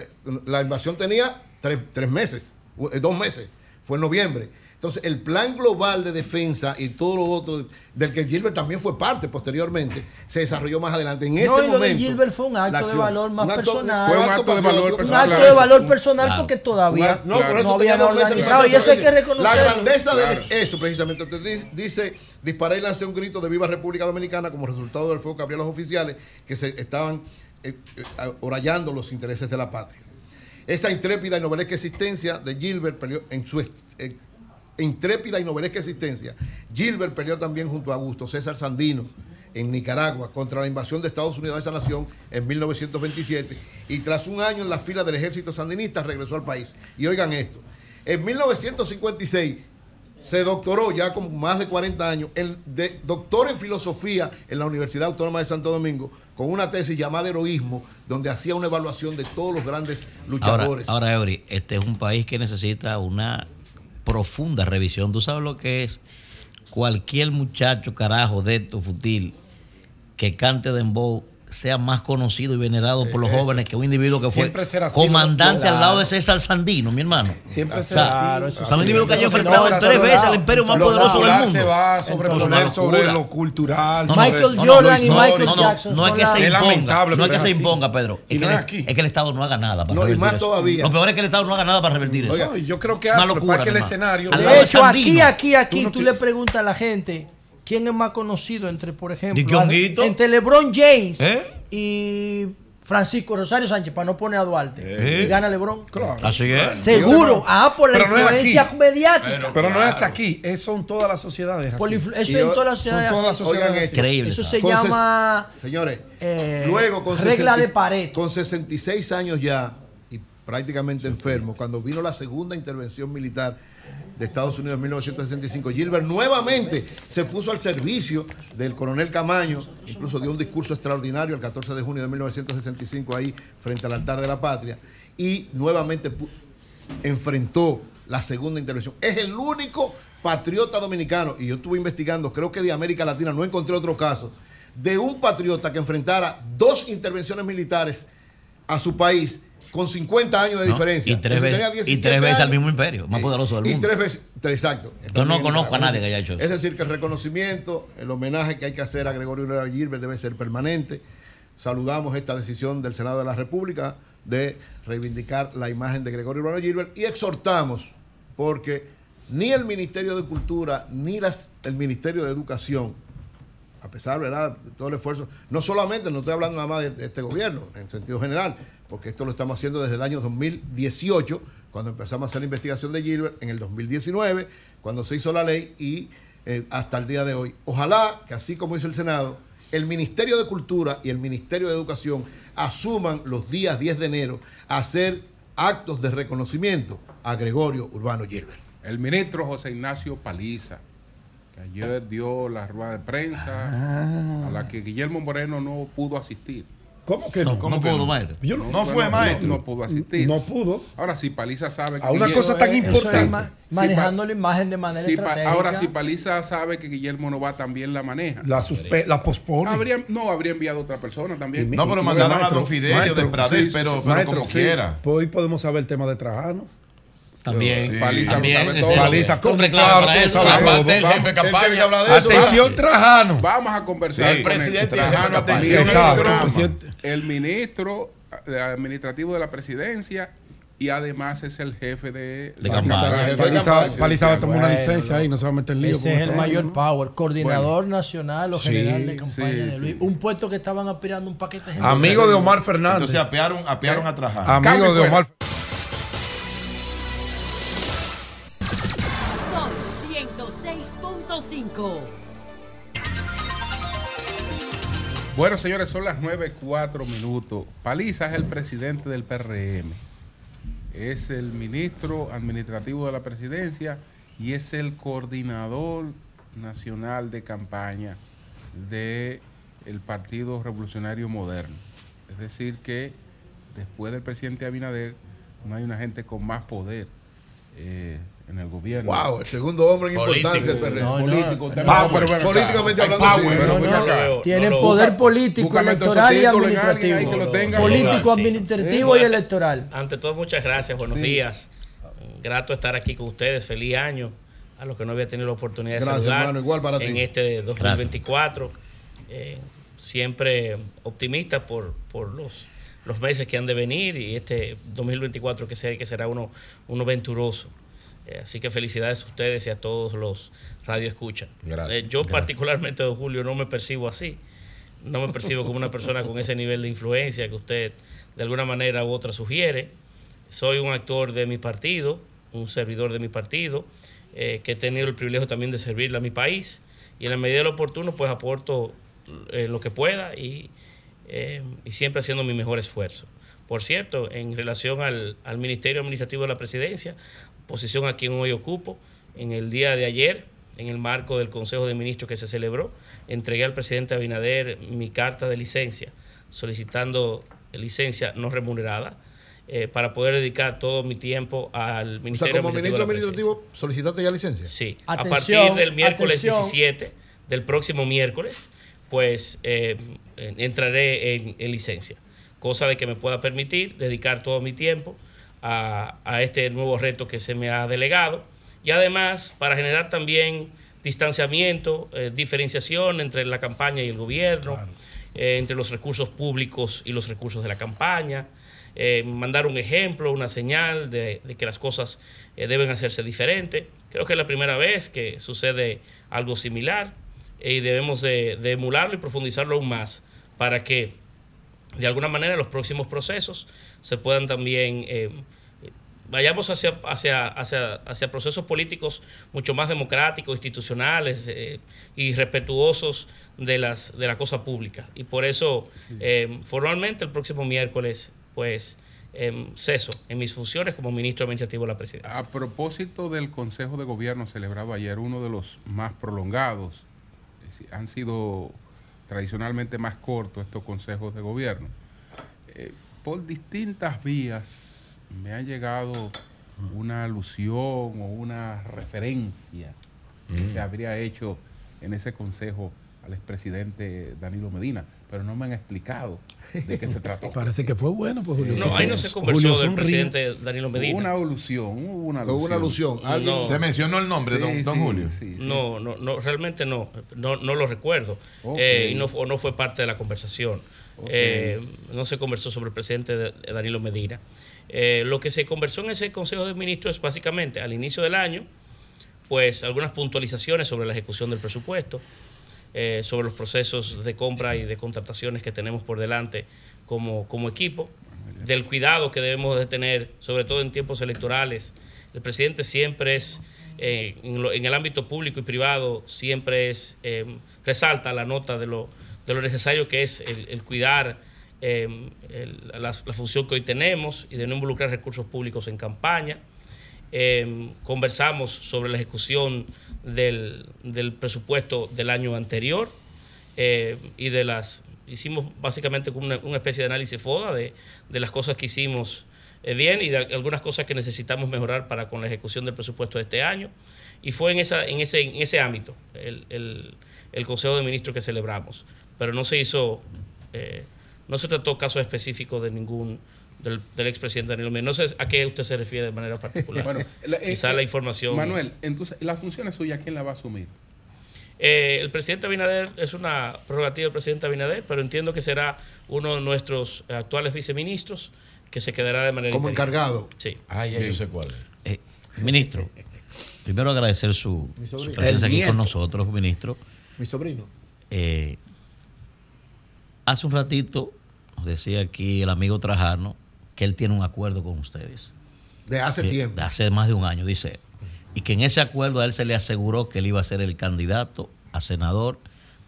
La, invasión tenía tres, meses, eh, dos meses, fue en noviembre. Entonces, el plan global de defensa y todo lo otro, del que Gilbert también fue parte posteriormente, se desarrolló más adelante. En ese no, y lo de momento. Gilbert fue un la acto de valor más un acto- personal. fue un acto de valor Un personal. acto de valor personal Claro. porque todavía No, por eso no tenía habían dos meses de organizado. Y eso hay que La reconocerlo. grandeza Claro. de eso, precisamente. Usted di- dice, disparé y lancé un grito de viva República Dominicana como resultado del fuego que abrieron los oficiales que se estaban eh, eh, orallando los intereses de la patria. Esa intrépida y novelesca existencia de Gilbert peleó en su eh, intrépida y novelesca existencia. Gilbert peleó también junto a Augusto César Sandino en Nicaragua contra la invasión de Estados Unidos a esa nación en 1927 y tras un año en la fila del ejército sandinista regresó al país. Y oigan esto, en 1956 se doctoró ya con más de 40 años, el de, doctor en filosofía en la Universidad Autónoma de Santo Domingo, con una tesis llamada Heroísmo, donde hacía una evaluación de todos los grandes Ahora, luchadores. ahora, Eury, este es un país que necesita una profunda revisión. ¿Tú sabes lo que es? Cualquier muchacho, carajo, de esto, futil, que cante dembow, sea más conocido y venerado por los Eso jóvenes que un individuo que fue comandante al lado de Claro. César Sandino, mi hermano. Siempre O será sea, así. un individuo que se enfrentado tres veces al imperio más poderoso del mundo. se va a sobreponer sobre lo cultural. Michael no, Jordan no, y no, Michael no, no, Jackson No es que se imponga, no es que se imponga, Pedro. Es que, no el- es aquí. es que el Estado no haga nada para No, y revertir más eso. todavía. Lo peor es que el Estado no haga nada para revertir eso. No, y yo creo que Una hace, que el escenario. De hecho, aquí, aquí, aquí, Tú le preguntas a la gente quién es más conocido entre, por ¿Y ejemplo, entre LeBron James ¿Eh? y Francisco Rosario Sánchez, para no poner a Duarte. ¿Eh? Y gana LeBron. Así es. Seguro. Ah, por la Pero no es aquí. influencia mediática. Pero no es aquí, es, son todas las sociedades. así. Por eso Y en todas las son sociedades. todas las sociedades Oigan así. Increíble. Eso eso. se llama Señores, eh, luego con regla 60 de Pareto. Con 66 años ya y prácticamente enfermo, cuando vino la segunda intervención militar de Estados Unidos en 1965, Gilbert nuevamente se puso al servicio del coronel Camaño, incluso dio un discurso extraordinario el 14 de junio de 1965 ahí frente al altar de la patria y nuevamente enfrentó la segunda intervención. Es el único patriota dominicano, y yo estuve investigando, creo que de América Latina no encontré otro caso, de un patriota que enfrentara dos intervenciones militares a su país con 50 años de ¿no? diferencia. Y tres veces, y 17 tres veces al mismo imperio, más poderoso del Y mundo. tres veces, exacto. Yo no conozco a nadie que haya hecho eso. Es decir, que el reconocimiento, el homenaje que hay que hacer a Gregorio Nueva Gilbert debe ser permanente. Saludamos esta decisión del Senado de la República de reivindicar la imagen de Gregorio Urbano Gilbert y exhortamos, porque ni el Ministerio de Cultura ni las, el Ministerio de Educación, a pesar ¿verdad? de todo el esfuerzo, no solamente, no estoy hablando nada más de este gobierno, en sentido general, porque esto lo estamos haciendo desde el año 2018, cuando empezamos a hacer la investigación de Gilbert, en el 2019, cuando se hizo la ley y eh, hasta el día de hoy. Ojalá que así como hizo el Senado, el Ministerio de Cultura y el Ministerio de Educación asuman los días 10 de enero a hacer actos de reconocimiento a Gregorio Urbano Gilbert. El ministro José Ignacio Paliza, que ayer dio la rueda de prensa Ah. a la que Guillermo Moreno no pudo asistir. ¿Cómo que no? ¿Cómo pudo, maestro? Yo No, No fue no, maestro. No, pudo asistir. No pudo. Ahora, si Paliza sabe que A una Guillermo- cosa tan importante. ma- manejando la imagen de manera estratégica. ahora, si Paliza sabe que Guillermo no va, también la maneja. La, suspe- la pospone. Habría, no, habría enviado a otra persona también. No, pero mandaron a Don Fidelio de Pradel, pero, pero maestro, como sí. quiera. Pues hoy podemos saber el tema de Trajano. También. Sí. Paliza También, lo sabe todo. Paliza, reclamas Claro, sabes Aparte, todo. el jefe él campaña. Atención, Trajano. Vamos a conversar Sí, presidente el, de Trajano, campaña. el Exacto, ministro- presidente. el ministro eh, administrativo de la presidencia y además es el jefe de, De la campaña. Paliza, va a tomar una licencia ahí, no se va a meter en lío Ese es el mayor power, coordinador nacional o Sí, general de campaña sí, de Luis. sí. Un puesto que estaban aspirando un paquete. Amigo de Omar Fernández. Entonces apearon, apearon a Trajano. Amigo de. Omar Son 106.5. Bueno, señores, son las 9.04 minutos. Paliza es el presidente del PRM. Es el ministro administrativo de la presidencia y es el coordinador nacional de campaña del Partido Revolucionario Moderno. Es decir, que después del presidente Abinader no hay una gente con más poder eh, en el gobierno. Wow, el segundo hombre en importancia del PRM. No, político, no, políticamente hablando, power, sí. pero No, acá. Poder político, electoral y administrativo. que lo tenga. Político, Sí. administrativo y electoral. Ante todo, muchas gracias, buenos Sí. días. Grato estar aquí con ustedes. Feliz año a los que no había tenido la oportunidad de Gracias, saludar hermano. Igual para ti. en este 2024. Eh, siempre optimista por, por los, los meses que han de venir y este 2024 que, sé que será uno, uno venturoso. Eh, así que felicidades a ustedes y a todos los radioescuchas. Gracias. Eh, yo particularmente, don Julio, no me percibo así. No me percibo como una persona con ese nivel de influencia que usted de alguna manera u otra sugiere. Soy un actor de mi partido, un servidor de mi partido, eh, que he tenido el privilegio también de servirle a mi país y en la medida de lo oportuno pues aporto eh, lo que pueda y, y siempre haciendo mi mejor esfuerzo. Por cierto, en relación al, al Ministerio Administrativo de la Presidencia, posición a quien hoy ocupo, en el día de ayer, en el marco del Consejo de Ministros que se celebró, entregué al presidente Abinader mi carta de licencia, solicitando licencia no remunerada eh, para poder dedicar todo mi tiempo al O sea, Ministerio como ministro Administrativo solicitaste ya licencia. Sí, Atención, a partir del miércoles atención. 17, del próximo miércoles, pues eh, eh, entraré en, en licencia. Cosa de que me pueda permitir dedicar todo mi tiempo a, a este nuevo reto que se me ha delegado. Y además, para generar también distanciamiento, eh, diferenciación entre la campaña y el gobierno, eh, entre los recursos públicos y los recursos de la campaña, eh, mandar un ejemplo, una señal de, de que las cosas eh, deben hacerse diferente. Creo que es la primera vez que sucede algo similar eh, y debemos de, de emularlo y profundizarlo aún más para que de alguna manera los próximos procesos se puedan también eh, vayamos hacia, hacia, hacia, hacia procesos políticos mucho más democráticos, institucionales eh, y respetuosos de, las, de la cosa pública. Y por eso, eh, formalmente, el próximo miércoles, pues, eh, ceso en mis funciones como ministro administrativo de la presidencia. A propósito del Consejo de Gobierno celebrado ayer, uno de los más prolongados, han sido tradicionalmente más cortos estos consejos de gobierno. Eh, por distintas vías me ha llegado una alusión o una referencia que Mm. se habría hecho en ese consejo al expresidente Danilo Medina, pero no me han explicado de qué se trató. Parece que fue bueno, pues Julio. No, ahí no se conversó Julio del presidente Danilo Medina. Hubo una alusión, hubo una Hubo alusión. una alusión. Alguien- No. Se mencionó el nombre, Sí, don, don sí, Julio. sí, sí. No, no, no, realmente no, no, no lo recuerdo. Eh, y no, o no fue parte de la conversación. Eh, no se conversó sobre el presidente de- de Danilo Medina. Eh, lo que se conversó en ese Consejo de Ministros es básicamente al inicio del año, pues algunas puntualizaciones sobre la ejecución del presupuesto, eh, sobre los procesos de compra y de contrataciones que tenemos por delante como, como equipo, del cuidado que debemos de tener, sobre todo en tiempos electorales. El presidente siempre es, eh, en, lo- en el ámbito público y privado, siempre es, resalta la nota de lo, de lo necesario que es el, el cuidar eh, el- la, la función que hoy tenemos y de no involucrar recursos públicos en campaña. Eh, conversamos sobre la ejecución del, del presupuesto del año anterior eh, y de las hicimos básicamente una, una especie de análisis FODA de, de las cosas que hicimos eh, bien y de algunas cosas que necesitamos mejorar para con la ejecución del presupuesto de este año. Y fue en, esa, en, ese, en ese ámbito el, el- el Consejo de Ministros que celebramos. Pero no se hizo, eh, no se trató casos específicos de ningún del, del expresidente Daniel Ortega. No sé a qué usted se refiere de manera particular. Bueno, la- eh, Quizá eh, la información. Manuel, entonces, ¿las funciones suyas quién la va a asumir? Eh, el presidente Abinader es una prerrogativa del presidente Abinader, pero entiendo que será uno de nuestros actuales viceministros que se quedará de manera Como interina. encargado. Sí. Ah, ya yo sé cuál es. Eh, ministro, primero agradecer su, Mi su sobrino. presencia aquí con nosotros, ministro. Mi sobrino. Eh, hace un ratito nos decía aquí el amigo Trajano que él tiene un acuerdo con ustedes. De hace Que- tiempo. De hace más de un año, dice él. Y que en ese acuerdo a él se le aseguró que él iba a ser el candidato a senador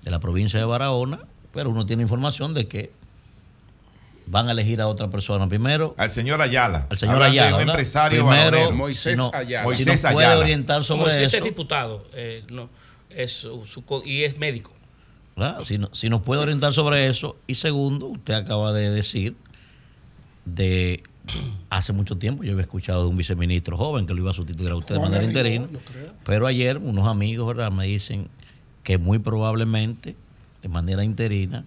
de la provincia de Barahona, pero uno tiene información de que van a elegir a otra persona primero. Al señor Ayala. Al señor Ayala. un ¿verdad? empresario primero, si Moisés no- Ayala. si Moisés nos puede Ayala. orientar sobre Moisés eso. es diputado, eh, no, es su- su co- y es médico. ¿Verdad? Si, no- si nos puede orientar sobre eso. Y segundo, usted acaba de decir de hace mucho tiempo, yo había escuchado de un viceministro joven que lo iba a sustituir a usted de manera interina. Pero ayer unos amigos ¿verdad? me dicen que muy probablemente, de manera interina,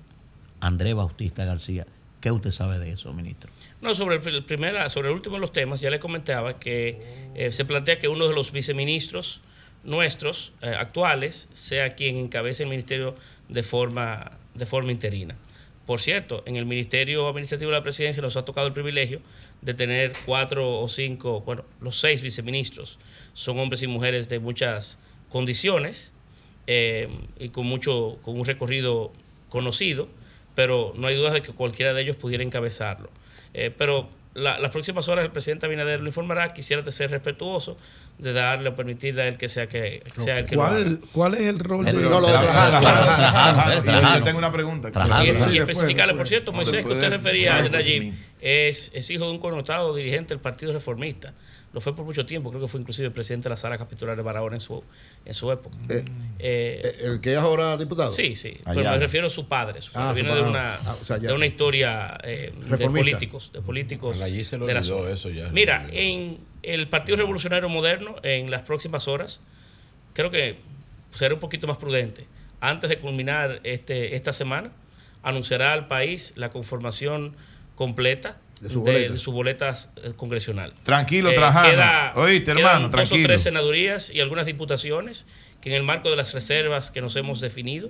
Andrés Bautista García. ¿Qué usted sabe de eso, ministro? No, sobre el, el primera, sobre el último de los temas, ya le comentaba que eh, se plantea que uno de los viceministros nuestros eh, actuales sea quien encabece el ministerio de forma, de forma interina. Por cierto, en el Ministerio Administrativo de la Presidencia nos ha tocado el privilegio de tener cuatro o cinco, bueno, los seis viceministros. Son hombres y mujeres de muchas condiciones eh, y con mucho, con un recorrido conocido, pero no hay duda de que cualquiera de ellos pudiera encabezarlo. Eh, pero la- las próximas horas el presidente Abinader lo informará. Quisiera ser respetuoso de darle o permitirle a él que sea, que, que sea el que lo haga. ¿Cuál, ¿Cuál es el rol de No, lo de Trajano, Trajano, Trajano. Yo tengo una pregunta. Y, y después, especificarle, por cierto, Moisés, que usted refería a Nayib, es, es hijo de un connotado dirigente del Partido Reformista. Lo fue por mucho tiempo, creo que fue inclusive presidente de la sala capitular de Barahona en su, en su época. Eh, ¿El que es ahora diputado? Sí, sí. Pero me refiero a su padre. Su Ah, padre su viene de padre. una, Ah, o sea, ya. de una historia eh, de políticos, de políticos A Nayib se le de la zona. eso ya. Mira, en el Partido Revolucionario Moderno, en las próximas horas, creo que será un poquito más prudente. Antes de culminar este, esta semana, anunciará al país la conformación completa De su boleta. su boleta eh, congresional. Tranquilo, Eh, Trajano. queda- Oíste, hermano, Dos o tranquilo. tres senadurías y algunas diputaciones que en el marco de las reservas que nos hemos definido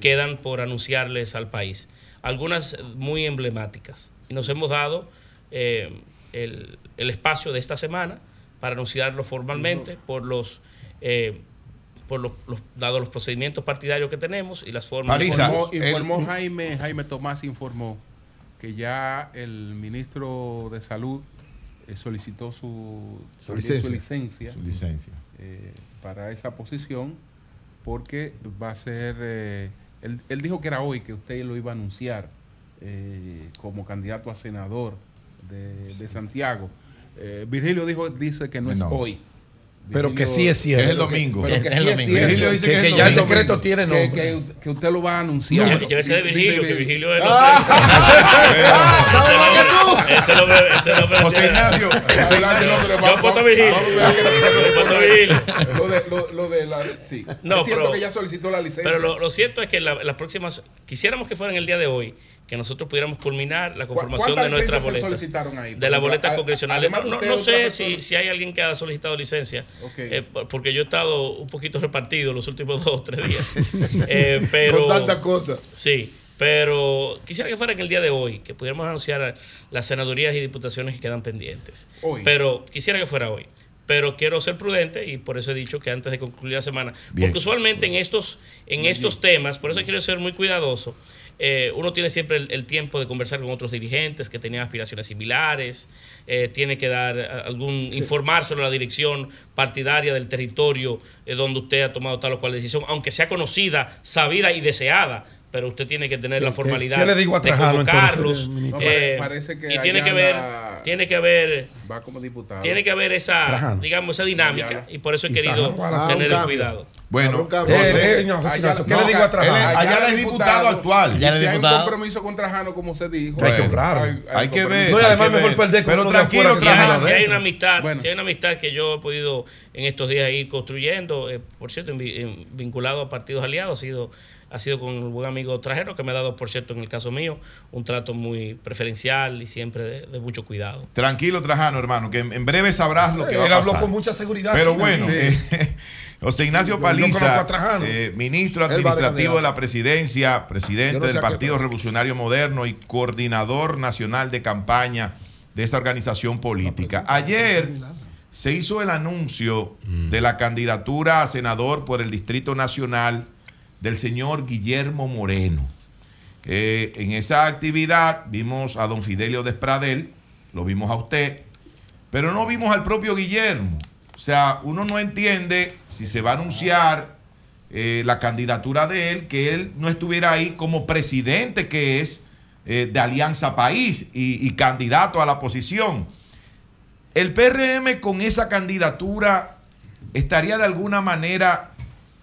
quedan por anunciarles al país. Algunas muy emblemáticas. Y nos hemos dado eh, el, el espacio de esta semana para anunciarlo formalmente por los... eh, por los, los- dados los procedimientos partidarios que tenemos y las formas de informó, informó Jaime, Jaime Tomás informó que ya el ministro de Salud eh, solicitó su, Su licencia. Su licencia. eh, para esa posición porque va a ser, eh, él, él dijo que era hoy que usted lo iba a anunciar como candidato a senador de, de Santiago. Virgilio dijo, dice que no es hoy. Pero que sí es cierto. Es el domingo. Pero que Es el domingo. Virgilio dice que es el ya el decreto tiene Que- nombre. Que, que usted lo va a anunciar. Número. Llévese de Virgilio, que Virgilio es Ah, Ese nombre, ese nombre. José Ignacio, José no, Yo a Virgilio. que- Yo apuesto a Virgilio. Lo de, lo, lo de la. Sí. No, es cierto pero- que ya solicitó la licencia. Pero lo, lo cierto es que la- las próximas, quisiéramos que fueran el día de hoy, que nosotros pudiéramos culminar la conformación de ¿Cuántas nuestras boletas. solicitaron ahí? De las boletas congresionales. No, sé si, si hay alguien que ha solicitado licencia, eh, por- porque yo he estado un poquito repartido los últimos dos o tres días. Eh, pero, Con tantas cosas. Sí, pero quisiera que fuera en el día de hoy, que pudiéramos anunciar las senadurías y diputaciones que quedan pendientes. Hoy. Pero quisiera que fuera hoy. Pero quiero ser prudente y por eso he dicho que antes de concluir la semana, Bien. porque usualmente en estos, en estos temas, por eso quiero ser muy cuidadoso, eh, uno tiene siempre el, el tiempo de conversar con otros dirigentes que tenían aspiraciones similares, eh, tiene que dar eh, algún, informar sobre la dirección partidaria del territorio eh, donde usted ha tomado tal o cual decisión, aunque sea conocida, sabida y deseada, pero usted tiene que tener la ¿Qué- formalidad qué le digo a de Trajano, convocarlos. entonces, ministro? No, pare- eh, parece que y tiene que ver, tiene que haber Va como diputado. tiene que haber esa, Trajano. digamos, esa dinámica Ayala. y por eso he Y querido tener el cuidado. Bueno, Eh, no, allá- ¿qué le digo a Trajano? él Allá es diputado actual. Y si hay un compromiso con Trajano, como se dijo. Que hay que honrarlo. Hay que ver. No, y además mejor perder con Pero tranquilo, Trajano. si hay una amistad, si hay una amistad que yo he podido en estos días ir construyendo, eh, por cierto, vinculado a partidos aliados, ha sido, ha sido con un buen amigo Trajero, que me ha dado, por cierto, en el caso mío, un trato muy preferencial y siempre de, de mucho cuidado. Tranquilo, Trajano, hermano, que en en breve sabrás lo que Él va a habló pasar. con mucha seguridad. Pero bueno, Sí. eh, José Ignacio Paliza, eh, ministro administrativo de la presidencia, presidente Yo no sé del Partido Revolucionario Moderno y coordinador nacional de campaña de esta organización política. Ayer se hizo el anuncio de la candidatura a senador por el Distrito Nacional del señor Guillermo Moreno. Eh, en esa actividad vimos a don Fidelio Despradel, lo vimos a usted, pero no vimos al propio Guillermo. O sea, uno no entiende si se va a anunciar eh, la candidatura de él, que él no estuviera ahí como presidente que es eh, de Alianza País y, candidato a la posición. El PRM con esa candidatura estaría de alguna manera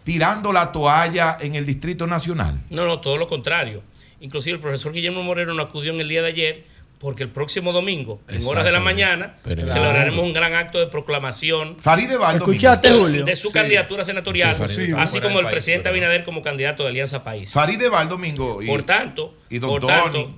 tirando la toalla en el Distrito Nacional. No, no, todo lo contrario. Inclusive el profesor Guillermo Moreno no acudió en el día de ayer porque el próximo domingo, en horas de la mañana, Pero- celebraremos un gran acto de proclamación Farideh va el ¿Escuchaste, domingo. Julio? de su Sí. candidatura senatorial, Sí, así como del el país, presidente Abinader como candidato de Alianza País. Farideh va el domingo. y- por tanto, y don por tanto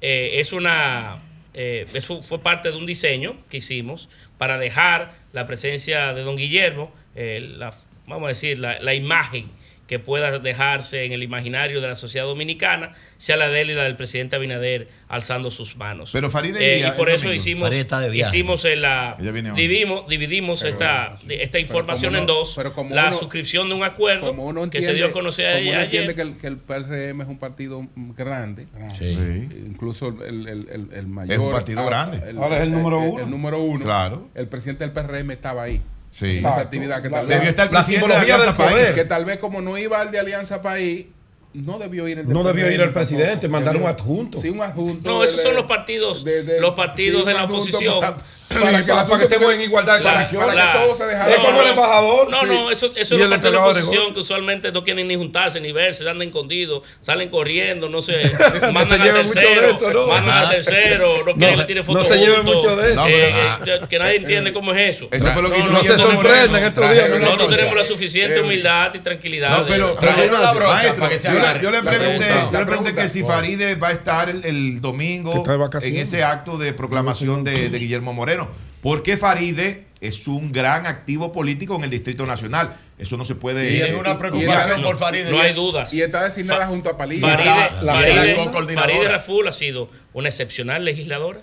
eh, es una eh, eso fue parte de un diseño que hicimos para dejar la presencia de don Guillermo, eh, la, vamos a decir, la, la imagen que pueda dejarse en el imaginario de la sociedad dominicana, sea la de él y la del presidente Abinader alzando sus manos. Pero Farideh Eh, iría y por eso domingo. hicimos, hicimos en la Ella viene hoy. dividimos, dividimos esta, esta información como en dos, pero como la uno- suscripción de un acuerdo Como uno que se dio a conocer como uno ayer. entiende que el, que el PRM es un partido grande. Sí. Incluso el, el- el- el mayor. Es un partido grande. Ahora es el número el- uno. El, número uno. Claro. El presidente del PRM estaba ahí. Sí. Esa Exacto. actividad que La- tal la- vez. Debió estar el la presidente de simbología Alianza del poder. País. que tal vez como no iba al de Alianza País, no debió ir el No debió ir el presidente, mandar un adjunto. Sí, un adjunto. No, esos son los partidos, los partidos sí, de la oposición. Para, para que, para- estemos en igualdad de para- condiciones. Para que se. Es como el embajador. No, sí. no, eso, eso es partidos de la oposición que usualmente no quieren ni juntarse ni verse, andan escondidos, salen corriendo, no sé, No mandan se al mucho de tercero, eso, ¿no? mandan al tercero, no quieren No, que tire no fotos se lleve juntos, mucho de eso. eh, No, eh, que nadie entiende cómo es eso. Eso fue lo que hizo no se sorprenden estos días, ¿no? Nosotros tenemos la suficiente humildad y tranquilidad. No, pero, se yo, le- pregunté, pregunta. yo le pregunté La que si. Faride va a estar el, domingo en ese acto de proclamación de Guillermo Moreno. Porque Faride es un gran activo político en el Distrito Nacional. Eso no se puede. Y es una eh, preocupación y- por Farideh. No hay dudas. Y está designada Fa- junto a Palillo. Faride, la- Faride- la coordinadora. Faride Raful ha sido una excepcional legisladora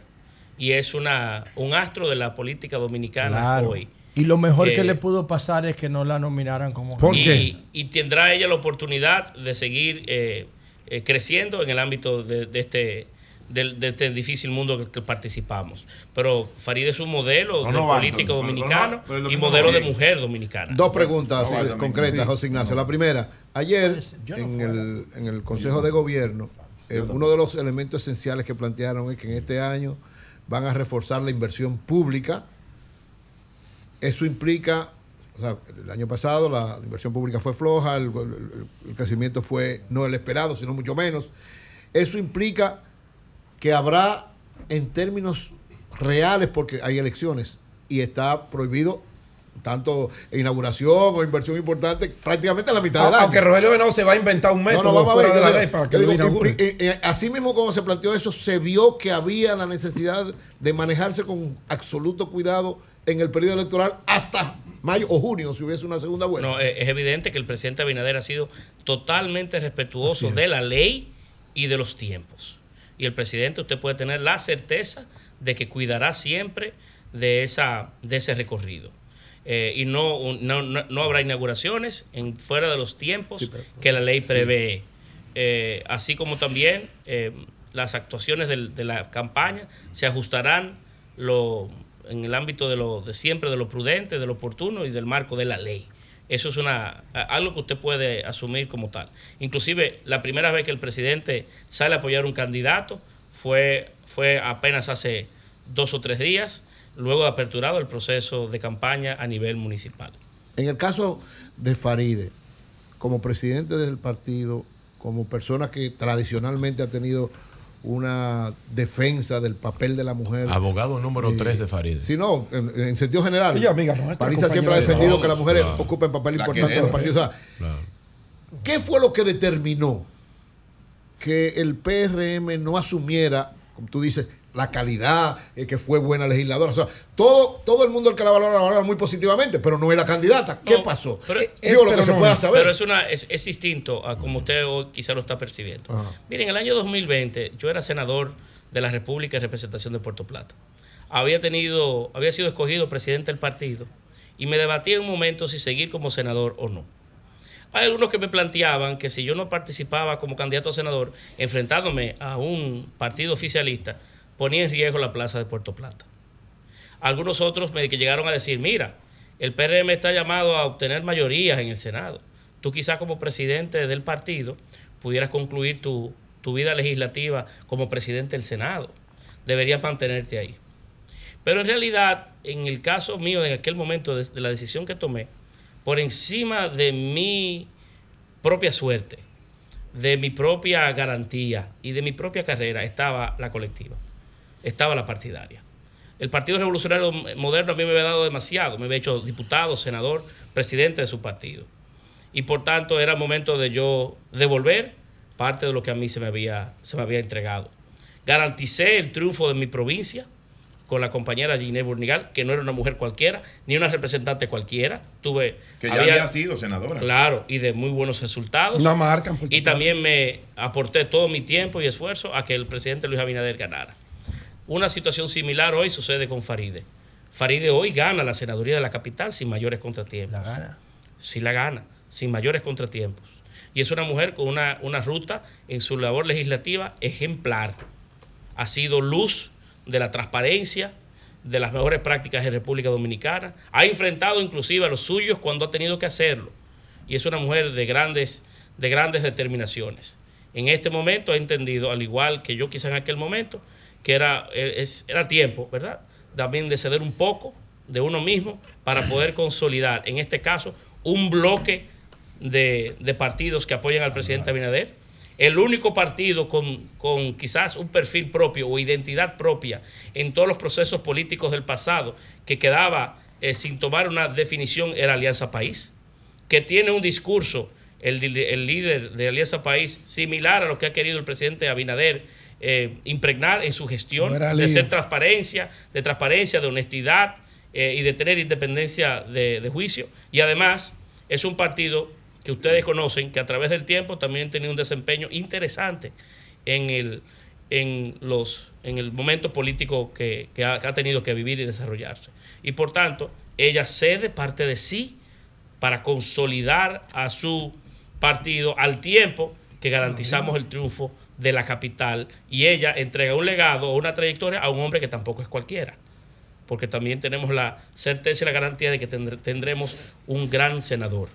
y es una, un astro de la política dominicana Claro. hoy. Y lo mejor que Eh, le pudo pasar es que no la nominaran como ¿Por y, qué? y tendrá ella la oportunidad de seguir eh, eh, creciendo en el ámbito de, de este del- de este difícil mundo que, que participamos. Pero Farid es un modelo No, de político no, no, no, dominicano y modelo no de mujer dominicana. Dos preguntas No, eh, concretas. José Ignacio. La primera, ayer en el, en el Consejo de Gobierno, uno de los elementos esenciales que plantearon es que en este año van a reforzar la inversión pública. Eso implica, o sea, el año pasado la, la inversión pública fue floja, el, el- el crecimiento fue no el esperado, sino mucho menos. Eso implica que habrá en términos reales, porque hay elecciones y está prohibido tanto inauguración o inversión importante prácticamente a la mitad del año. Aunque Rogelio Venado se va a inventar un No, método no, vamos a ver. de la yo- ley para que yo lo digo, inaugure. impli- eh, eh, así mismo como se planteó eso, se vio que había la necesidad de manejarse con absoluto cuidado en el periodo electoral hasta mayo o junio, si hubiese una segunda vuelta. No, eh, es evidente que el presidente Abinader ha sido totalmente respetuoso de la ley y de los tiempos. Y el presidente, usted puede tener la certeza de que cuidará siempre de, esa, de ese recorrido. Eh, y no, no, no, no habrá inauguraciones en, fuera de los tiempos que la ley prevé. Eh, así como también eh, las actuaciones del- de la campaña se ajustarán lo, en el ámbito de, lo, de siempre de lo prudente, de lo oportuno y del marco de la ley. Eso es una, algo que usted puede asumir como tal. Inclusive, la primera vez que el presidente sale a apoyar un candidato fue, fue apenas hace dos o tres días, luego de aperturado el proceso de campaña a nivel municipal. En el caso de Faride, como presidente del partido, como persona que tradicionalmente ha tenido una defensa del papel de la mujer. Abogado número Eh, 3 de Farid. Sí, no, en, en sentido general. Ella, amiga nuestra, Parisa siempre ha de defendido que las mujeres Claro. ocupen papel La importante en los partidos. O sea, Claro. ¿Qué fue lo que determinó que el PRM no asumiera, como tú dices, la calidad, eh, que fue buena legisladora? O sea, todo, todo el mundo el que la valora la valora muy positivamente, pero no es la candidata. ¿Qué pasó? Pero, Digo lo que se pueda saber. Pero es, una, es, es distinto a como usted hoy quizá lo está percibiendo. Ajá. Miren, en el año 2020 yo era senador de la República en representación de Puerto Plata. Había tenido, había sido escogido presidente del partido y me debatí en un momento si seguir como senador o no. Hay algunos que me planteaban que si yo no participaba como candidato a senador, enfrentándome a un partido oficialista, ponía en riesgo la plaza de Puerto Plata. Algunos otros me que llegaron a decir, mira, el PRM está llamado a obtener mayorías en el Senado. Tú quizás como presidente del partido pudieras concluir tu, tu vida legislativa como presidente del Senado. Deberías mantenerte ahí. Pero en realidad, en el caso mío, en aquel momento de, de la decisión que tomé, por encima de mi propia suerte, de mi propia garantía y de mi propia carrera, estaba la colectiva, estaba la partidaria. El Partido Revolucionario Moderno a mí me había dado demasiado, me había hecho diputado, senador, presidente de su partido. Y por tanto era momento de yo devolver parte de lo que a mí se me había, se me había entregado. Garanticé el triunfo de mi provincia con la compañera Ginés Burnigal, que no era una mujer cualquiera, ni una representante cualquiera. Tuve, Que ya había sido senadora. Claro, y de muy buenos resultados. Una marca en Y también me aporté todo mi tiempo y esfuerzo a que el presidente Luis Abinader ganara. Una situación similar hoy sucede con Faride. Faride hoy gana la senaduría de la capital sin mayores contratiempos. La gana. Sí la gana, sin mayores contratiempos. Y es una mujer con una, una ruta en su labor legislativa ejemplar. Ha sido luz de la transparencia, de las mejores prácticas en República Dominicana. Ha enfrentado inclusive a los suyos cuando ha tenido que hacerlo. Y es una mujer de grandes, de grandes determinaciones. En este momento ha entendido, al igual que yo quizá en aquel momento, que era, es- era tiempo, ¿verdad? También de ceder un poco de uno mismo para poder consolidar, en este caso, un bloque de, de partidos que apoyan al presidente Abinader. El único partido con, con quizás un perfil propio o identidad propia en todos los procesos políticos del pasado que quedaba eh, sin tomar una definición era Alianza País, que tiene un discurso, el, el líder de Alianza País, similar a lo que ha querido el presidente Abinader eh, impregnar en su gestión, No de ser transparencia, de transparencia, de honestidad eh, y de tener independencia de, de juicio. Y además es un partido que ustedes conocen, que a través del tiempo también ha tenido un desempeño interesante en el, en los, en el momento político que, que ha, que ha tenido que vivir y desarrollarse. Y por tanto, ella cede parte de sí para consolidar a su partido al tiempo que garantizamos el triunfo de la capital y ella entrega un legado o una trayectoria a un hombre que tampoco es cualquiera. Porque también tenemos la certeza y la garantía de que tendr- tendremos un gran senador.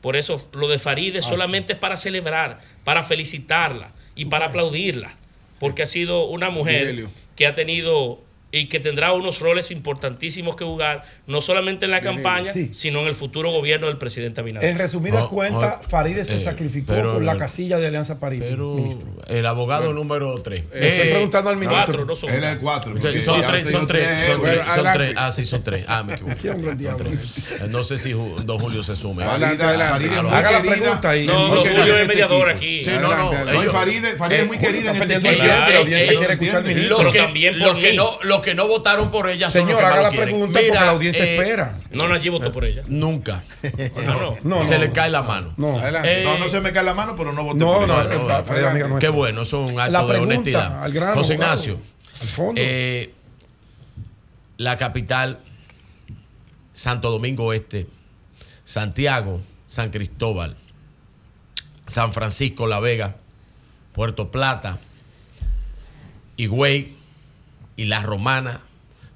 Por eso lo de Faride solamente es para celebrar, para felicitarla y para aplaudirla, porque ha sido una mujer que ha tenido y que tendrá unos roles importantísimos que jugar, no solamente en la campaña, sí. sino en el futuro gobierno del presidente Abinader. En resumidas cuentas, oh, Faride se eh, sacrificó pero- por la casilla de Alianza París. ministro. El abogado número 3. estoy preguntando al ministro. Cuatro, no son Él es el cuatro. porque son ya tres, usted son dio tres, son bueno, tres, son adelante. tres. Ah, sí, son tres. Ah, me equivoqué. Sí, hombre, el diablo. Eh, No sé si don Julio se sume. Adelante, adelante. Haga la pregunta ahí. No, don Julio es este mediador aquí. Sí, no, no. No, es muy eh, querida Está este perdiendo el equipo. tiempo, la Claro, audiencia ellos quiere escuchar al entienden. ministro. Los que, también por mí. No, los que no votaron por ella son Señor, los que haga más la quieren. pregunta porque Mira, la audiencia eh, espera. No, no allí votó por ella. Nunca. No, no. No, se no, le no. cae la mano. No. Eh, No, no se me cae la mano, pero no voté No, por no, ella. no, no, amiga Qué bueno, eso es un acto La de pregunta, honestidad. al grano, José. Ignacio, Al fondo. eh, la capital, Santo Domingo Este, Santiago, San Cristóbal, San Francisco, La Vega, Puerto Plata, Higüey y La Romana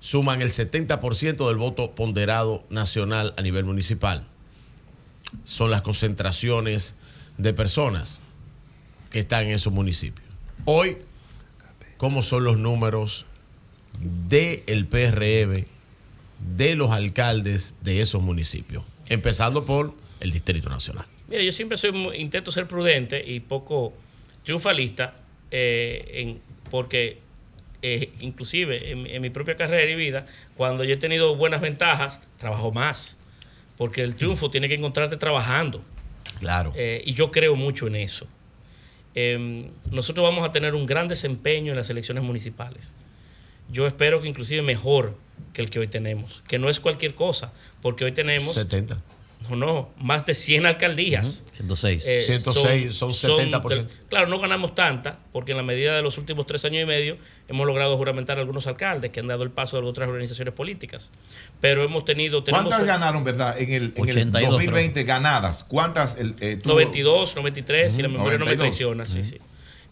suman el 70% del voto ponderado nacional a nivel municipal. Son las concentraciones de personas que están en esos municipios. Hoy, ¿cómo son los números del PRM, de los alcaldes de esos municipios? empezando por el Distrito Nacional. Mira, yo siempre intento ser prudente y poco triunfalista, eh, en- porque eh, inclusive en, mi- en mi propia carrera y vida, cuando yo he tenido buenas ventajas, trabajo más, porque el triunfo tiene que encontrarte trabajando. Claro. Eh, y yo creo mucho en eso. Eh, nosotros vamos a tener un gran desempeño en las elecciones municipales. Yo espero que inclusive mejor que el que hoy tenemos, que no es cualquier cosa, porque hoy tenemos 70. No, no, más de 100 alcaldías. 106. 106, son 70%. claro, no ganamos tanta, porque en la medida de los últimos tres años y medio hemos logrado juramentar a algunos alcaldes que han dado el paso a otras organizaciones políticas. Pero hemos tenido. tenemos- ¿Cuántas ganaron, verdad? En el, en el 82, 2020 ganadas. ¿Cuántas? El, eh, tuvo? 92, 93, si la memoria no me 92. traiciona, sí, sí.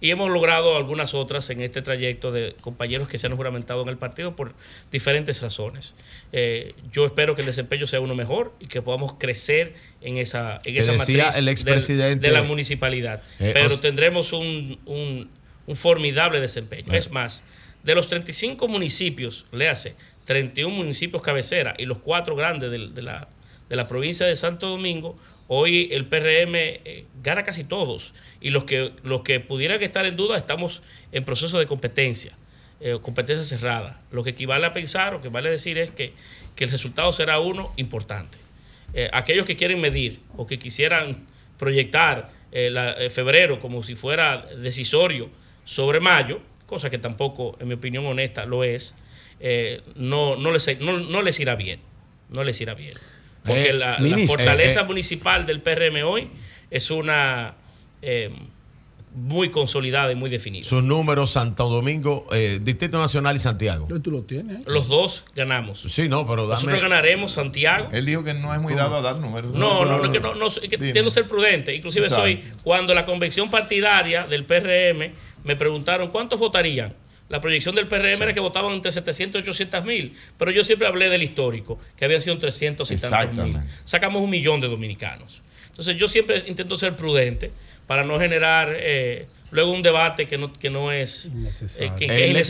Y hemos logrado algunas otras en este trayecto de compañeros que se han juramentado en el partido por diferentes razones. Eh, yo espero que el desempeño sea uno mejor y que podamos crecer en esa, en esa decía matriz el expresidente- de la municipalidad. Eh, Pero os- tendremos un, un- un formidable desempeño. Eh. Es más, de los 35 municipios, léase, 31 municipios cabecera y los cuatro grandes de, la, de la provincia de Santo Domingo, hoy el PRM eh, gana casi todos. Y los que, los que pudieran estar en duda, estamos en proceso de competencia, eh, competencia cerrada. Lo que equivale a pensar o que vale decir es que, que el resultado será uno importante. Eh, aquellos que quieren medir o que quisieran proyectar eh, la- febrero como si fuera decisorio sobre mayo, cosa que tampoco, en mi opinión honesta, lo es, no, no, les, no, no les irá bien. No les irá bien. Porque Eh, la, fortaleza eh, eh. municipal del PRM hoy es una eh, muy consolidada y muy definida. Sus números, Santo Domingo, eh, Distrito Nacional y Santiago. Tú lo tienes. Los dos ganamos. Sí, no, pero dame. Nosotros ganaremos Santiago. Él dijo que no es muy dado a dar números. No, no, no, que no, no, es que tiendo a ser prudente. Inclusive Exacto. soy, cuando la convención partidaria del PRM me preguntaron cuántos votarían. La proyección del PRM era que votaban entre 700 y 800 mil, pero yo siempre hablé del histórico, que habían sido 300 y tantos mil. Sacamos un millón de dominicanos. Entonces yo siempre intento ser prudente para no generar eh, luego un debate que no, que no es, eh, que- que es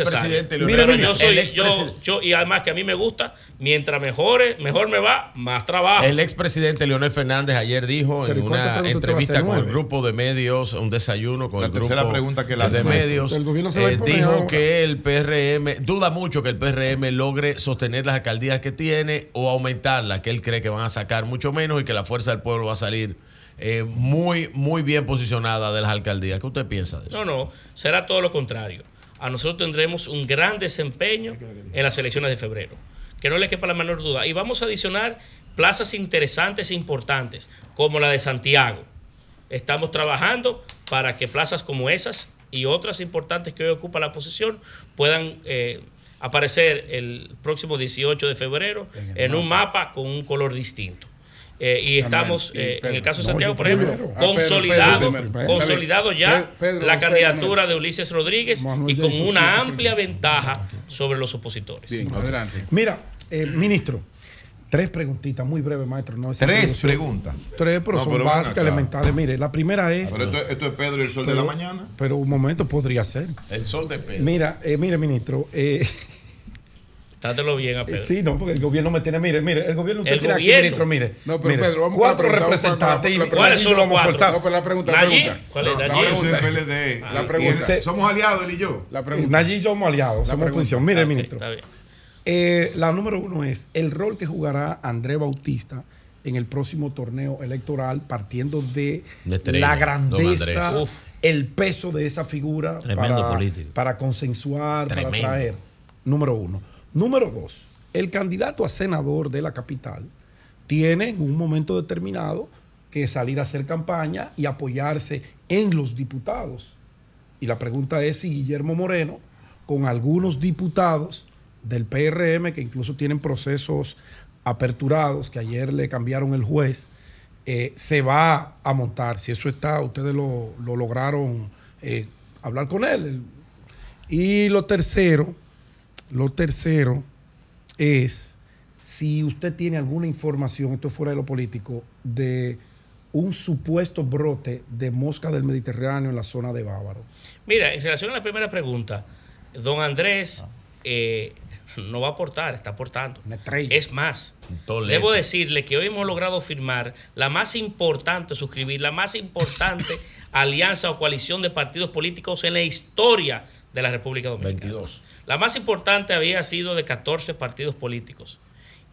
Pero Leonel yo Fernández, soy, el yo, expresidente- yo- y además que a mí me gusta, mientras mejore, mejor me va, más trabajo. El expresidente Leonel Fernández ayer dijo en ¿y cuántas una entrevista con el grupo de medios, un desayuno con La el grupo pregunta que le de medios, El gobierno se eh, dijo ahora. que el PRM, duda mucho que el PRM logre sostener las alcaldías que tiene o aumentarlas, que él cree que van a sacar mucho menos y que la fuerza del pueblo va a salir eh, muy, muy bien posicionada de las alcaldías. ¿Qué usted piensa de eso? No, no, será todo lo contrario. A nosotros tendremos un gran desempeño en las elecciones de febrero, que no le quepa la menor duda. Y vamos a adicionar plazas interesantes e importantes, como la de Santiago. Estamos trabajando para que plazas como esas y otras importantes que hoy ocupa la posición puedan eh, aparecer el próximo 18 de febrero en un mapa con un color distinto. Eh, y estamos, Y eh, en el caso de Santiago, por ejemplo, primero. Ah, Pedro, consolidado, Pedro primero. Pedro. consolidado ya Pedro, la candidatura de Ulises Rodríguez y con una amplia ventaja sobre los opositores. adelante. Mira, eh, ministro, tres preguntitas muy breves, maestro. No es Tres preguntas. Tres, pero No, son pero básicas, elementales. Mire, la primera es. Pero esto, esto es Pedro y el sol de la mañana. Pero un momento podría ser. El sol de Pedro. Mira, eh, mire, ministro. eh, Trátelo bien a Pedro. Sí, no, porque el gobierno me tiene, mire, mire, el gobierno usted El tiene gobierno. aquí, ministro, mire. No, pero mire, Pedro, vamos cuatro representantes y ¿Cuáles son lo los vamos a cuatro? No, pero la pregunta, la Nayib, pregunta. ¿cuál es No, Nayib? la soy pregunta. PLD. La pregunta. Somos aliados, él y yo. La pregunta. Allí somos aliados, somos pregunta. oposición. Mire, ministro. está bien. Eh, la número uno es el rol que jugará André Bautista en el próximo torneo electoral, partiendo de estrella, la grandeza, el peso de esa figura para, para consensuar, Tremendo. para traer. Número uno. Número dos, el candidato a senador de la capital tiene en un momento determinado que salir a hacer campaña y apoyarse en los diputados. Y la pregunta es si Guillermo Moreno, con algunos diputados del PRM que incluso tienen procesos aperturados, que ayer le cambiaron el juez, eh, se va a montar. Si eso está, ustedes lo, lo lograron eh, hablar con él. Y lo tercero, lo tercero es si usted tiene alguna información, esto es fuera de lo político, de un supuesto brote de mosca del Mediterráneo en la zona de Bávaro. Mira, en relación a la primera pregunta, don Andrés, eh, no va a aportar, está aportando. Es más, Tolete. debo decirle que hoy hemos logrado firmar la más importante, suscribir la más importante alianza o coalición de partidos políticos en la historia de la República Dominicana. La más importante había sido de 14 partidos políticos.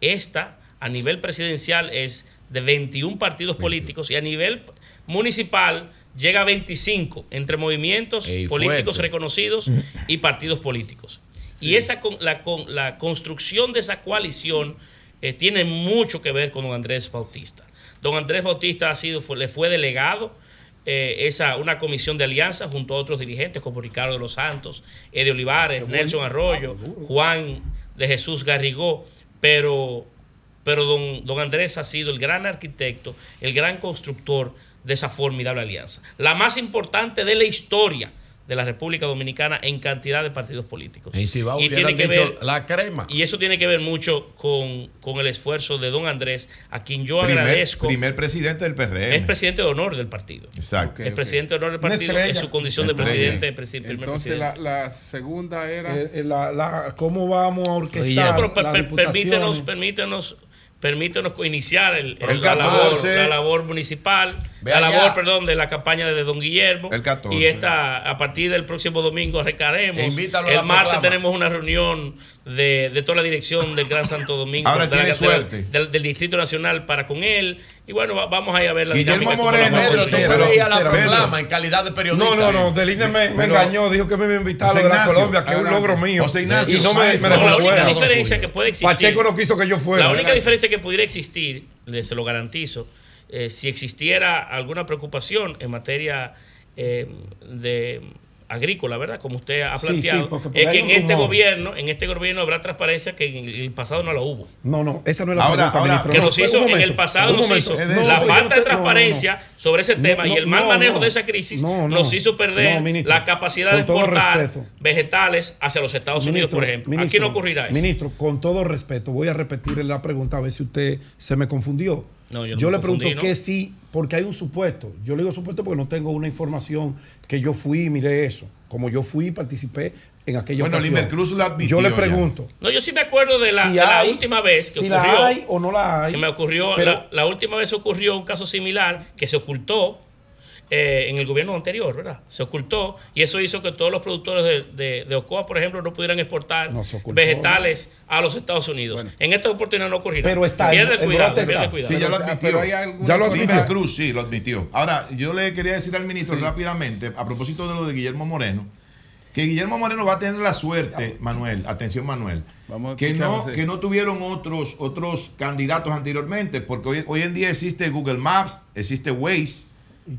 Esta, a nivel presidencial, es de 21 partidos políticos y a nivel municipal llega a 25 entre movimientos Ey, políticos fuerte. reconocidos y partidos políticos. Y esa la, con- la construcción de esa coalición eh, tiene mucho que ver con don Andrés Bautista. Don Andrés Bautista ha sido, fue- le fue delegado eh, esa, una comisión de alianza junto a otros dirigentes como Ricardo de los Santos, Eddie Olivares, Nelson Arroyo, Juan de Jesús Garrigó, pero, pero don, don Andrés ha sido el gran arquitecto, el gran constructor de esa formidable alianza. La más importante de la historia de la República Dominicana en cantidad de partidos políticos. Y si va, Y tiene que dicho ver- la crema. Y eso tiene que ver mucho con, con el esfuerzo de don Andrés, a quien yo primer, agradezco. primer presidente del PRM. Es presidente de honor del partido. Exacto. Es presidente de honor del partido en su condición de presidente, presi- primer Entonces la, presidente. la segunda era... Eh, eh, la- la- ¿Cómo vamos a No, orquestar pero per- las per- diputaciones? permítenos, permítenos, permítenos iniciar el, El la, 14. labor, la labor municipal, Ve la allá. labor, perdón, de la campaña de Don Guillermo. El 14. Y esta, a partir del próximo domingo arrancaremos. E invítalo el martes proclama. tenemos una reunión de, de toda la dirección del Gran Santo Domingo. Ahora de tiene de la- suerte. del, del Distrito Nacional para con él. Y bueno, va- vamos ahí a ver la Guillermo Moreno. Pedro, tú ir a la proclama en calidad de periodista. No, no, no, del INE me, engañó, dijo que me iba a invitar a lo de la Ignacio, Colombia, que es un logro mío. José Ignacio, y no me, me dejó No, la única fuera. diferencia que puede existir. Pacheco no quiso que yo fuera. La única diferencia que pudiera existir, se lo garantizo, eh, si existiera alguna preocupación en materia eh, de agrícola, ¿verdad? Como usted ha planteado, sí, es que en este rumor. gobierno, en este gobierno habrá transparencia que en el pasado no la hubo. No, no, esa no es la Ahora- pregunta, ahora- ministro. Que No, nos hizo, en el pasado nos hizo de la falta de No, no, no. transparencia sobre ese No, tema y no, el mal no, manejo no. de esa crisis No, no. nos hizo perder No, ministro. la capacidad de exportar respeto. vegetales hacia los Estados Unidos, Ministro, por ejemplo. Aquí ministro, no ocurrirá eso. Ministro, con todo respeto, voy a repetirle la pregunta a ver si usted se me confundió. No, yo le pregunto que sí, porque hay un supuesto. Yo le digo supuesto porque no tengo una información que yo fui y miré eso. Como yo fui y participé en aquella Bueno, ocasión. Limercruz lo admitió Yo le ya. pregunto. No, yo sí me acuerdo de la, si de la hay- última vez que si ocurrió. la hay o no la hay. que me ocurrió, pero- la, la última vez ocurrió un caso similar que se ocultó eh, en el gobierno anterior, ¿verdad? Se ocultó y eso hizo que todos los productores de, de- de Ocoa, por ejemplo, no pudieran exportar No se ocultó. vegetales a los Estados Unidos. En esta oportunidad no ocurrirá. Pero está, Pierde el- cuidado, brote está. cuidado. Sí, ya lo admitió. Ya lo admitió. Cruz, sí, lo admitió. Ahora, yo le quería decir al ministro rápidamente, a propósito de lo de Guillermo Moreno, que Guillermo Moreno va a tener la suerte, Manuel, atención Manuel, Vamos que no, que no tuvieron otros, otros candidatos anteriormente, porque hoy, hoy en día existe Google Maps, existe Waze.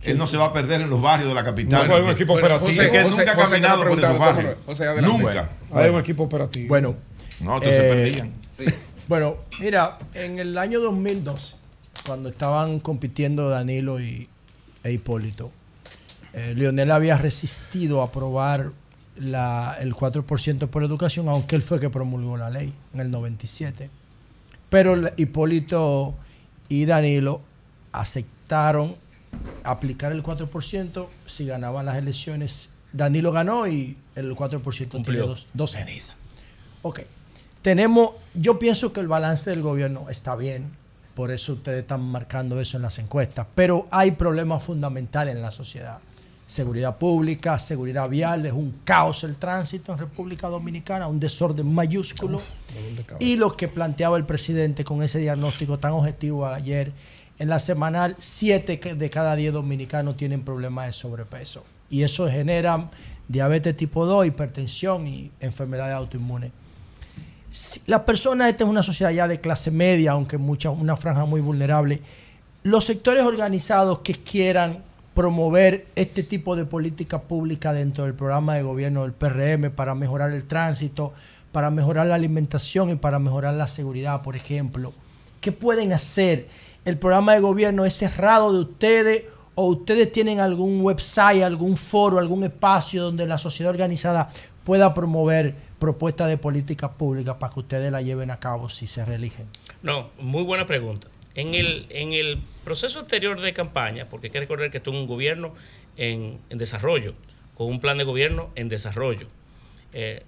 Él no se va a perder en los barrios de la capital. No, hay un equipo operativo. José, que él José- nunca ha caminado por esos barrios. Nunca. Hay un equipo operativo. Bueno, No, entonces se Eh, perdían. Bueno, mira, en el año 2012, cuando estaban compitiendo Danilo y, e Hipólito, eh, Lionel había resistido a aprobar la- el 4% por educación, aunque él fue que promulgó la ley en el 97. Pero Hipólito y Danilo aceptaron aplicar el 4% si ganaban las elecciones. Danilo ganó y el 4% Cumplió. tiene dos, dos años. Ok. Tenemos, yo pienso que el balance del gobierno está bien, por eso ustedes están marcando eso en las encuestas, pero hay problemas fundamentales en la sociedad. Seguridad pública, seguridad vial, es un caos el tránsito en República Dominicana, un desorden mayúsculo. Y lo que planteaba el presidente con ese diagnóstico tan objetivo ayer, en la semanal, 7 de cada 10 dominicanos tienen problemas de sobrepeso. Y eso genera diabetes tipo 2, hipertensión y enfermedades autoinmunes. La persona, esta es una sociedad ya de clase media, aunque mucha, una franja muy vulnerable. Los sectores organizados que quieran promover este tipo de política pública dentro del programa de gobierno del PRM para mejorar el tránsito, para mejorar la alimentación y para mejorar la seguridad, por ejemplo. ¿Qué pueden hacer? ¿El programa de gobierno es cerrado de ustedes o ustedes tienen algún website, algún foro, algún espacio donde la sociedad organizada pueda promover propuestas de política pública para que ustedes la lleven a cabo si se reeligen? No, muy buena pregunta. En el, en el proceso anterior de campaña, porque hay que recordar que esto es un gobierno en, en desarrollo, con un plan de gobierno en desarrollo. Eh,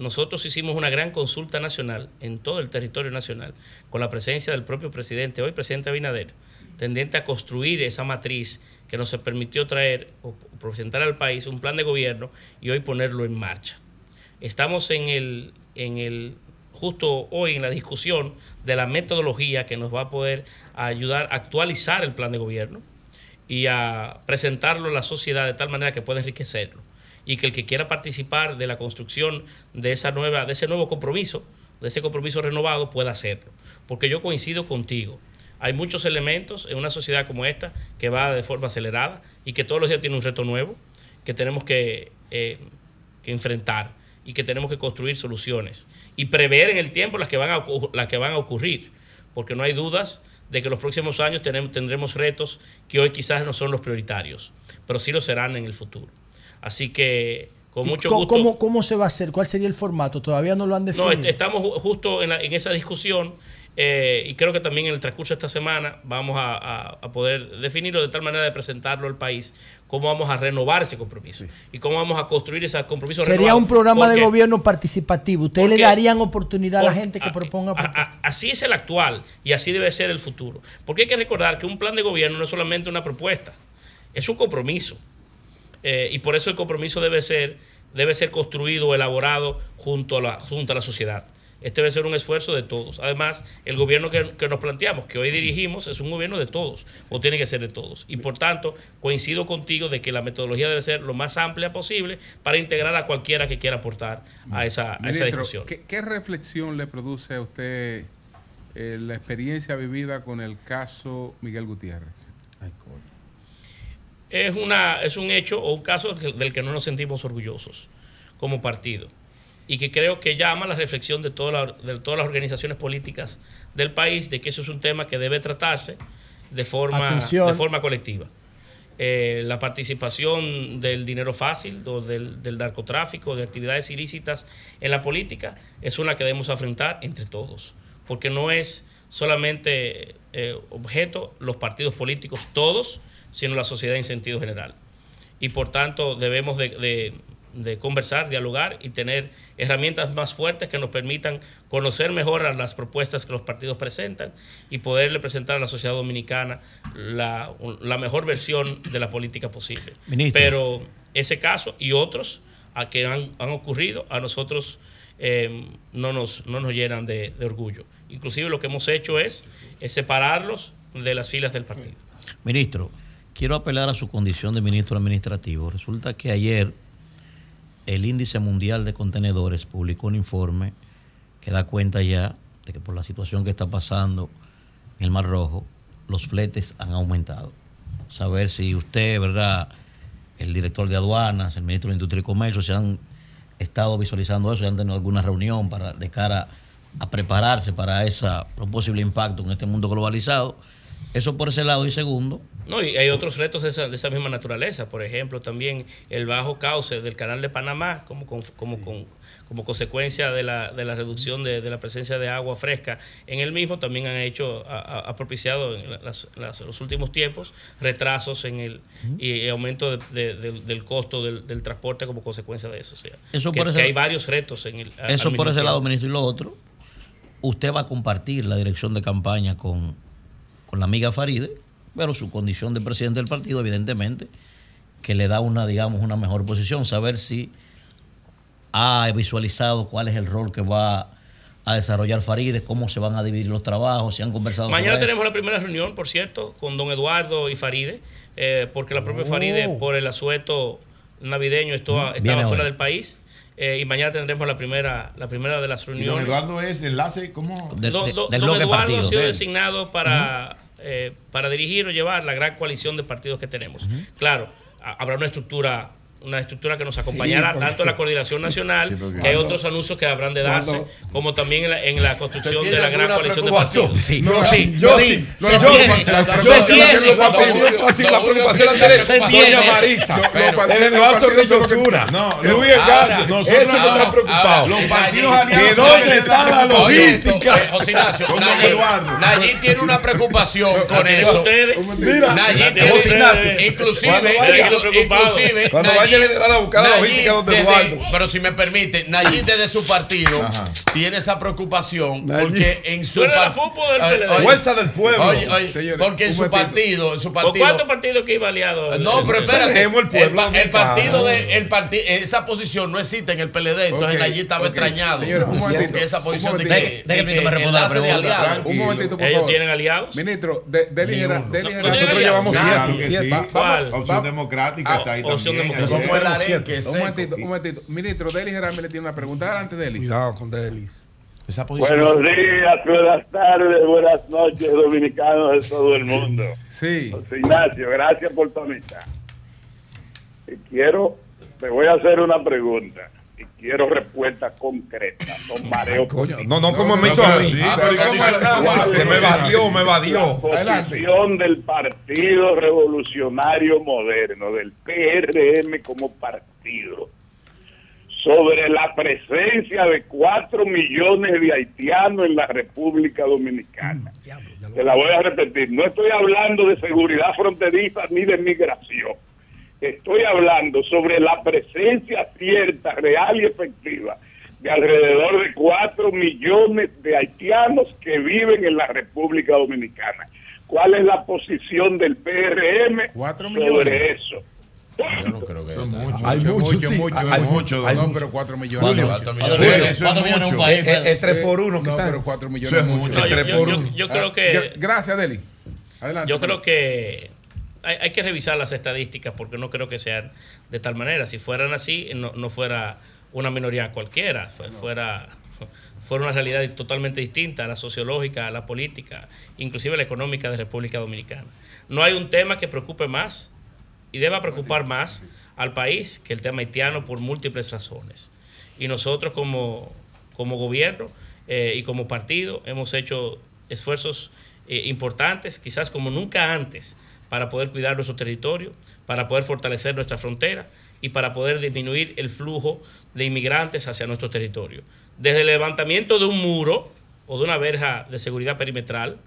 nosotros hicimos una gran consulta nacional en todo el territorio nacional, con la presencia del propio presidente, hoy presidente Abinader, tendiente a construir esa matriz que nos permitió traer o presentar al país un plan de gobierno y hoy ponerlo en marcha. Estamos en el, en el justo hoy en la discusión de la metodología que nos va a poder ayudar a actualizar el plan de gobierno y a presentarlo a la sociedad de tal manera que pueda enriquecerlo y que el que quiera participar de la construcción de esa nueva de ese nuevo compromiso, de ese compromiso renovado pueda hacerlo, porque yo coincido contigo. Hay muchos elementos en una sociedad como esta que va de forma acelerada y que todos los días tiene un reto nuevo que tenemos que, eh, enfrentar y que tenemos que construir soluciones y prever en el tiempo las que van a, las que van a ocurrir, porque no hay dudas de que los próximos años tenemos, tendremos retos que hoy quizás no son los prioritarios, pero sí lo serán en el futuro. Así que con ¿Y mucho gusto... ¿Cómo, ¿Cómo se va a hacer? ¿Cuál sería el formato? Todavía no lo han definido. est- estamos ju- justo en, la- en esa discusión eh, y creo que también en el transcurso de esta semana vamos a, a- a poder definirlo de tal manera de presentarlo al país, cómo vamos a renovar ese compromiso y cómo vamos a construir ese compromiso Sería renovado. un programa de gobierno participativo. ¿Ustedes le darían oportunidad a la gente que proponga a- así es el actual y así debe ser el futuro. Porque hay que recordar que un plan de gobierno no es solamente una propuesta, es un compromiso. Eh, y por eso el compromiso debe ser, debe ser construido, elaborado junto a, la, junto a la sociedad. Este debe ser un esfuerzo de todos. Además, el gobierno que, que nos planteamos, que hoy dirigimos, es un gobierno de todos, o tiene que ser de todos. Y por tanto, coincido contigo de que la metodología debe ser lo más amplia posible para integrar a cualquiera que quiera aportar a esa, a esa discusión. ¿qué, qué reflexión le produce a usted eh, la experiencia vivida con el caso Miguel Gutiérrez? Es, una, es un hecho o un caso del que no nos sentimos orgullosos como partido y que creo que llama a la reflexión de, toda la- de todas las organizaciones políticas del país de que eso es un tema que debe tratarse de forma, Atención. de forma colectiva. Eh, la participación del dinero fácil, del, del narcotráfico, de actividades ilícitas en la política, es una que debemos afrontar entre todos, porque no es solamente eh, objeto los partidos políticos todos, sino la sociedad en sentido general. Y por tanto debemos de, de- de conversar, dialogar y tener herramientas más fuertes que nos permitan conocer mejor a las propuestas que los partidos presentan y poderle presentar a la sociedad dominicana la, la mejor versión de la política posible. Ministro. Pero ese caso y otros a que han, han ocurrido a nosotros eh, no, nos, no nos llenan de, de orgullo. Inclusive lo que hemos hecho es, es separarlos de las filas del partido. Ministro, quiero apelar a su condición de ministro administrativo. Resulta que ayer el Índice Mundial de Contenedores publicó un informe que da cuenta ya de que por la situación que está pasando en el Mar Rojo, los fletes han aumentado. Saber si usted, ¿verdad? El director de aduanas, el ministro de Industria y Comercio, se han estado visualizando eso, se han tenido alguna reunión para de cara a prepararse para esa, posible impacto en este mundo globalizado. Eso por ese lado. Y segundo, No, y hay otros retos de esa, de esa misma naturaleza. Por ejemplo, también el bajo cauce del canal de Panamá, como, con- como, con- como consecuencia de la, de la reducción de, de la presencia de agua fresca en el mismo, también han hecho, ha, propiciado en las- las- los últimos tiempos retrasos en el y aumento de- de- del- del costo del, del transporte como consecuencia de eso. O sea, Eso que, por ese- que hay varios retos en el. Eso por ese lado, ministro. Y lo otro, usted va a compartir la dirección de campaña con, con la amiga Faride, pero su condición de presidente del partido, evidentemente, que le da una, digamos, una mejor posición, saber si ha visualizado cuál es el rol que va a desarrollar Faride, cómo se van a dividir los trabajos, si han conversado Mañana sobre tenemos la primera reunión, por cierto, con don Eduardo y Faride, eh, porque la propia Oh. Faride, por el asueto navideño, Viene estaba fuera del país. eh, y mañana tendremos la primera, la primera de las Y don reuniones. Eduardo es enlace, ¿cómo? Don- don- don Eduardo ha sido designado para, eh, para dirigir o llevar la gran coalición de partidos que tenemos. Claro, ha- habrá una estructura una estructura que nos acompañará porque- tanto en la coordinación nacional, Sí, que hay otros anuncios que habrán de darse, cuando- como también en la, en la construcción ¿Usted de la tiene gran coalición de partidos. Sí, yo sí, yo sí, No, se yo tiene. sí. Sí, que lo la preocupación- así, la la preocupación preocupación de se Doña tiene. Marisa. El de Osuna. No, Luis ahora, eso que está preocupado. los partidos aliados dónde deben está de la logística. José Ignacio, Eduardo. Nayib tiene una preocupación con eso. ustedes- tiene- ustedes- inclusive, Cuando vaya- inclusive, Cuando Nayib Nayib- la Nayib logística donde desde- Eduardo. Pero si me permite, Nayib desde su partido tiene esa preocupación porque en su ¿Tú eres la par- FUPO del Oye, PLD? oye, Fuerza del pueblo. Oye, oye, Señores, porque en su partido, en su ¿Por partido. cuántos partidos que iba aliado? No, pero espérate. El pueblo el dominicano. partido de el parti- esa posición no existe en el PLD, entonces Ok, Nayib estaba ok. extrañado. Señores, un momentito, Porque esa posición de momentito. que, de que que me responda la pregunta. Un momentito, por ¿Ellos favor. tienen aliados? Ministro, de, ligera, nosotros llevamos siete, que Opción democrática Ah, está ahí opción también. Como el arenque Un momentito, un momentito. Ministro, Delis le tiene una pregunta. Adelante, Delis. Cuidado con Delis. Esa Buenos días, buenas tardes, buenas noches, dominicanos de todo el mundo. Sí. José Ignacio, gracias por tu amistad. Y quiero, te voy a hacer una pregunta. Y quiero respuestas concretas, no mareo. Coño, no, no como No, me hizo a mí. Ah, pero pero ¿cómo ¿cómo es? era? ¿Cuál Que me evadió, me evadió. La posición del Partido Revolucionario Moderno, del PRM como partido, sobre la presencia de cuatro millones de haitianos en la República Dominicana. Te la voy a repetir. No estoy hablando de seguridad fronteriza ni de migración. Estoy hablando sobre la presencia cierta, real y efectiva de alrededor de 4 millones de haitianos que viven en la República Dominicana. ¿Cuál es la posición del PRM sobre eso? Yo no creo que Hay mucho, sí. mucho, Hay mucho. mucho, hay No, mucho. pero cuatro millones. Julio, no. cuatro Julio, millones. eso es Cuatro millones en un país, Eh, eh, Es tres por uno que No, está. pero cuatro millones Eso es es mucho. mucho. No, yo- Tres yo- por yo- uno. yo creo que- gra- Gracias, Deli. Adelante. Yo creo que hay, hay que revisar las estadísticas porque no creo que sean de tal manera. Si fueran así, no, no fuera una minoría cualquiera, fue- fuera, fuera una realidad totalmente distinta a la sociológica, a la política, inclusive la económica de República Dominicana. No hay un tema que preocupe más y deba preocupar más al país que el tema haitiano por múltiples razones. Y nosotros como, como gobierno eh, y como partido hemos hecho esfuerzos eh, importantes, quizás como nunca antes, para poder cuidar nuestro territorio, para poder fortalecer nuestra frontera y para poder disminuir el flujo de inmigrantes hacia nuestro territorio. Desde el levantamiento de un muro o de una verja de seguridad perimetral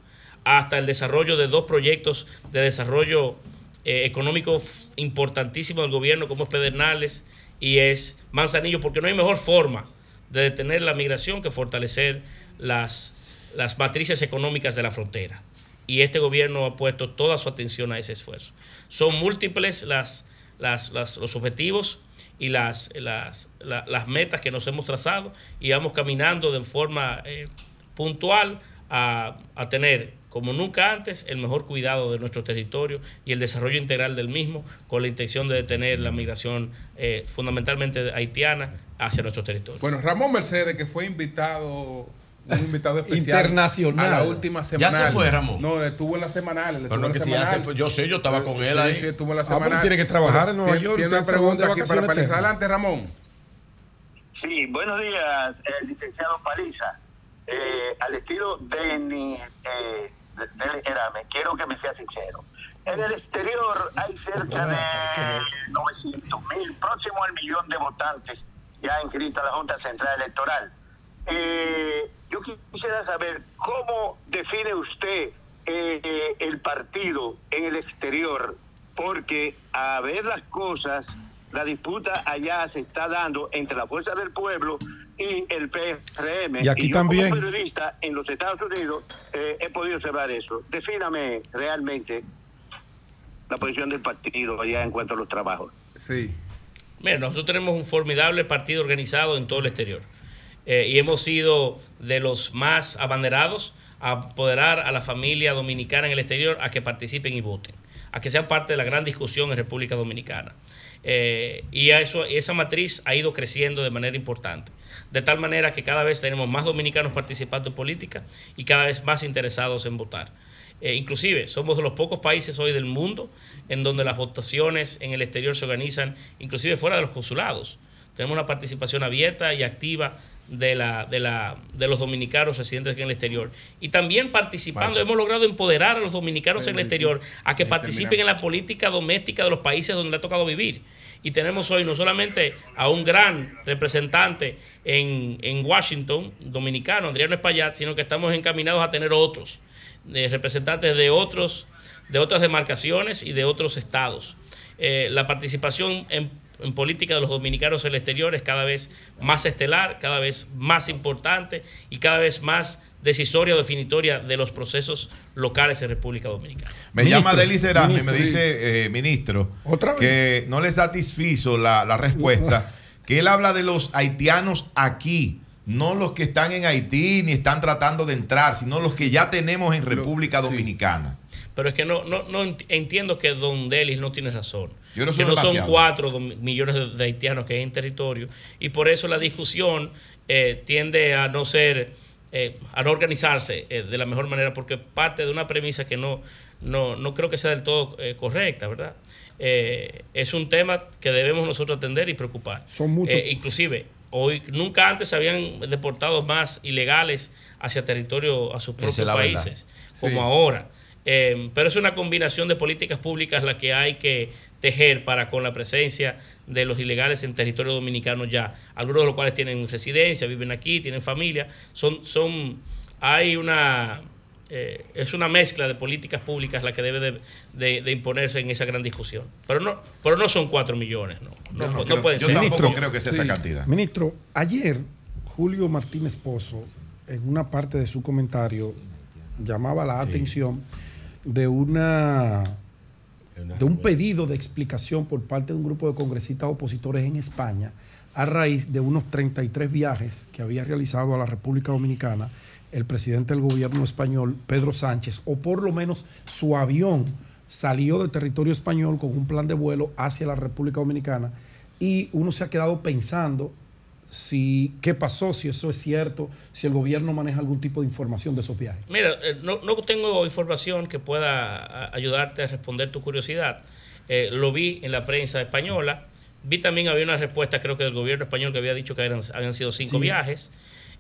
hasta el desarrollo de dos proyectos de desarrollo eh, económico importantísimo del gobierno como es Pedernales y es Manzanillo, porque no hay mejor forma de detener la migración que fortalecer las, las matrices económicas de la frontera. Y este gobierno ha puesto toda su atención a ese esfuerzo. Son múltiples las, las- las- los objetivos y las, las, la- las metas que nos hemos trazado y vamos caminando de forma eh, puntual a, a tener, como nunca antes, el mejor cuidado de nuestro territorio y el desarrollo integral del mismo, con la intención de detener la migración eh, fundamentalmente haitiana hacia nuestro territorio. Bueno, Ramón Mercedes, que fue invitado, un invitado especial. Internacional. A la última ¿Ya semana. se fue, Ramón? No, estuvo en la semanal. Pero en que si ya se fue. Yo sé, yo estaba con Sí, él ahí. Sí, estuvo en la Ah, pero semanal. tiene que trabajar en Nueva York, Tiene una pregunta aquí para Paliza. Adelante, Ramón. Sí, buenos días, eh, licenciado Paliza. Eh, al estilo de mi eh, de- del Erame, quiero que me sea sincero. En el exterior hay cerca de 900 mil, próximo al millón de votantes ya inscritos a la Junta Central Electoral. Eh, yo quisiera saber cómo define usted eh, el partido en el exterior, porque a ver las cosas, la disputa allá se está dando entre la Fuerza del Pueblo y el PRM. Y aquí yo también. como periodista en los Estados Unidos eh, he podido observar eso. Defíname realmente la posición del partido allá en cuanto a los trabajos. Sí. Mira, nosotros tenemos un formidable partido organizado en todo el exterior. Eh, y hemos sido de los más abanderados a apoderar a la familia dominicana en el exterior a que participen y voten, a que sean parte de la gran discusión en República Dominicana. Eh, y eso, esa matriz ha ido creciendo de manera importante, de tal manera que cada vez tenemos más dominicanos participando en política y cada vez más interesados en votar. Eh, inclusive somos de los pocos países hoy del mundo en donde las votaciones en el exterior se organizan, inclusive fuera de los consulados. Tenemos una participación abierta y activa de, la, de, la, de los dominicanos residentes aquí en el exterior. Y también participando, hemos logrado empoderar a los dominicanos en el exterior a que participen en la política doméstica de los países donde le ha tocado vivir. Y tenemos hoy no solamente a un gran representante en, en Washington, dominicano, Adriano Espaillat, sino que estamos encaminados a tener otros, eh, representantes de otros de otras demarcaciones y de otros estados. Eh, la participación en, en política de los dominicanos en el exterior es cada vez más estelar, cada vez más importante y cada vez más decisoria o definitoria de los procesos locales en República Dominicana. Me llama Delis Erasme y me dice, eh, ministro, que no le satisfizo la, la respuesta, que él habla de los haitianos aquí, no los que están en Haití ni están tratando de entrar, sino los que ya tenemos en República Dominicana. Pero es que no, no, no ent- entiendo que Don Delis no tiene razón. Yo que no son cuatro millones de, de haitianos que hay en territorio. Y por eso la discusión eh, tiende a no ser, eh, a no organizarse eh, de la mejor manera, porque parte de una premisa que no, no, no creo que sea del todo eh, correcta, ¿verdad? Eh, es un tema que debemos nosotros atender y preocupar. Son muchos. Eh, inclusive, hoy nunca antes se habían deportado más ilegales hacia territorio, a sus propios países, Sí. como ahora. Eh, pero es una combinación de políticas públicas la que hay que tejer para con la presencia de los ilegales en territorio dominicano ya. Algunos de los cuales tienen residencia, viven aquí, tienen familia. Son, son, hay una, eh, es una mezcla de políticas públicas la que debe de, de- de imponerse en esa gran discusión. Pero no, pero no son cuatro millones, no. No, Yo no no creo- pueden yo ser. tampoco creo que sea esa cantidad. Ministro, ayer Julio Martínez Pozo, en una parte de su comentario, llamaba la atención de una de un pedido de explicación por parte de un grupo de congresistas opositores en España a raíz de unos 33 viajes que había realizado a la República Dominicana el presidente del gobierno español, Pedro Sánchez, o por lo menos su avión salió del territorio español con un plan de vuelo hacia la República Dominicana y uno se ha quedado pensando si qué pasó, si eso es cierto, si el gobierno maneja algún tipo de información de esos viajes. Mira, eh, no, no tengo información que pueda ayudarte a responder tu curiosidad. Eh, lo vi en la prensa española. Vi también había una respuesta, creo que del gobierno español, que había dicho que eran, habían sido cinco Sí. viajes.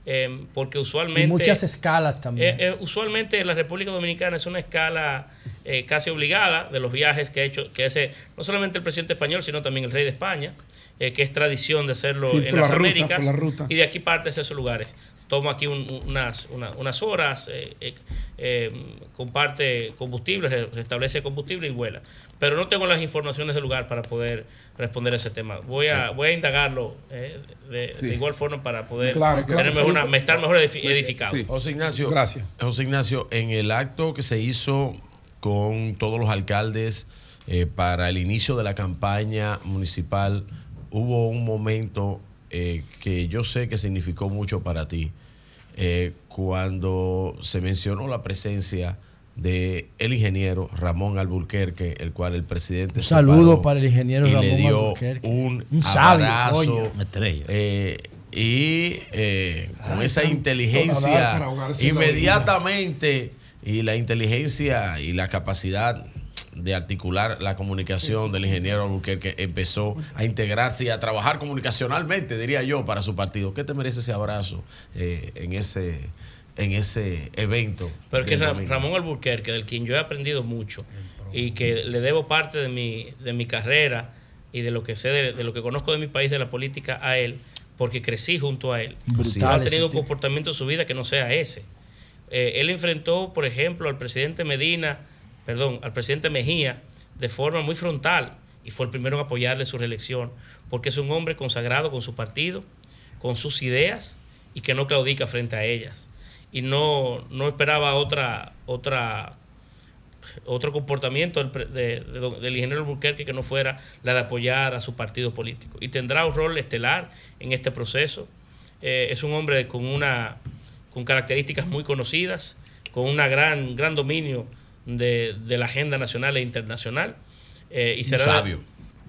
Eh, porque usualmente. Y muchas escalas también. Eh, eh, usualmente la República Dominicana es una escala eh, casi obligada de los viajes que ha hecho, que hace no solamente el presidente español, sino también el rey de España, que es tradición de hacerlo Sí, en las la Américas. por la ruta. Y de aquí parte hacia esos lugares. Toma aquí un- unas, una- unas horas, eh, eh, eh, comparte combustible, re- restablece combustible y vuela. Pero no tengo las informaciones del lugar para poder responder a ese tema. Voy a, Sí. voy a indagarlo eh, de, Sí. de igual forma para poder Claro, claro, tener mejor una- estar mejor edifi- edificado. José Ignacio, Gracias. José Ignacio, en el acto que se hizo con todos los alcaldes eh, para el inicio de la campaña municipal, hubo un momento eh, que yo sé que significó mucho para ti, eh, cuando se mencionó la presencia de el ingeniero Ramón Alburquerque, el cual el presidente Un saludo para el ingeniero Ramón le dio Alburquerque. un, Un sabio, abrazo, coño. eh, y eh, con Ay, esa inteligencia inmediatamente y la inteligencia y la capacidad de articular la comunicación del ingeniero Albuquerque empezó a integrarse y a trabajar comunicacionalmente, diría yo, para su partido. ¿Qué te merece ese abrazo eh, en ese en ese evento? Pero es que del Ra- domingo? Ramón Alburquerque, del quien yo he aprendido mucho y que le debo parte de mi, de mi carrera y de lo que sé, de, de lo que conozco de mi país, de la política, a él, porque crecí junto a él. Brutal No ha tenido un comportamiento en su vida que no sea ese. Eh, él enfrentó, por ejemplo, al presidente Medina, perdón, al presidente Mejía, de forma muy frontal y fue el primero en apoyarle su reelección, porque es un hombre consagrado con su partido, con sus ideas y que no claudica frente a ellas. Y no, no esperaba otra, otra, otro comportamiento del, del ingeniero Albuquerque que no fuera la de apoyar a su partido político. Y tendrá un rol estelar en este proceso. Eh, es un hombre con una con características muy conocidas, con un gran, gran dominio de, de la agenda nacional e internacional. eh, y Un será sabio.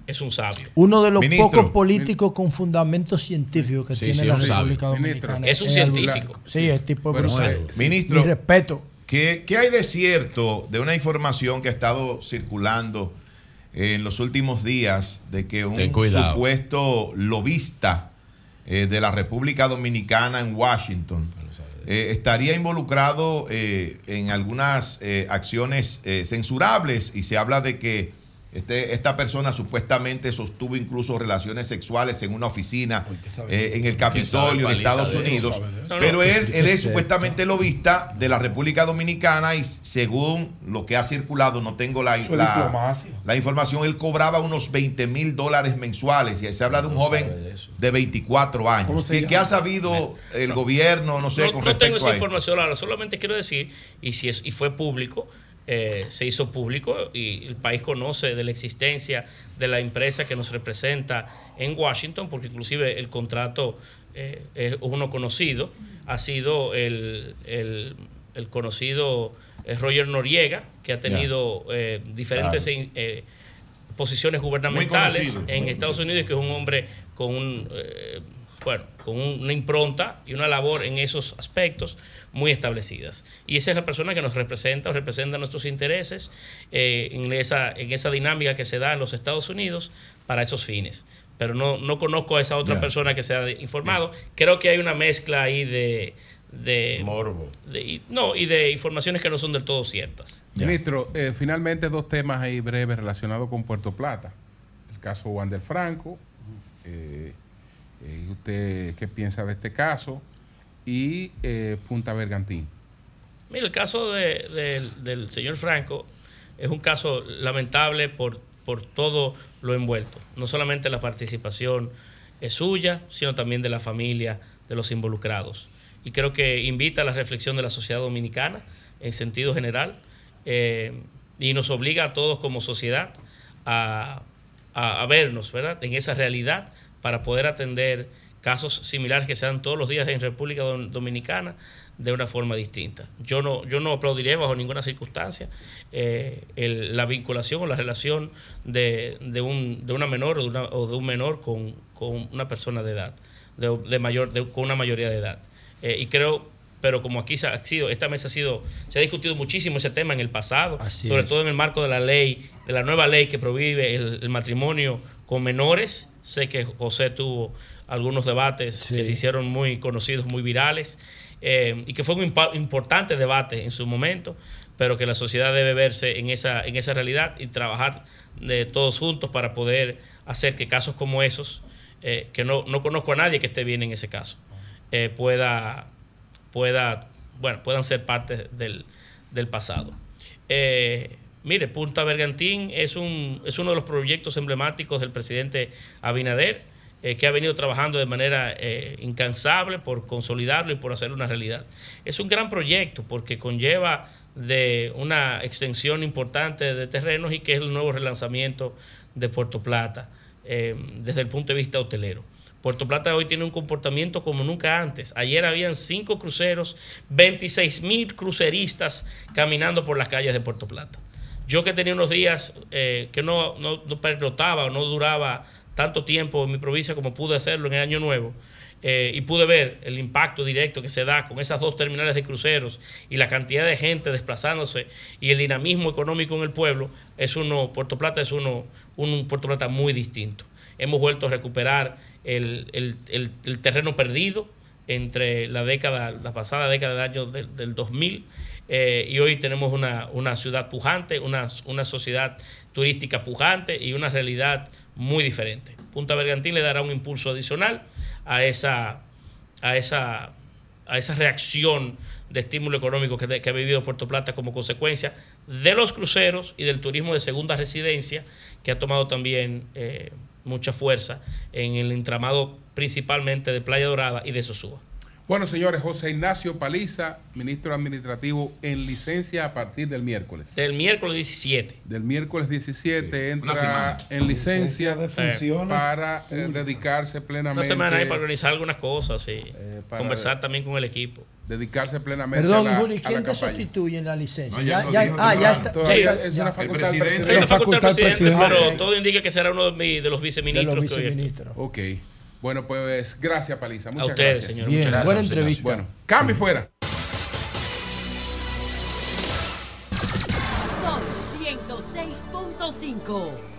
Es un sabio. Uno de los Ministro. pocos políticos con fundamentos científicos que Sí, tiene sí, la un sabio. República Ministro. Dominicana. Es un científico. Sí, es tipo Bueno, brutal. eh, ministro, Mi respeto. ¿qué, qué hay de cierto de una información que ha estado circulando en los últimos días de que un supuesto lobista eh, de la República Dominicana en Washington eh, estaría involucrado eh, en algunas eh, acciones censurables y se habla de que Este, esta persona supuestamente sostuvo incluso relaciones sexuales en una oficina eh, en el Capitolio de paliza Estados de? Unidos. No, no, Pero él, él es supuestamente lobista de la República Dominicana y según lo que ha circulado, no tengo la, la, la información, él cobraba unos 20 mil dólares mensuales y se habla de un joven de 24 años. ¿Qué, qué ha sabido el gobierno, no sé, no, con no tengo respecto esa a información ahora, solamente quiero decir, y si es, y fue público, eh, se hizo público y el país conoce de la existencia de la empresa que nos representa en Washington, porque inclusive el contrato eh, es uno conocido, ha sido el, el- el conocido eh, Roger Noriega, que ha tenido eh, diferentes Claro. eh, posiciones gubernamentales conocido. en Estados Unidos y que es un hombre con un eh, bueno, con un- una impronta y una labor en esos aspectos muy establecidas. Y esa es la persona que nos representa o representa nuestros intereses eh, en, esa, en esa dinámica que se da en los Estados Unidos para esos fines. Pero no, no conozco a esa otra persona que se ha informado. Creo que hay una mezcla ahí de... de Morbo. de- y- no, y de informaciones que no son del todo ciertas. Ministro, eh, finalmente dos temas ahí breves relacionados con Puerto Plata. El caso Wander Franco. eh, eh, ¿Usted qué piensa de este caso? Y eh, Punta Bergantín. Mira, el caso de- del- del señor Franco es un caso lamentable por, por todo lo envuelto. No solamente la participación es suya, sino también de la familia, de los involucrados. Y creo que invita a la reflexión de la sociedad dominicana en sentido general eh, y nos obliga a todos como sociedad a, a- a vernos ¿verdad? en esa realidad para poder atender casos similares que se dan todos los días en República Dom- Dominicana de una forma distinta. Yo no, yo no aplaudiría bajo ninguna circunstancia eh, el- la vinculación o la relación de, de un, de una menor o de, una- o de un menor con, con una persona de edad, de, de mayor, de- con una mayoría de edad. Eh, y creo, pero como aquí se ha sido, esta mesa ha sido, se ha discutido muchísimo ese tema en el pasado, Así sobre es. todo en el marco de la ley, de la nueva ley que prohíbe el, el matrimonio con menores. Sé que José tuvo algunos debates que se hicieron muy conocidos, muy virales, eh, y que fue un importante debate en su momento, pero que la sociedad debe verse en esa, en esa realidad y trabajar de todos juntos para poder hacer que casos como esos, eh, que no, no conozco a nadie que esté bien en ese caso, eh, pueda, pueda, bueno, puedan ser parte del, del pasado. Eh, mire, Punta Bergantín es, un, es uno de los proyectos emblemáticos del presidente Abinader, eh, que ha venido trabajando de manera eh, incansable por consolidarlo y por hacerlo una realidad. Es un gran proyecto porque conlleva de una extensión importante de terrenos y que es el nuevo relanzamiento de Puerto Plata eh, desde el punto de vista hotelero. Puerto Plata hoy tiene un comportamiento como nunca antes. Ayer habían cinco cruceros, 26 mil cruceristas caminando por las calles de Puerto Plata. Yo que tenía unos días eh, que no, no, no pernotaba o no duraba tanto tiempo en mi provincia como pude hacerlo en el Año Nuevo, eh, y pude ver el impacto directo que se da con esas dos terminales de cruceros y la cantidad de gente desplazándose y el dinamismo económico en el pueblo, es uno, Puerto Plata es uno, un Puerto Plata muy distinto. Hemos vuelto a recuperar el, el- el- terreno perdido entre la década, la pasada década del año del, del 2000 eh, y hoy tenemos una, una ciudad pujante, una, una sociedad turística pujante y una realidad muy diferente. Punta Bergantín le dará un impulso adicional a esa, a esa, a esa reacción de estímulo económico que, que ha vivido Puerto Plata como consecuencia de los cruceros y del turismo de segunda residencia, que ha tomado también eh, mucha fuerza en el entramado principalmente de Playa Dorada y de Sosúa. Bueno, señores, José Ignacio Paliza, ministro administrativo en licencia a partir del miércoles. Del miércoles 17. Del miércoles 17 Una entra en licencia, Licencia de funciones para eh, dedicarse plenamente. Una semana ahí para organizar algunas cosas y Eh, para- conversar también con el equipo. Dedicarse plenamente Perdón, a la, Juli, a la ¿quién te campaña. sustituye en la licencia? No, ya ya, ya- ah, ya está. Todavía ya- es una facultad del Sí, presidente. la facultad del presidente, pero Ok. todo indica que será uno de, mi- de los viceministros. De los que hoy- viceministros. Ok. Bueno, pues gracias, Paliza. Muchas ustedes, gracias. señor, Bien, muchas gracias. buena entrevista. Bueno, cambio y fuera. Son 106.5.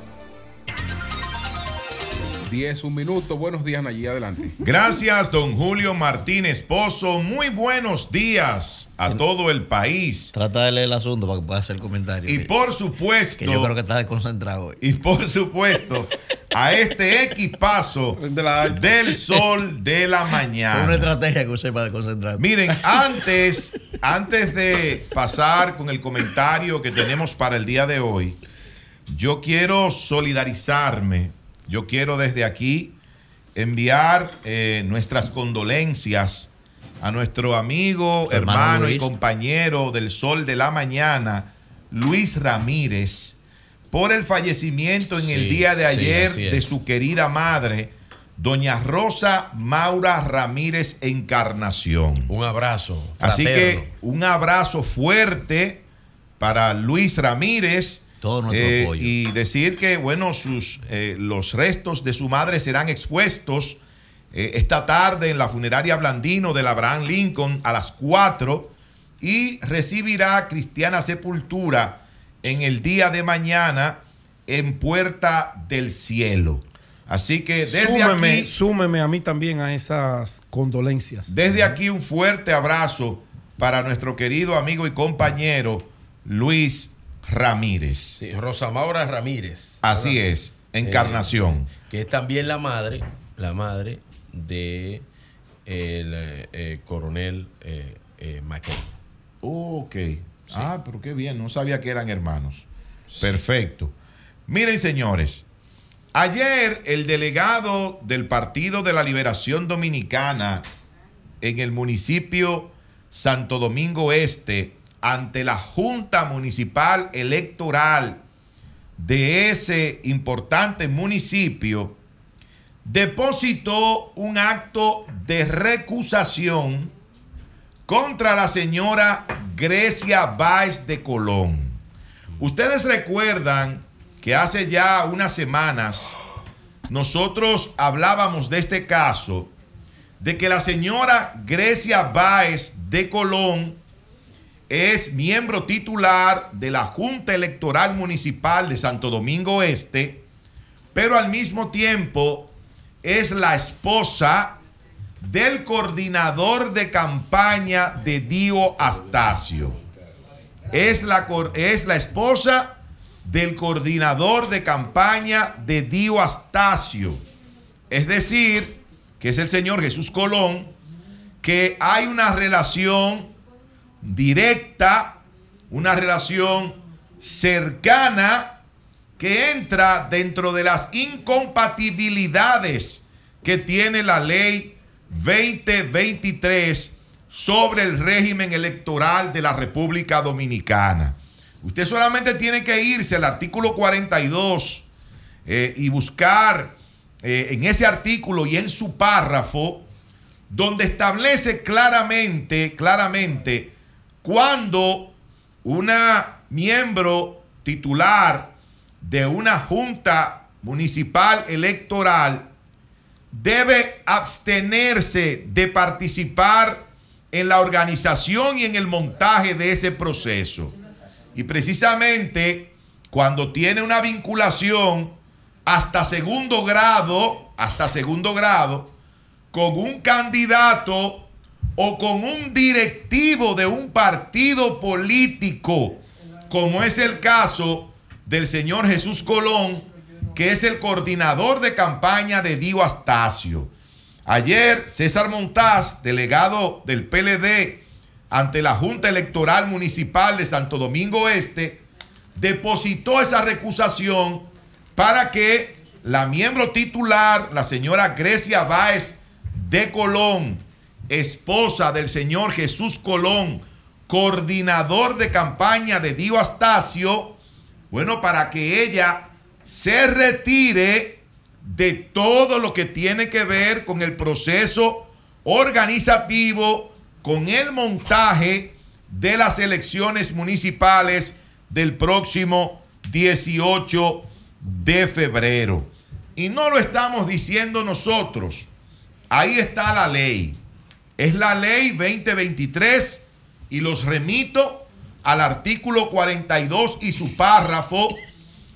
10, un minuto. Buenos días, allí adelante. Gracias, don Julio Martínez Pozo. Muy buenos días a todo el país. Trata de leer el asunto para que pueda hacer comentario. Y por supuesto. Que yo creo que está desconcentrado hoy. Y por supuesto, a este equipazo del sol de la Fue una mañana. estrategia que usé para desconcentrar. Miren, antes, antes de pasar con el comentario que tenemos para el día de hoy, yo quiero solidarizarme, yo quiero desde aquí enviar eh, nuestras condolencias a nuestro amigo, Hermano hermano, y compañero del Sol de la Mañana, Luis Ramírez, por el fallecimiento en el día de ayer de su querida madre, doña Rosa Maura Ramírez Encarnación. Un abrazo. Así que un abrazo fuerte para Luis Ramírez. Todo nuestro eh, apoyo. Y decir que, bueno, sus, eh, los restos de su madre serán expuestos eh, esta tarde en la funeraria Blandino del Abraham Lincoln a las 4 y recibirá cristiana sepultura en el día de mañana en Puerta del Cielo. Así que desde súmeme, aquí súmeme a mí también a esas condolencias. desde aquí un fuerte abrazo para nuestro querido amigo y compañero Luis Ramírez. Sí, Rosa Maura Ramírez. Así ¿verdad? es, Encarnación. Eh, que es también la madre, la madre de el eh, eh, coronel eh, eh, McKay. ok. Ah, pero qué bien, no sabía que eran hermanos. Perfecto. Miren, señores, ayer el delegado del Partido de la Liberación Dominicana en el municipio Santo Domingo Este, ante la Junta Municipal Electoral de ese importante municipio, depositó un acto de recusación contra la señora Grecia Báez de Colón. Ustedes recuerdan que hace ya unas semanas nosotros hablábamos de este caso, de que la señora Grecia Báez de Colón es miembro titular de la Junta Electoral Municipal de Santo Domingo Este, pero al mismo tiempo es la esposa del coordinador de campaña de Dio Astacio. Es la, es la esposa del coordinador de campaña de Dio Astacio. Es decir, que es el señor Jesús Colón, que hay una relación directa, una relación cercana que entra dentro de las incompatibilidades que tiene la ley 2023 sobre el régimen electoral de la República Dominicana. Usted solamente tiene que irse al artículo 42 eh, y buscar eh, en ese artículo y en su párrafo donde establece claramente, claramente, cuando una miembro titular de una junta municipal electoral debe abstenerse de participar en la organización y en el montaje de ese proceso. Y precisamente cuando tiene una vinculación hasta segundo grado, hasta segundo grado, con un candidato o con un directivo de un partido político, como es el caso del señor Jesús Colón, que es el coordinador de campaña de Dio Astacio. Ayer César Montaz, delegado del PLD ante la Junta Electoral Municipal de Santo Domingo Este, depositó esa recusación para que la miembro titular, la señora Grecia Báez de Colón, esposa del señor Jesús Colón, coordinador de campaña de Dio Astacio, bueno, para que ella se retire de todo lo que tiene que ver con el proceso organizativo, con el montaje de las elecciones municipales del próximo 18 de febrero. Y no lo estamos diciendo nosotros. Ahí está la ley. Es la ley 2023 y los remito al artículo 42 y su párrafo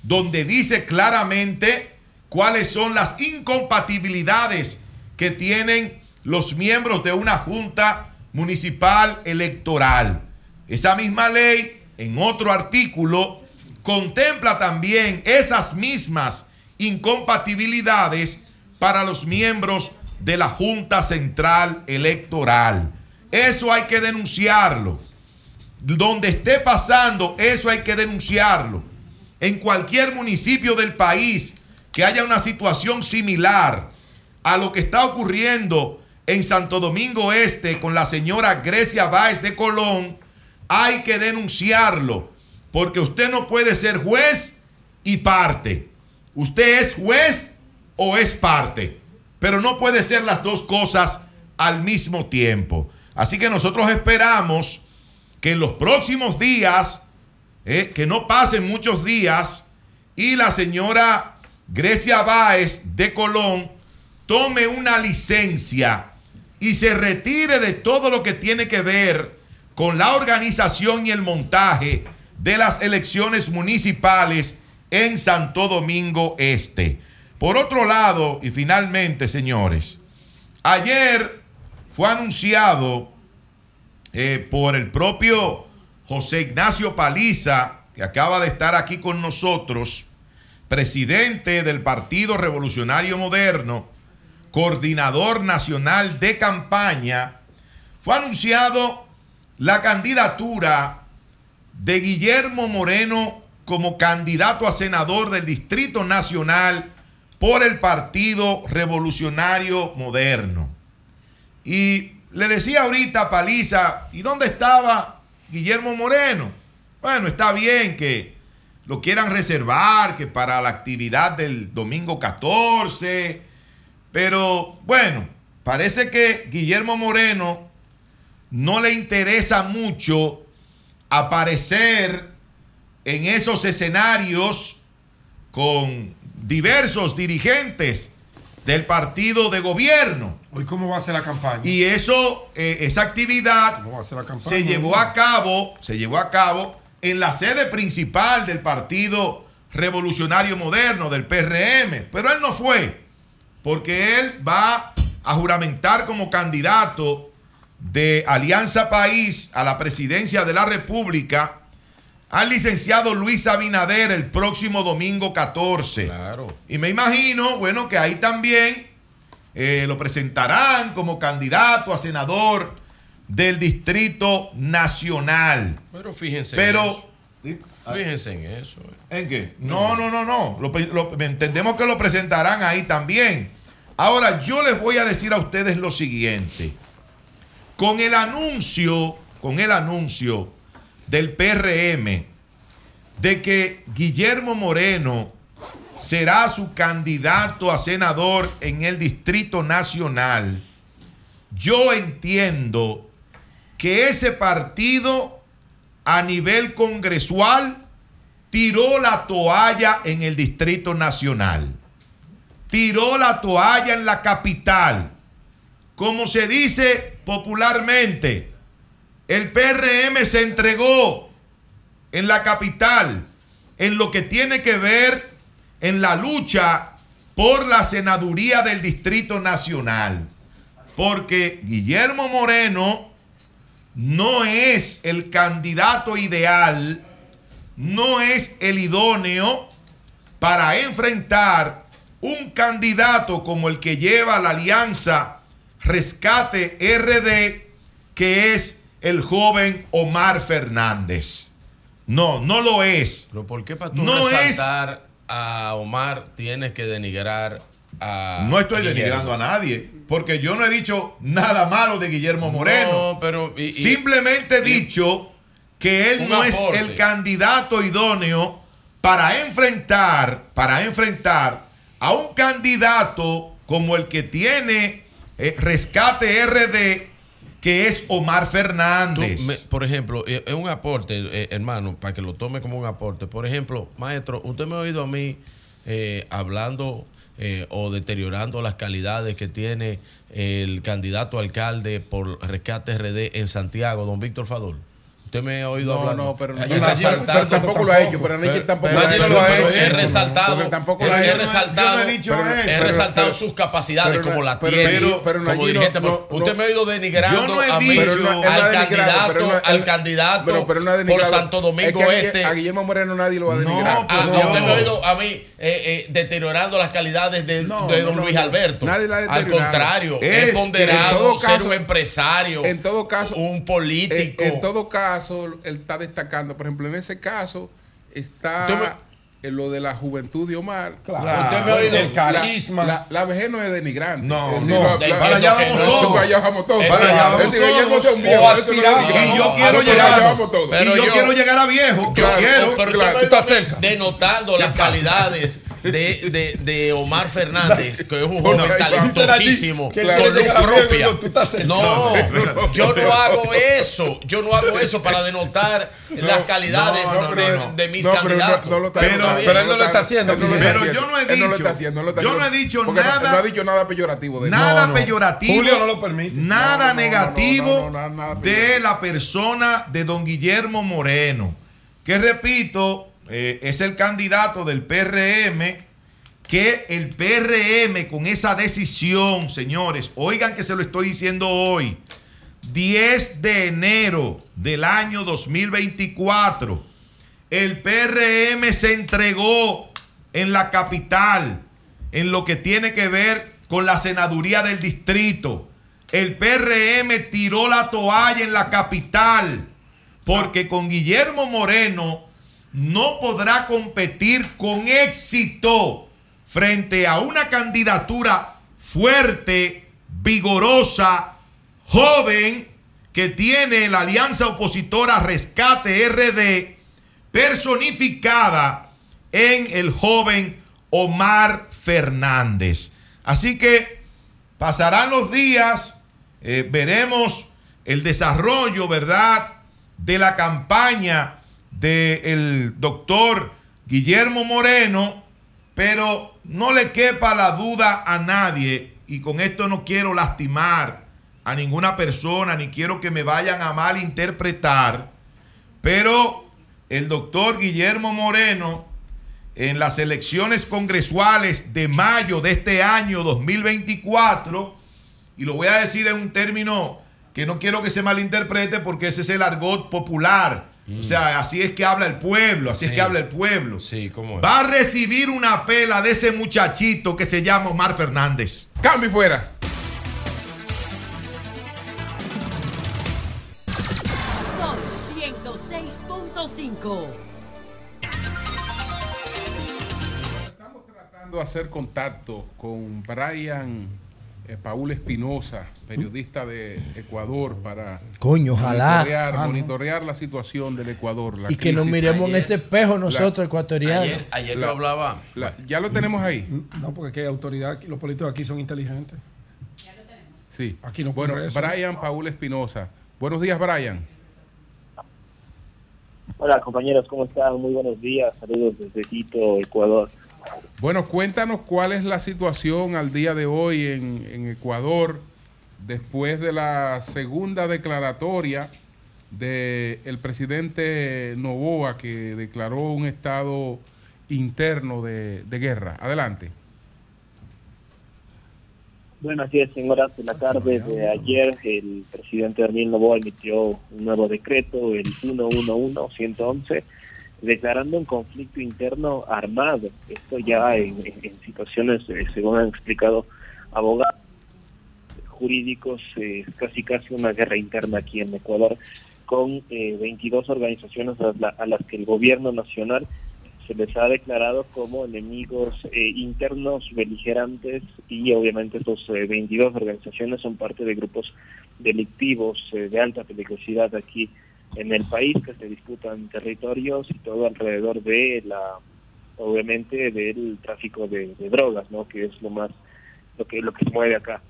donde dice claramente cuáles son las incompatibilidades que tienen los miembros de una junta municipal electoral. Esa misma ley, en otro artículo, contempla también esas mismas incompatibilidades para los miembros de la Junta Central Electoral. Eso hay que denunciarlo. Donde esté pasando, eso hay que denunciarlo. En cualquier municipio del país que haya una situación similar a lo que está ocurriendo en Santo Domingo Este con la señora Grecia Báez de Colón, hay que denunciarlo, porque usted no puede ser juez y parte. Usted es juez o es parte, pero no puede ser las dos cosas al mismo tiempo. Así que nosotros esperamos que en los próximos días, eh, que no pasen muchos días, y la señora Grecia Báez de Colón tome una licencia y se retire de todo lo que tiene que ver con la organización y el montaje de las elecciones municipales en Santo Domingo Este. Por otro lado, y finalmente, señores, ayer fue anunciado eh, por el propio José Ignacio Paliza, que acaba de estar aquí con nosotros, presidente del Partido Revolucionario Moderno, coordinador nacional de campaña, fue anunciado la candidatura de Guillermo Moreno como candidato a senador del Distrito Nacional por el Partido Revolucionario Moderno. Y le decía ahorita a Paliza, ¿y dónde estaba Guillermo Moreno? Bueno, está bien que lo quieran reservar, que para la actividad del domingo 14, pero bueno, parece que Guillermo Moreno no le interesa mucho aparecer en esos escenarios con diversos dirigentes del partido de gobierno. Hoy cómo va a ser la campaña. Y eso, eh, esa actividad se llevó a cabo, se llevó a cabo en la sede principal del Partido Revolucionario Moderno, del PRM. Pero él no fue, porque él va a juramentar como candidato de Alianza País a la presidencia de la República al licenciado Luis Abinader el próximo domingo 14. Claro. Y me imagino, bueno, que ahí también eh, lo presentarán como candidato a senador del Distrito Nacional. Pero fíjense. Pero. En eso. Fíjense en eso. ¿En qué? No, no, no, no. Lo, lo, entendemos que lo presentarán ahí también. Ahora, yo les voy a decir a ustedes lo siguiente. Con el anuncio, con el anuncio del PRM de que Guillermo Moreno será su candidato a senador en el Distrito Nacional, yo entiendo que ese partido a nivel congresual tiró la toalla en el Distrito Nacional, tiró la toalla en la capital, como se dice popularmente, el PRM se entregó en la capital en lo que tiene que ver en la lucha por la senaduría del Distrito Nacional. Porque Guillermo Moreno no es el candidato ideal, no es el idóneo para enfrentar un candidato como el que lleva la alianza Rescate RD, que es el joven Omar Fernández. No, no lo es. Pero ¿por qué para tú no resaltar a Omar tienes que denigrar a No estoy denigrando a nadie, porque yo no he dicho nada malo de Guillermo Moreno. No, pero y- y- Simplemente he dicho que él no aporte. es el candidato idóneo para enfrentar, para enfrentar a un candidato como el que tiene eh, Rescate RD, que es Omar Fernández. me- por ejemplo, eh, es un aporte, eh, hermano, para que lo tome como un aporte. Por ejemplo, maestro, usted me ha oído a mí eh, hablando eh, o deteriorando las calidades que tiene el candidato alcalde por Rescate RD en Santiago, don Víctor Fadol. Usted me ha oído No, hablar. no, pero He Nayib- resaltado- pero tampoco lo ha hecho, pero Nayib tampoco lo ha hecho. no ha Pero. He resaltado, porque tampoco lo he ha hecho. resaltado, Yo no he dicho pero- eso. he Pero- resaltado pero- sus capacidades pero- como la pero- tiene, pero- pero como dirigente. no- pero no- usted me ha ido denigrando no he a mí, Pero no- no ha al denigrado, candidato, pero no- al candidato Pero- pero no ha por denigrado. Santo Domingo Este. A Guillermo Moreno nadie lo va a denigrar. Ah, No, usted no. me ha oído a mí eh, eh, deteriorando las calidades de, No, no, don no, Luis no. Alberto. Ha Al contrario, Es ponderado ser un empresario. En todo caso, un político. En todo caso, él está destacando. Por ejemplo, en ese caso está Tú me- en lo de la juventud de Omar. Claro. Usted me ha oído- el carisma. La, la, vejez no es denigrante. No, Es no. decir, la- Para allá vamos no. todos. Para allá vamos todos. Para allá vamos Es decir, Guillermo todos. eso no es. Y yo quiero llegar- allá vamos todos. y yo quiero llegar a viejo. Yo Claro, quiero. pero Claro, tú estás cerca. denotando ¿Qué las calidades de, de, de Omar Fernández, que es un joven talentosísimo, con luz propia. No, yo no hago eso. Yo no hago eso para denotar las calidades de, mis candidatos. no lo está- Pero- él no lo está haciendo, Pero yo no he dicho- yo no he dicho nada- No ha dicho nada peyorativo Nada peyorativo. Julio no lo permite. Nada negativo de la persona de don Guillermo Moreno. Que repito, eh, es el candidato del PRM. Que el PRM con esa decisión, señores, oigan que se lo estoy diciendo hoy. 10 de enero del año 2024, el PRM se entregó en la capital en lo que tiene que ver con la senaduría del distrito. El PRM tiró la toalla en la capital porque con Guillermo Moreno no podrá competir con éxito frente a una candidatura fuerte, vigorosa, joven, que tiene la alianza opositora Rescate RD, personificada en el joven Omar Fernández. Así que pasarán los días, eh, veremos el desarrollo, ¿verdad?, de la campaña del doctor Guillermo Moreno, pero no le quepa la duda a nadie, y con esto no quiero lastimar a ninguna persona, ni quiero que me vayan a malinterpretar, pero el doctor Guillermo Moreno, en las elecciones congresuales de mayo de este año 2024, y lo voy a decir en un término que no quiero que se malinterprete porque ese es el argot popular. O sea, así es que habla el pueblo, así es que habla el pueblo. Sí, ¿cómo es? Va a recibir una pela de ese muchachito que se llama Omar Fernández. Cambio y fuera. Son 106.5. tratando de hacer contacto con Brian eh, Paul Espinosa, periodista de Ecuador, para Coño, ojalá. monitorear, Ah, no. monitorear la situación del Ecuador. la Y que nos miremos en ese espejo nosotros, La- ecuatorianos. Ayer, ayer La- lo hablaba. la- ya lo tenemos ahí. No, porque aquí hay autoridad, aquí- los políticos aquí son inteligentes. Sí. Aquí no Bueno. Brian Paul Espinosa. Buenos días, Brian. Hola compañeros, ¿cómo están? Muy buenos días, saludos desde Quito, Ecuador. Bueno, cuéntanos cuál es la situación al día de hoy en, Ecuador después de la segunda declaratoria del presidente Novoa que declaró un estado interno de, guerra. Adelante. Bueno, así es, en de la tarde de ayer, el presidente Daniel Novoa emitió un nuevo decreto, el 111-111, declarando un conflicto interno armado. Esto ya en, en situaciones, eh, según han explicado abogados jurídicos, eh, es casi casi una guerra interna aquí en Ecuador, con eh, 22 organizaciones a, la- a las que el gobierno nacional se les ha declarado como enemigos eh, internos beligerantes y obviamente estos eh, 22 organizaciones son parte de grupos delictivos eh, de alta peligrosidad aquí el país que se disputan territorios y todo alrededor de la obviamente del tráfico de, drogas no que es lo más lo que lo que se mueve acá.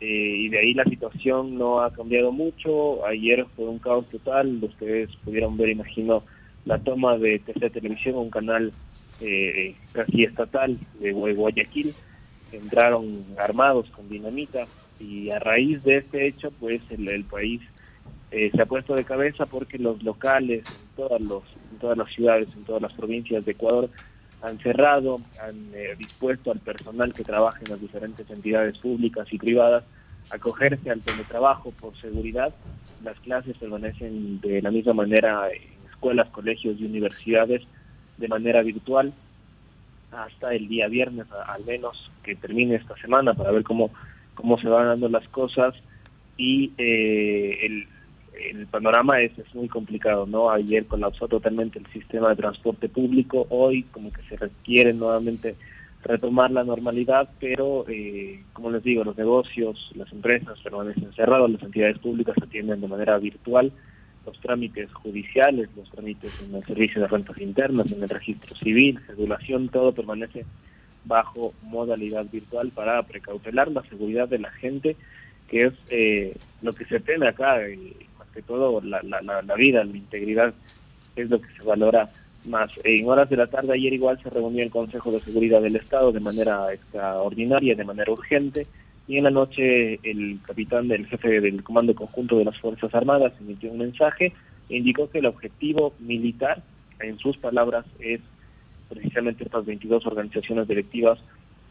Eh, y de ahí la situación no ha cambiado mucho. Ayer fue un caos total. Ustedes pudieron ver imagino la toma de TC Televisión, un canal eh, casi estatal de Gua- Guayaquil, entraron armados con dinamita y a raíz de este hecho, pues el, el país eh, se ha puesto de cabeza porque los locales en todas, los, todas las ciudades, en todas las provincias de Ecuador han cerrado, han eh, dispuesto al personal que trabaja en las diferentes entidades públicas y privadas a acogerse al teletrabajo por seguridad. Las clases permanecen de la misma manera en escuelas, colegios y universidades de manera virtual hasta el día viernes, al menos que termine esta semana, para ver cómo, cómo se van dando las cosas. Y eh, el, el panorama es, es muy complicado, ¿no? Ayer colapsó totalmente el sistema de transporte público, hoy como que se requiere nuevamente retomar la normalidad, pero eh, como les digo, los negocios, las empresas permanecen cerrados, las entidades públicas atienden de manera virtual, los trámites judiciales, los trámites en el servicio de rentas internas, en el registro civil, cedulación, todo permanece bajo modalidad virtual para precautelar la seguridad de la gente, que es eh, lo que se teme acá, eh, más todo la, la, la, la vida, la integridad, es lo que se valora más. En horas de la tarde ayer igual se reunió el Consejo de Seguridad del Estado de manera extraordinaria, de manera urgente, y en la noche el capitán del jefe del Comando Conjunto de las Fuerzas Armadas emitió un mensaje e indicó que el objetivo militar, en sus palabras, es precisamente estas 22 organizaciones directivas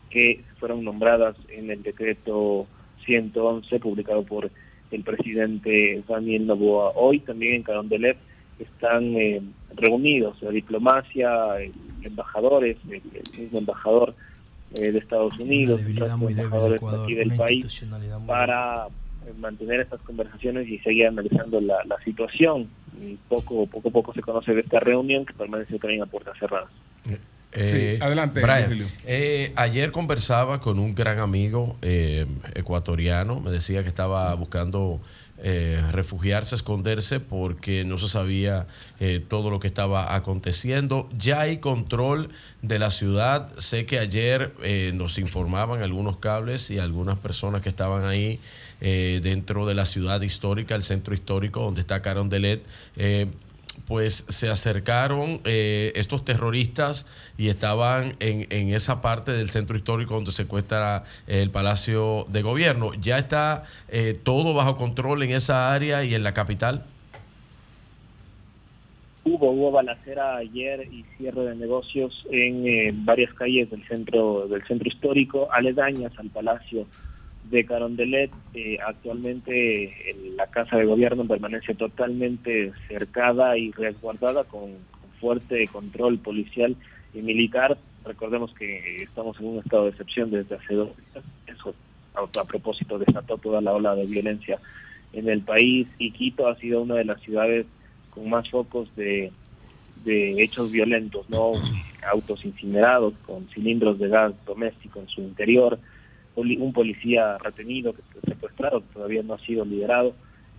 que fueron nombradas en el decreto 111 publicado por el presidente Daniel Novoa. Hoy también en Carondelet están eh, reunidos la diplomacia, eh, embajadores, el, el mismo embajador eh, de Estados Unidos, otros embajadores aquí del país, para eh, mantener estas conversaciones y seguir analizando la, la situación. Y poco, poco a poco se conoce de esta reunión que permanece también a puertas cerradas. Eh, adelante, Brian. Eh, ayer conversaba con un gran amigo eh, ecuatoriano. Me decía que estaba buscando refugiarse, esconderse, porque no se sabía todo lo que estaba aconteciendo. Ya hay control de la ciudad. Sé que ayer nos informaban algunos cables y algunas personas que estaban ahí dentro de la ciudad histórica, el centro histórico donde está Carondelet. Eh, pues se acercaron eh, estos terroristas y estaban en, en esa parte del centro histórico donde se encuentra el Palacio de Gobierno. ¿Ya está eh, todo bajo control en esa área y en la capital? Hubo, hubo balacera ayer y cierre de negocios en eh, varias calles del centro del centro histórico, aledañas al Palacio de Carondelet. Eh, actualmente eh, la Casa de Gobierno permanece totalmente cercada y resguardada con, fuerte control policial y militar. Recordemos que estamos en un estado de excepción desde hace dos días. Eso a, a propósito desató toda la ola de violencia en el país y Quito ha sido una de las ciudades con más focos de, de hechos violentos, ¿no? Autos incinerados con cilindros de gas doméstico en su interior, un policía retenido, que secuestrado, que todavía no ha sido liberado,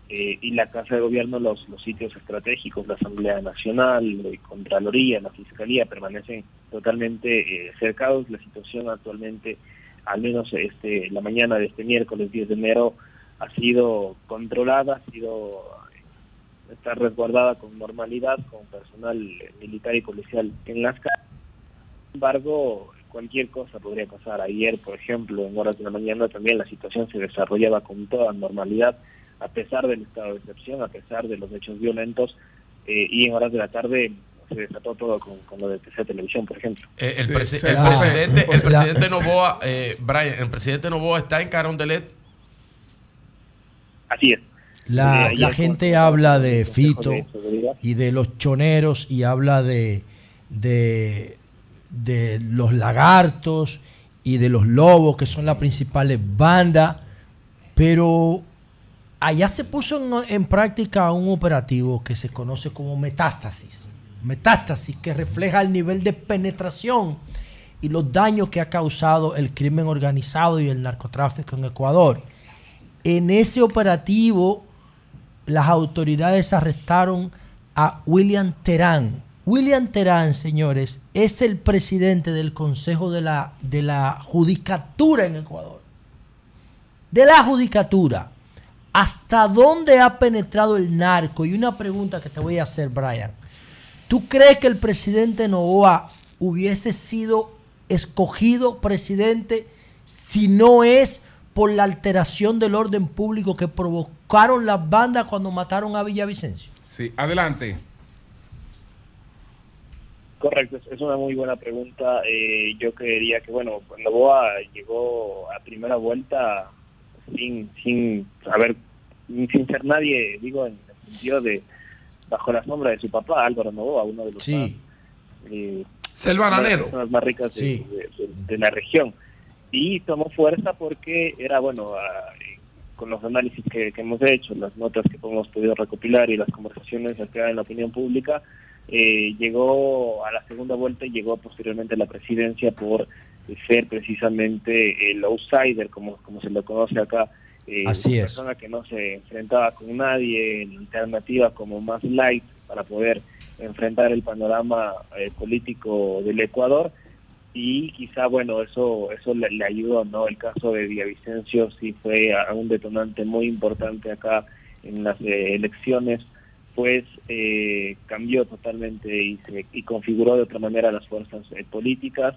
eh, y la Casa de Gobierno, los, los sitios estratégicos, la Asamblea Nacional, la Contraloría, la Fiscalía, permanecen totalmente eh, cercados. La situación actualmente, al menos este la mañana de este miércoles 10 de enero, ha sido controlada, ha sido está resguardada con normalidad, con personal eh, militar y policial en las calles. Sin embargo, cualquier cosa podría pasar. Ayer, por ejemplo, en horas de la mañana también la situación se desarrollaba con toda normalidad, a pesar del estado de excepción, a pesar de los hechos violentos, eh, y en horas de la tarde se desató todo con, con lo de TC Televisión, por ejemplo. Eh, el, Sí, presi- sí, el la- presidente, el presidente Novoa, eh, Brian, el presidente Novoa está en Carondelet. Así es. La, Eh, la gente con- habla de Fito de y de los choneros y habla de, de, de los lagartos y de los lobos, que son las principales bandas, pero allá se puso en, en práctica un operativo que se conoce como metástasis. Metástasis, que refleja el nivel de penetración y los daños que ha causado el crimen organizado y el narcotráfico en Ecuador. En ese operativo, las autoridades arrestaron a William Terán. William Terán, señores, es el presidente del Consejo de la, de la Judicatura en Ecuador. De la Judicatura. ¿Hasta dónde ha penetrado el narco? Y una pregunta que te voy a hacer, Brian. ¿Tú crees que el presidente Novoa hubiese sido escogido presidente si no es por la alteración del orden público que provocaron las bandas cuando mataron a Villavicencio? Sí, adelante. Correcto, es- una muy buena pregunta. Eh, yo creería que, bueno, cuando Boa llegó a primera vuelta sin, sin saber, sin ser nadie, digo, en el sentido de bajo la sombra de su papá, Álvaro Novoa, uno de los Sí. más, eh, de las más ricas de, Sí. de- de- de la región. Y tomó fuerza porque era, bueno, ah, eh, con los análisis que, que hemos hecho, las notas que hemos podido recopilar y las conversaciones acá en la opinión pública, eh, llegó a la segunda vuelta y llegó posteriormente a la presidencia por eh, ser precisamente el outsider, como, como se lo conoce acá. eh, Así una es. persona que no se enfrentaba con nadie, en alternativa como más light para poder enfrentar el panorama eh, político del Ecuador y quizá bueno eso eso le, le ayudó no el caso de Villavicencio sí fue a- un detonante muy importante acá en las eh, elecciones pues eh, cambió totalmente y se y configuró de otra manera las fuerzas eh, políticas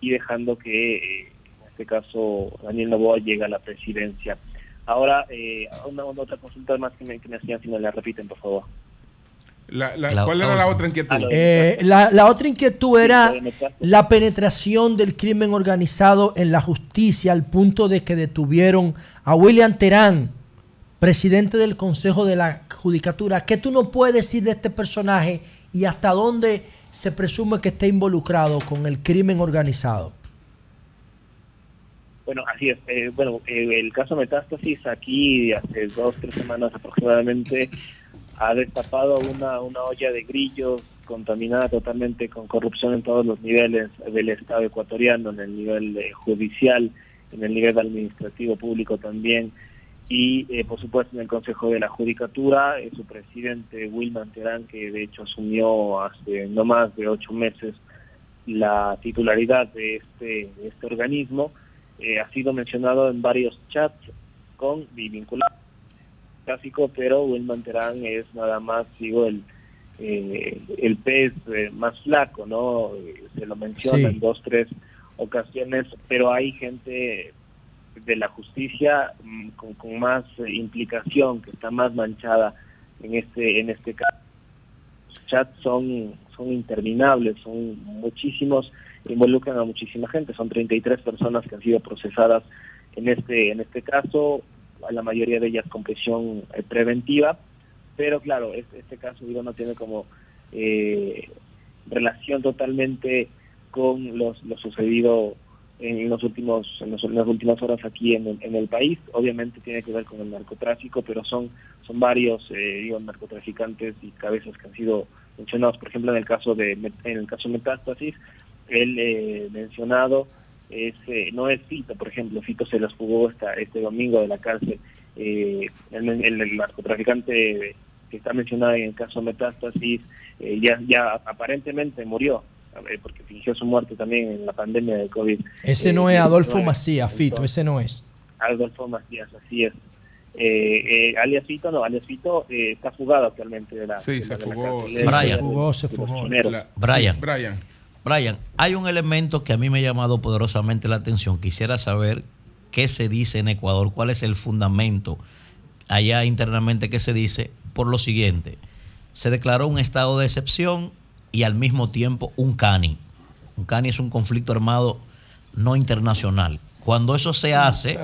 y dejando que eh, en este caso Daniel Novoa llega a la presidencia ahora eh, una, una otra consulta más que me, que me hacían si no la repiten por favor La- la- La- ¿Cuál era la otra. otra inquietud? Eh, la, la otra inquietud era la penetración del crimen organizado en la justicia al punto de que detuvieron a William Terán, presidente del Consejo de la Judicatura. ¿Qué tú no puedes decir de este personaje y hasta dónde se presume que está involucrado con el crimen organizado? Bueno, así es. Eh, bueno, eh, el caso Metástasis aquí hace dos, tres semanas aproximadamente ha destapado una, una olla de grillos contaminada totalmente con corrupción en todos los niveles del Estado ecuatoriano, en el nivel eh, judicial, en el nivel administrativo público también, y eh, por supuesto en el Consejo de la Judicatura, eh, su presidente Wilman Terán, que de hecho asumió hace no más de ocho meses la titularidad de este, de este organismo, eh, ha sido mencionado en varios chats con y vinculado clásico, pero Wilman Terán es nada más, digo, el, eh, el pez eh, más flaco, ¿no? Se lo menciona Sí. en dos, tres ocasiones, pero hay gente de la justicia mm, con, con más eh, implicación, que está más manchada en este, en este caso. Los chats son, son interminables, son muchísimos, involucran a muchísima gente, son 33 personas que han sido procesadas en este, en este caso, la mayoría de ellas con prisión eh, preventiva, pero claro, este, caso digo no tiene como eh, relación totalmente con lo sucedido en los últimos en, los- en las últimas horas aquí en el, en el país. Obviamente tiene que ver con el narcotráfico pero son son varios eh, digo narcotraficantes y cabezas que han sido mencionados. Por ejemplo en el caso de en el caso Metástasis el eh, mencionado es, eh, no es Fito, por ejemplo, Fito se las jugó esta, este domingo de la cárcel. Eh, el, el- el narcotraficante que está mencionado en el caso Metástasis eh, ya, ya aparentemente murió, porque fingió su muerte también en la pandemia de COVID. Ese no es Adolfo Macías Macías, Fito, ese no es. Adolfo Macías, así es. Eh, eh, alias Fito, no, alias Fito eh, está fugado actualmente de la Sí, de se la- de la fugó. cárcel. Se Brian. fugó, se fugó. Brian. Brian. Brian, hay un elemento que a mí me ha llamado poderosamente la atención. Quisiera saber qué se dice en Ecuador, cuál es el fundamento allá internamente que se dice por lo siguiente. Se declaró un estado de excepción y al mismo tiempo un CANI. Un CANI es un conflicto armado no internacional. Cuando eso se hace,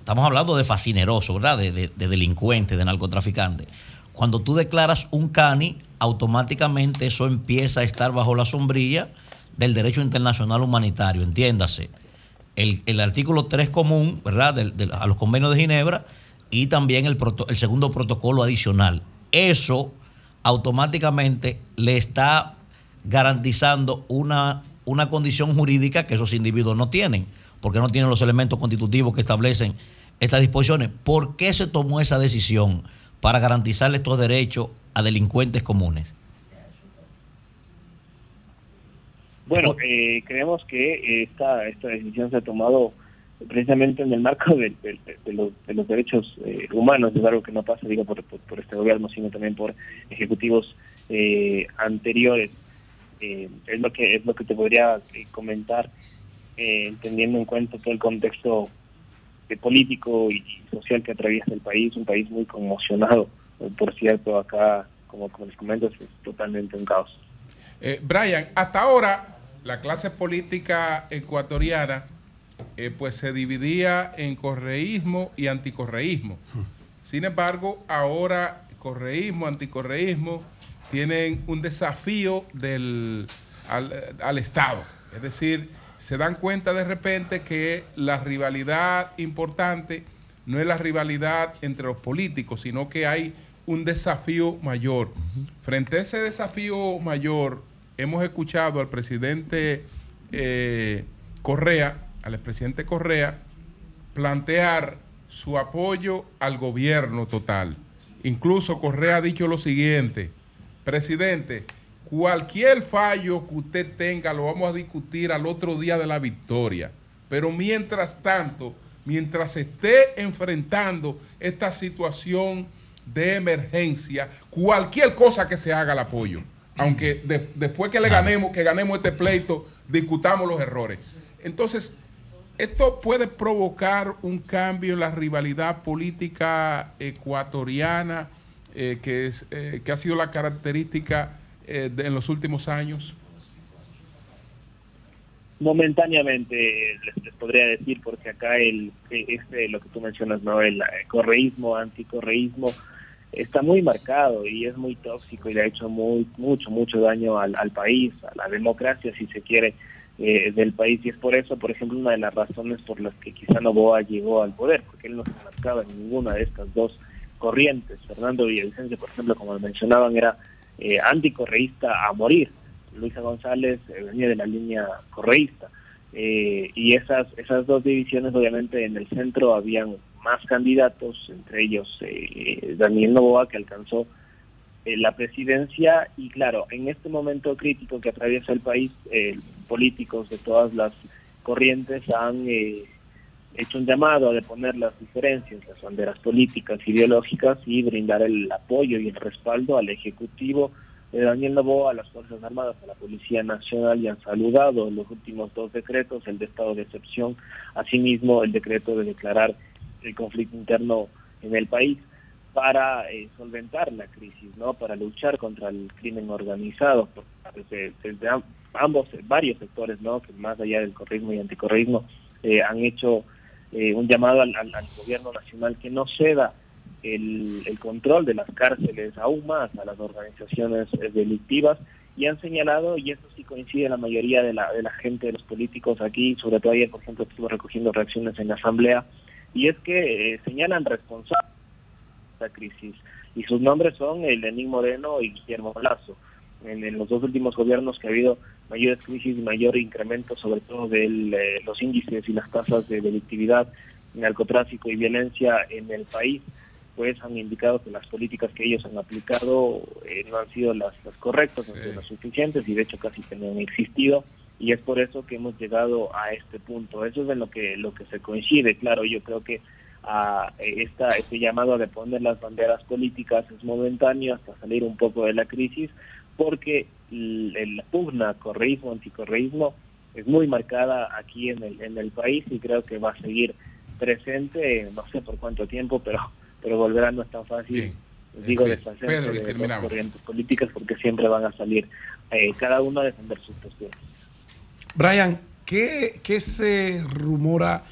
estamos hablando de fascineroso, ¿verdad? De, de, de delincuente, de narcotraficante. Cuando tú declaras un CANI, automáticamente eso empieza a estar bajo la sombrilla del derecho internacional humanitario, entiéndase. El, el artículo 3 común, ¿verdad? Del- a los convenios de Ginebra y también el, proto- el segundo protocolo adicional. Eso automáticamente le está garantizando una, una condición jurídica que esos individuos no tienen, porque no tienen los elementos constitutivos que establecen estas disposiciones. ¿Por qué se tomó esa decisión para garantizarle estos derechos a delincuentes comunes? Bueno, eh, creemos que esta, esta decisión se ha tomado precisamente en el marco de, de- de- los, de los derechos eh, humanos, es algo que no pasa, digo, por, por- este gobierno, sino también por ejecutivos eh, anteriores. Eh, es lo que es lo que te podría eh, comentar, eh, teniendo en cuenta todo el contexto político y social que atraviesa el país, un país muy conmocionado. Por cierto, acá, como, como les comento, es totalmente un caos. Brian, hasta ahora la clase política ecuatoriana eh, pues se dividía en correísmo y anticorreísmo. Sin embargo, ahora correísmo, anticorreísmo tienen un desafío del, al, al Estado. Es decir, se dan cuenta de repente que la rivalidad importante no es la rivalidad entre los políticos, sino que hay un desafío mayor. Frente a ese desafío mayor, hemos escuchado al presidente eh, Correa, al expresidente Correa, plantear su apoyo al gobierno total. Incluso Correa ha dicho lo siguiente, presidente, cualquier fallo que usted tenga lo vamos a discutir al otro día de la victoria. Pero mientras tanto, mientras esté enfrentando esta situación de emergencia, cualquier cosa que se haga al apoyo. Aunque de- después que le ganemos, que ganemos este pleito, discutamos los errores. Entonces, esto puede provocar un cambio en la rivalidad política ecuatoriana, eh, que, es, eh, que ha sido la característica eh, en los últimos años. Momentáneamente les, les podría decir, porque acá el este lo que tú mencionas, no el eh, correísmo, anticorreísmo, está muy marcado y es muy tóxico y le ha hecho muy mucho mucho daño al, al país, a la democracia, si se quiere, eh, del país. Y es por eso, por ejemplo, una de las razones por las que quizá Novoa llegó al poder, porque él no se marcaba en ninguna de estas dos corrientes. Fernando Villavicencio, por ejemplo, como mencionaban, era eh, anticorreísta a morir. Luisa González eh, venía de la línea correísta. Eh, y esas, esas dos divisiones, obviamente, en el centro habían más candidatos, entre ellos eh, Daniel Novoa, que alcanzó eh, la presidencia. Y claro, en este momento crítico que atraviesa el país, eh, políticos de todas las corrientes han eh, hecho un llamado a deponer las diferencias, las banderas políticas, ideológicas y brindar el apoyo y el respaldo al Ejecutivo de Daniel Novoa, a las Fuerzas Armadas, a la Policía Nacional y han saludado los últimos dos decretos, el de estado de excepción, asimismo el decreto de declarar el conflicto interno en el país para eh, solventar la crisis, no, para luchar contra el crimen organizado, por- desde, desde am- ambos, eh, varios sectores, no, que más allá del correísmo y anticorreísmo eh, han hecho eh, un llamado al, al- al gobierno nacional que no ceda el, el control de las cárceles aún más a las organizaciones eh, delictivas y han señalado, y eso sí coincide la mayoría de la, de la gente, de los políticos aquí, sobre todo ayer, por ejemplo, estuve recogiendo reacciones en la Asamblea, y es que eh, señalan responsables esta crisis, y sus nombres son el Lenín Moreno y Guillermo Lazo. En, en los dos últimos gobiernos que ha habido mayores crisis y mayor incremento, sobre todo de los índices y las tasas de delictividad, narcotráfico y violencia en el país, pues han indicado que las políticas que ellos han aplicado eh, no han sido las, las correctas, no han sido las suficientes y de hecho casi que no han existido y es por eso que hemos llegado a este punto. Eso es en lo que lo que se coincide. Claro, yo creo que a esta, este llamado a deponer las banderas políticas es momentáneo hasta salir un poco de la crisis, porque la pugna correísmo, anticorreísmo es muy marcada aquí en el, en el país y creo que va a seguir presente, no sé por cuánto tiempo, pero pero volverá no es tan fácil, digo, Sí. deshacerse Pedro, de las corrientes políticas porque siempre van a salir eh, cada uno a defender sus posturas. Brian, ¿qué, qué se rumora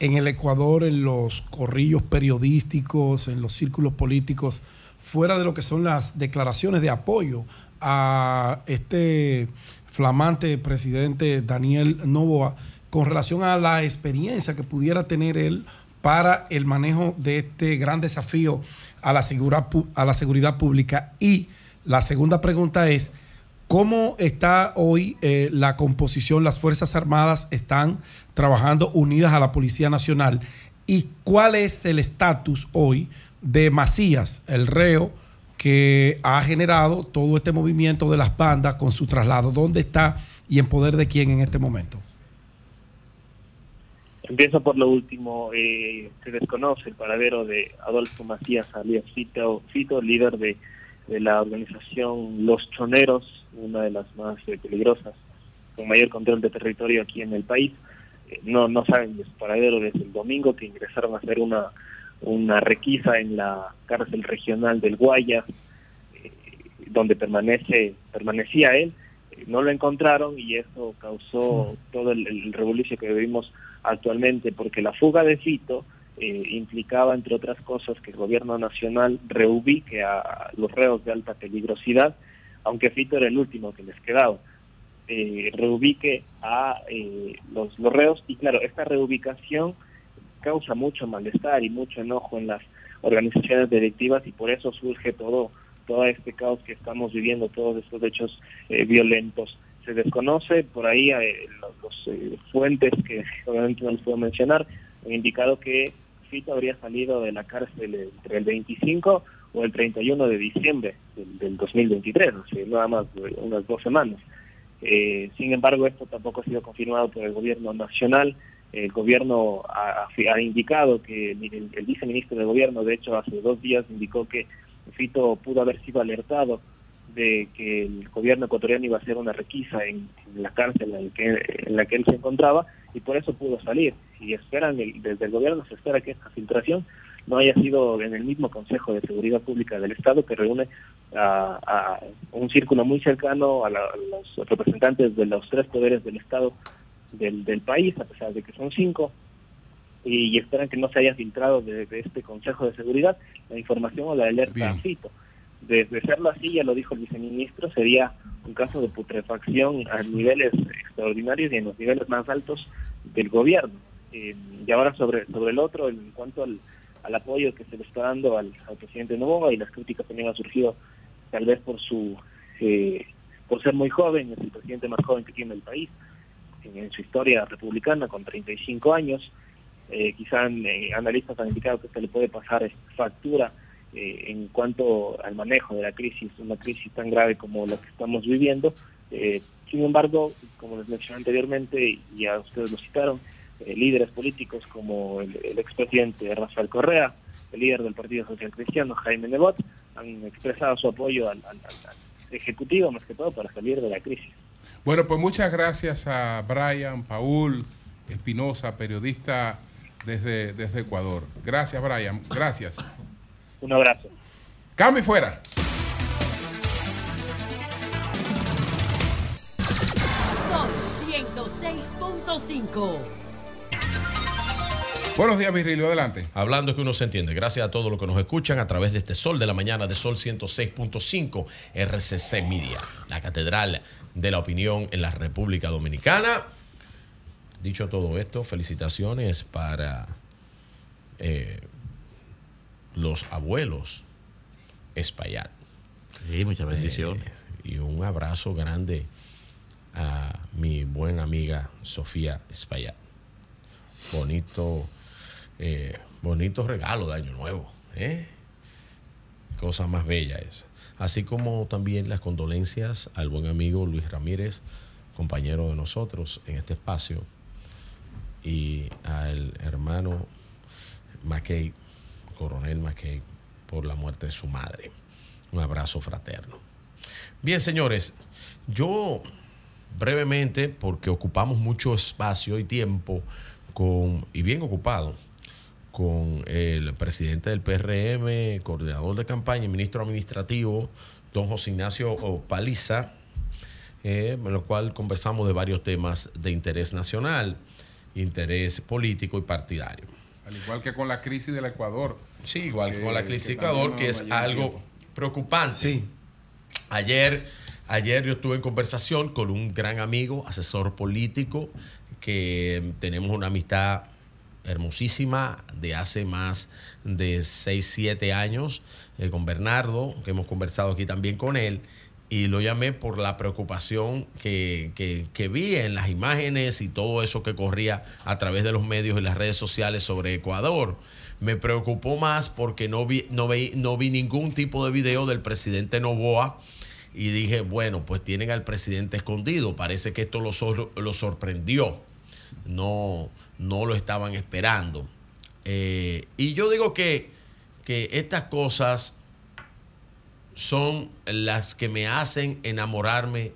en el Ecuador, en los corrillos periodísticos, en los círculos políticos, fuera de lo que son las declaraciones de apoyo a este flamante presidente Daniel Novoa con relación a la experiencia que pudiera tener él para el manejo de este gran desafío a la seguridad, pu- a la seguridad pública? Y la segunda pregunta es, ¿Cómo está hoy eh, la composición? Las Fuerzas Armadas están trabajando unidas a la Policía Nacional. ¿Y cuál es el estatus hoy de Macías, el reo que ha generado todo este movimiento de las bandas con su traslado? ¿Dónde está y en poder de quién en este momento? Empiezo por lo último. Eh, se desconoce el paradero de Adolfo Macías alias Fito, líder de, de la organización Los Choneros, una de las más eh, peligrosas, con mayor control de territorio aquí en el país. No, no saben de su paradero desde el domingo que ingresaron a hacer una, una requisa en la cárcel regional del Guayas, eh, donde permanece permanecía él. Eh, no lo encontraron y eso causó todo el, el que vivimos actualmente, porque la fuga de Fito eh, implicaba, entre otras cosas, que el gobierno nacional reubique a los reos de alta peligrosidad, aunque Fito era el último que les quedaba, eh, reubique a eh, los, los reos y claro, esta reubicación causa mucho malestar y mucho enojo en las organizaciones delictivas y por eso surge todo todo este caos que estamos viviendo, todos estos hechos eh, violentos. Se desconoce por ahí eh, los, los, eh, fuentes que obviamente no les puedo mencionar, han indicado que Fito habría salido de la cárcel entre el 25 o el 31 de diciembre del, del 2023, o sea, nada más unas dos semanas. Eh, sin embargo, esto tampoco ha sido confirmado por el gobierno nacional. El gobierno ha, indicado que el, viceministro de gobierno, de hecho, hace dos días indicó que Fito pudo haber sido alertado de que el gobierno ecuatoriano iba a hacer una requisa en, la cárcel en, que, en la que él se encontraba y por eso pudo salir. Y esperan, desde el gobierno se espera que esta filtración no haya sido en el mismo Consejo de Seguridad Pública del Estado que reúne a, a un círculo muy cercano a, la, a, los representantes de los tres poderes del Estado del, del país, a pesar de que son cinco, y, y esperan que no se haya filtrado de, de, este Consejo de Seguridad la información o la alerta a Fito. De, de, serlo así, ya lo dijo el viceministro, sería un caso de putrefacción a niveles extraordinarios y en los niveles más altos del gobierno. Eh, y ahora sobre, sobre el otro, en cuanto al, al apoyo que se le está dando al, al presidente Novoa y las críticas también han surgido tal vez por su eh, por ser muy joven, es el presidente más joven que tiene el país en, su historia republicana con 35 años. Eh, quizá eh, analistas han indicado que se le puede pasar factura eh, en cuanto al manejo de la crisis, una crisis tan grave como la que estamos viviendo. Eh, sin embargo, como les mencioné anteriormente, y ya ustedes lo citaron, eh, líderes políticos como el, el expresidente Rafael Correa, el líder del Partido Social Cristiano, Jaime Nebot, han expresado su apoyo al, al, al, Ejecutivo, más que todo, para salir de la crisis. Bueno, pues muchas gracias a Brian, Paul, Espinosa, periodista desde, desde Ecuador. Gracias, Brian. Gracias. Un abrazo. Cambio y fuera. Son 106.5. Buenos días, Virgilio, adelante. Hablando es que uno se entiende. Gracias a todos los que nos escuchan a través de este Sol de la Mañana de Sol 106.5 RCC Media, la catedral de la opinión en la República Dominicana. Dicho todo esto, felicitaciones para eh, los abuelos Espaillat. Sí, muchas bendiciones. Eh, y un abrazo grande a mi buena amiga Sofía Espaillat. Bonito, eh, bonito regalo de Año Nuevo. ¿eh? Cosa más bella esa. Así como también las condolencias al buen amigo Luis Ramírez, compañero de nosotros en este espacio, y al hermano McKay, coronel McKay, por la muerte de su madre. Un abrazo fraterno. Bien, señores, yo brevemente, porque ocupamos mucho espacio y tiempo con, y bien ocupado, con el presidente del PRM, coordinador de campaña y ministro administrativo, don José Ignacio Paliza, eh, en lo cual conversamos de varios temas de interés nacional, interés político y partidario. Al igual que con la crisis del Ecuador. Sí, igual que con la crisis del Ecuador, que es algo tiempo. preocupante. Sí. Ayer, ayer yo estuve en conversación con un gran amigo, asesor político, que tenemos una amistad hermosísima de hace más de 6, 7 años eh, con Bernardo, que hemos conversado aquí también con él, y lo llamé por la preocupación que, que, que, vi en las imágenes y todo eso que corría a través de los medios y las redes sociales sobre Ecuador. Me preocupó más porque no vi, no vi, no vi ningún tipo de video del presidente Novoa y dije, bueno, pues tienen al presidente escondido, parece que esto lo, sor lo sorprendió, no, no lo estaban esperando. Eh, y yo digo que, que estas cosas son las que me hacen enamorarme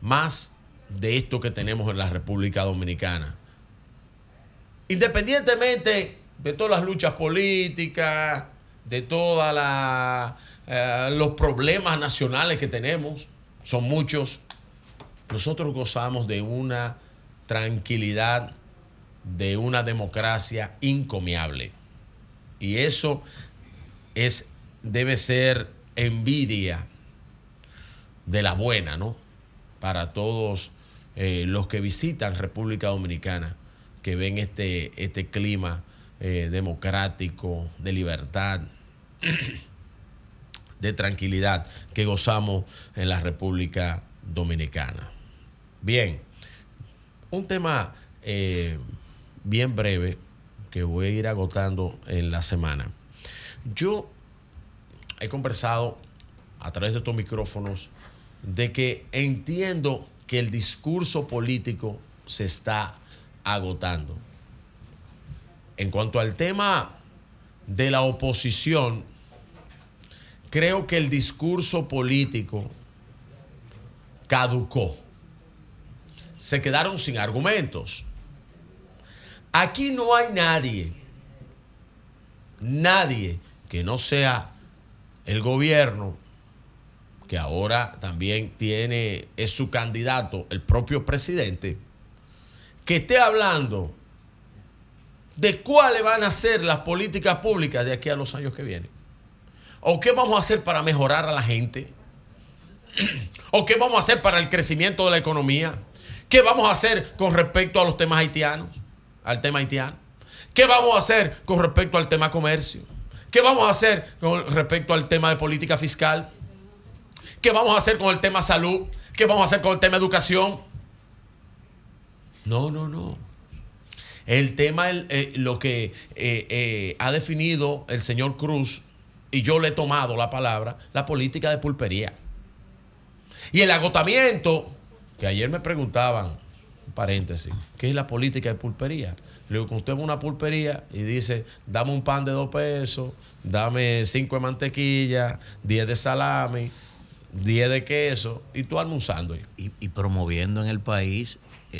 más de esto que tenemos en la República Dominicana. independientemente de todas las luchas políticas, de todos los problemas nacionales que tenemos, son muchos, nosotros gozamos de una tranquilidad, de una democracia incomiable. Y eso es, debe ser envidia de la buena, ¿no? Para todos eh, los que visitan República Dominicana, que ven este, este clima eh, democrático, de libertad, de tranquilidad que gozamos en la República Dominicana. Bien, un tema eh, bien breve que voy a ir agotando en la semana. Yo he conversado a través de estos micrófonos de que entiendo que el discurso político se está agotando. En cuanto al tema de la oposición, creo que el discurso político caducó. Se quedaron sin argumentos. Aquí no hay nadie, nadie que no sea el gobierno, que ahora también tiene, es su candidato, el propio presidente, que esté hablando de cuáles van a ser las políticas públicas de aquí a los años que vienen. ¿O qué vamos a hacer para mejorar a la gente? ¿O qué vamos a hacer para el crecimiento de la economía? ¿Qué vamos a hacer con respecto a los temas haitianos? Al tema haitiano. ¿Qué vamos a hacer con respecto al tema comercio? ¿Qué vamos a hacer con respecto al tema de política fiscal? ¿Qué vamos a hacer con el tema salud? ¿Qué vamos a hacer con el tema educación? No, no, no. El tema, eh, lo que eh, eh, ha definido el señor Cruz, y yo le he tomado la palabra, la política de pulpería. Y el agotamiento, que ayer me preguntaban, paréntesis, ¿qué es la política de pulpería? Le digo, usted va a una pulpería y dice, dame un pan de dos pesos, dame cinco de mantequilla, diez de salami, diez de queso, y tú almorzando. Y, y promoviendo en el país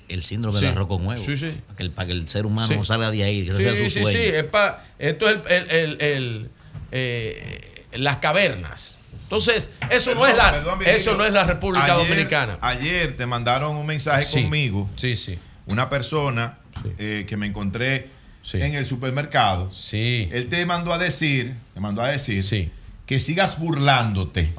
el síndrome Sí. del arroz con huevo. Sí, sí. Para que el, para que el ser humano no salga de ahí, que Sí, ese sea su sí, sueño. sí, es pa- esto es el, el- el- el, eh, las cavernas. Entonces, eso no es la, Perdón, eso no es la República Ayer- Dominicana. Ayer te mandaron un mensaje Sí. conmigo. Sí, sí. Una persona eh, que me encontré en el supermercado. Sí. Él te mandó a decir, te mandó a decir que sigas burlándote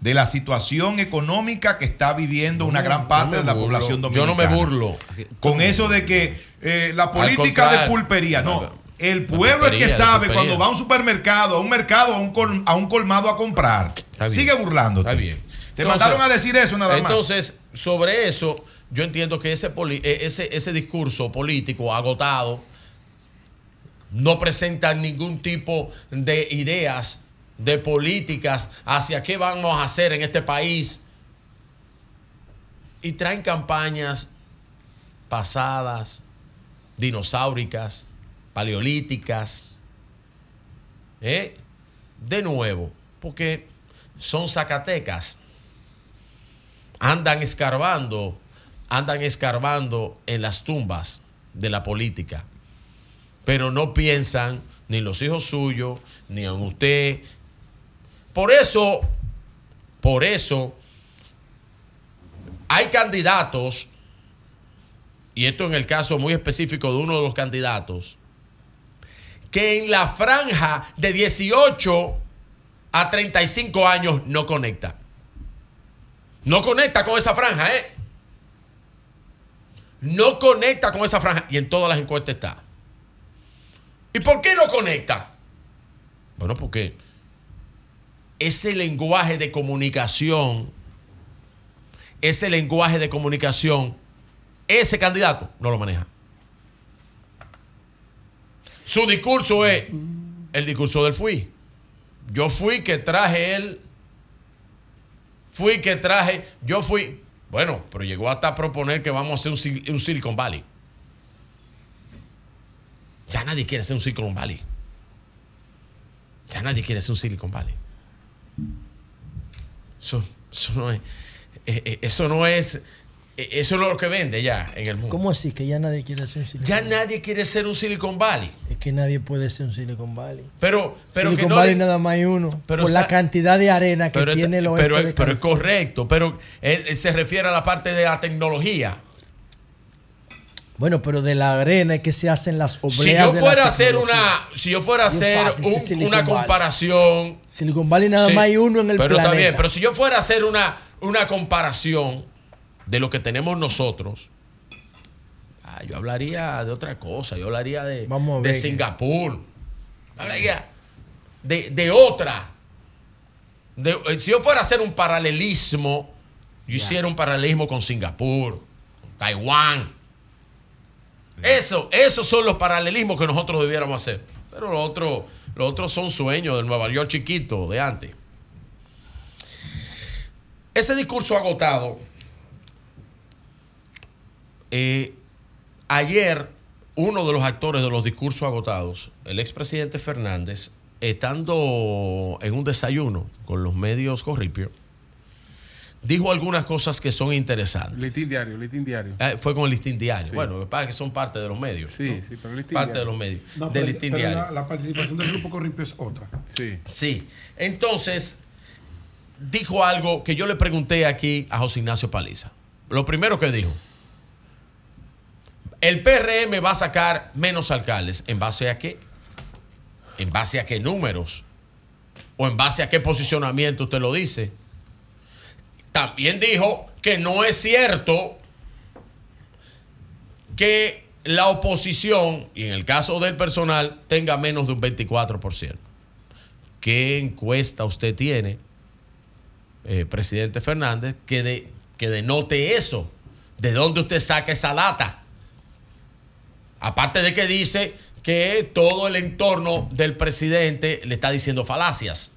de la situación económica que está viviendo una gran parte no de la población Yo dominicana. no me burlo. Con eso de que eh, la política de pulpería, no. El pueblo es que sabe cuando va a un supermercado, a un mercado, a un, col- a un colmado a comprar. bien. Sigue burlándote. Está bien. Te Entonces- mandaron a decir eso nada más. Entonces, sobre eso, yo entiendo que ese, eh, ese, ese discurso político agotado no presenta ningún tipo de ideas, de políticas hacia qué vamos a hacer en este país. Y traen campañas pasadas, dinosauricas, paleolíticas. ¿eh? De nuevo, porque son zacatecas andan escarbando, andan escarbando en las tumbas de la política, pero no piensan ni en los hijos suyos, ni en usted. Por eso, por eso, hay candidatos, y esto en el caso muy específico de uno de los candidatos, que en la franja de 18 a 35 años no conecta. No conecta con esa franja, ¿eh? No conecta con esa franja. Y en todas las encuestas está. ¿Y por qué no conecta? Bueno, porque ese lenguaje de comunicación, ese lenguaje de comunicación, ese candidato no lo maneja. Su discurso es el discurso del fui. Yo fui que traje él fui que traje, yo fui. Bueno, pero llegó hasta proponer que vamos a hacer un, Sil- un Silicon Valley. Ya nadie quiere hacer un Silicon Valley. Ya nadie quiere hacer un Silicon Valley. Eso, eso no es. eh, eh, eso no es eso es lo que vende ya en el mundo. ¿Cómo así? Que ya nadie quiere ser un Silicon Ya nadie quiere ser un Silicon Valley. Es que nadie puede ser un Silicon Valley. Pero, pero Silicon que no Valley le- nada más hay uno. Pero por está- la cantidad de arena que pero, tiene el oeste pero, de pero es correcto, pero él, él se refiere a la parte de la tecnología. Bueno, pero de la arena es que se hacen las obleas Si yo fuera a hacer una, si yo fuera a hacer un- una Valley. comparación, Silicon Valley nada Sí, más hay uno en el pero planeta. está bien, pero si yo fuera a hacer una, una comparación de lo que tenemos nosotros, ah, yo hablaría de otra cosa, yo hablaría de, Vamos de. Singapur, hablaría de, de otra. De- eh, si yo fuera a hacer un paralelismo, yo hiciera un paralelismo con Singapur, con Taiwán. Eso, esos son los paralelismos que nosotros debiéramos hacer. Pero los otros los otros son sueños del Nueva York chiquito de antes. Ese discurso agotado. Eh, ayer, uno de los actores de los discursos agotados, el expresidente Fernández, estando en un desayuno con los medios corripios, dijo algunas cosas que son interesantes. Listín diario, listín diario. Eh, fue con el listín diario. Sí. Bueno, lo que pasa es que son parte de los medios. Sí, ¿no? sí, pero el listín Parte diario. de los medios. No, del pero, listín pero diario. la, la participación del grupo Corripio es otra. Sí. Sí. Entonces, dijo algo que yo le pregunté aquí a José Ignacio Paliza. Lo primero que dijo. El PRM va a sacar menos alcaldes. ¿En base a qué? ¿En base a qué números? ¿O en base a qué posicionamiento usted lo dice? También dijo que no es cierto que la oposición, y en el caso del personal, tenga menos de un 24%. ¿Qué encuesta usted tiene, eh, presidente Fernández, que, de, que denote eso? ¿De dónde usted saca esa data? Aparte de que dice que todo el entorno del presidente le está diciendo falacias.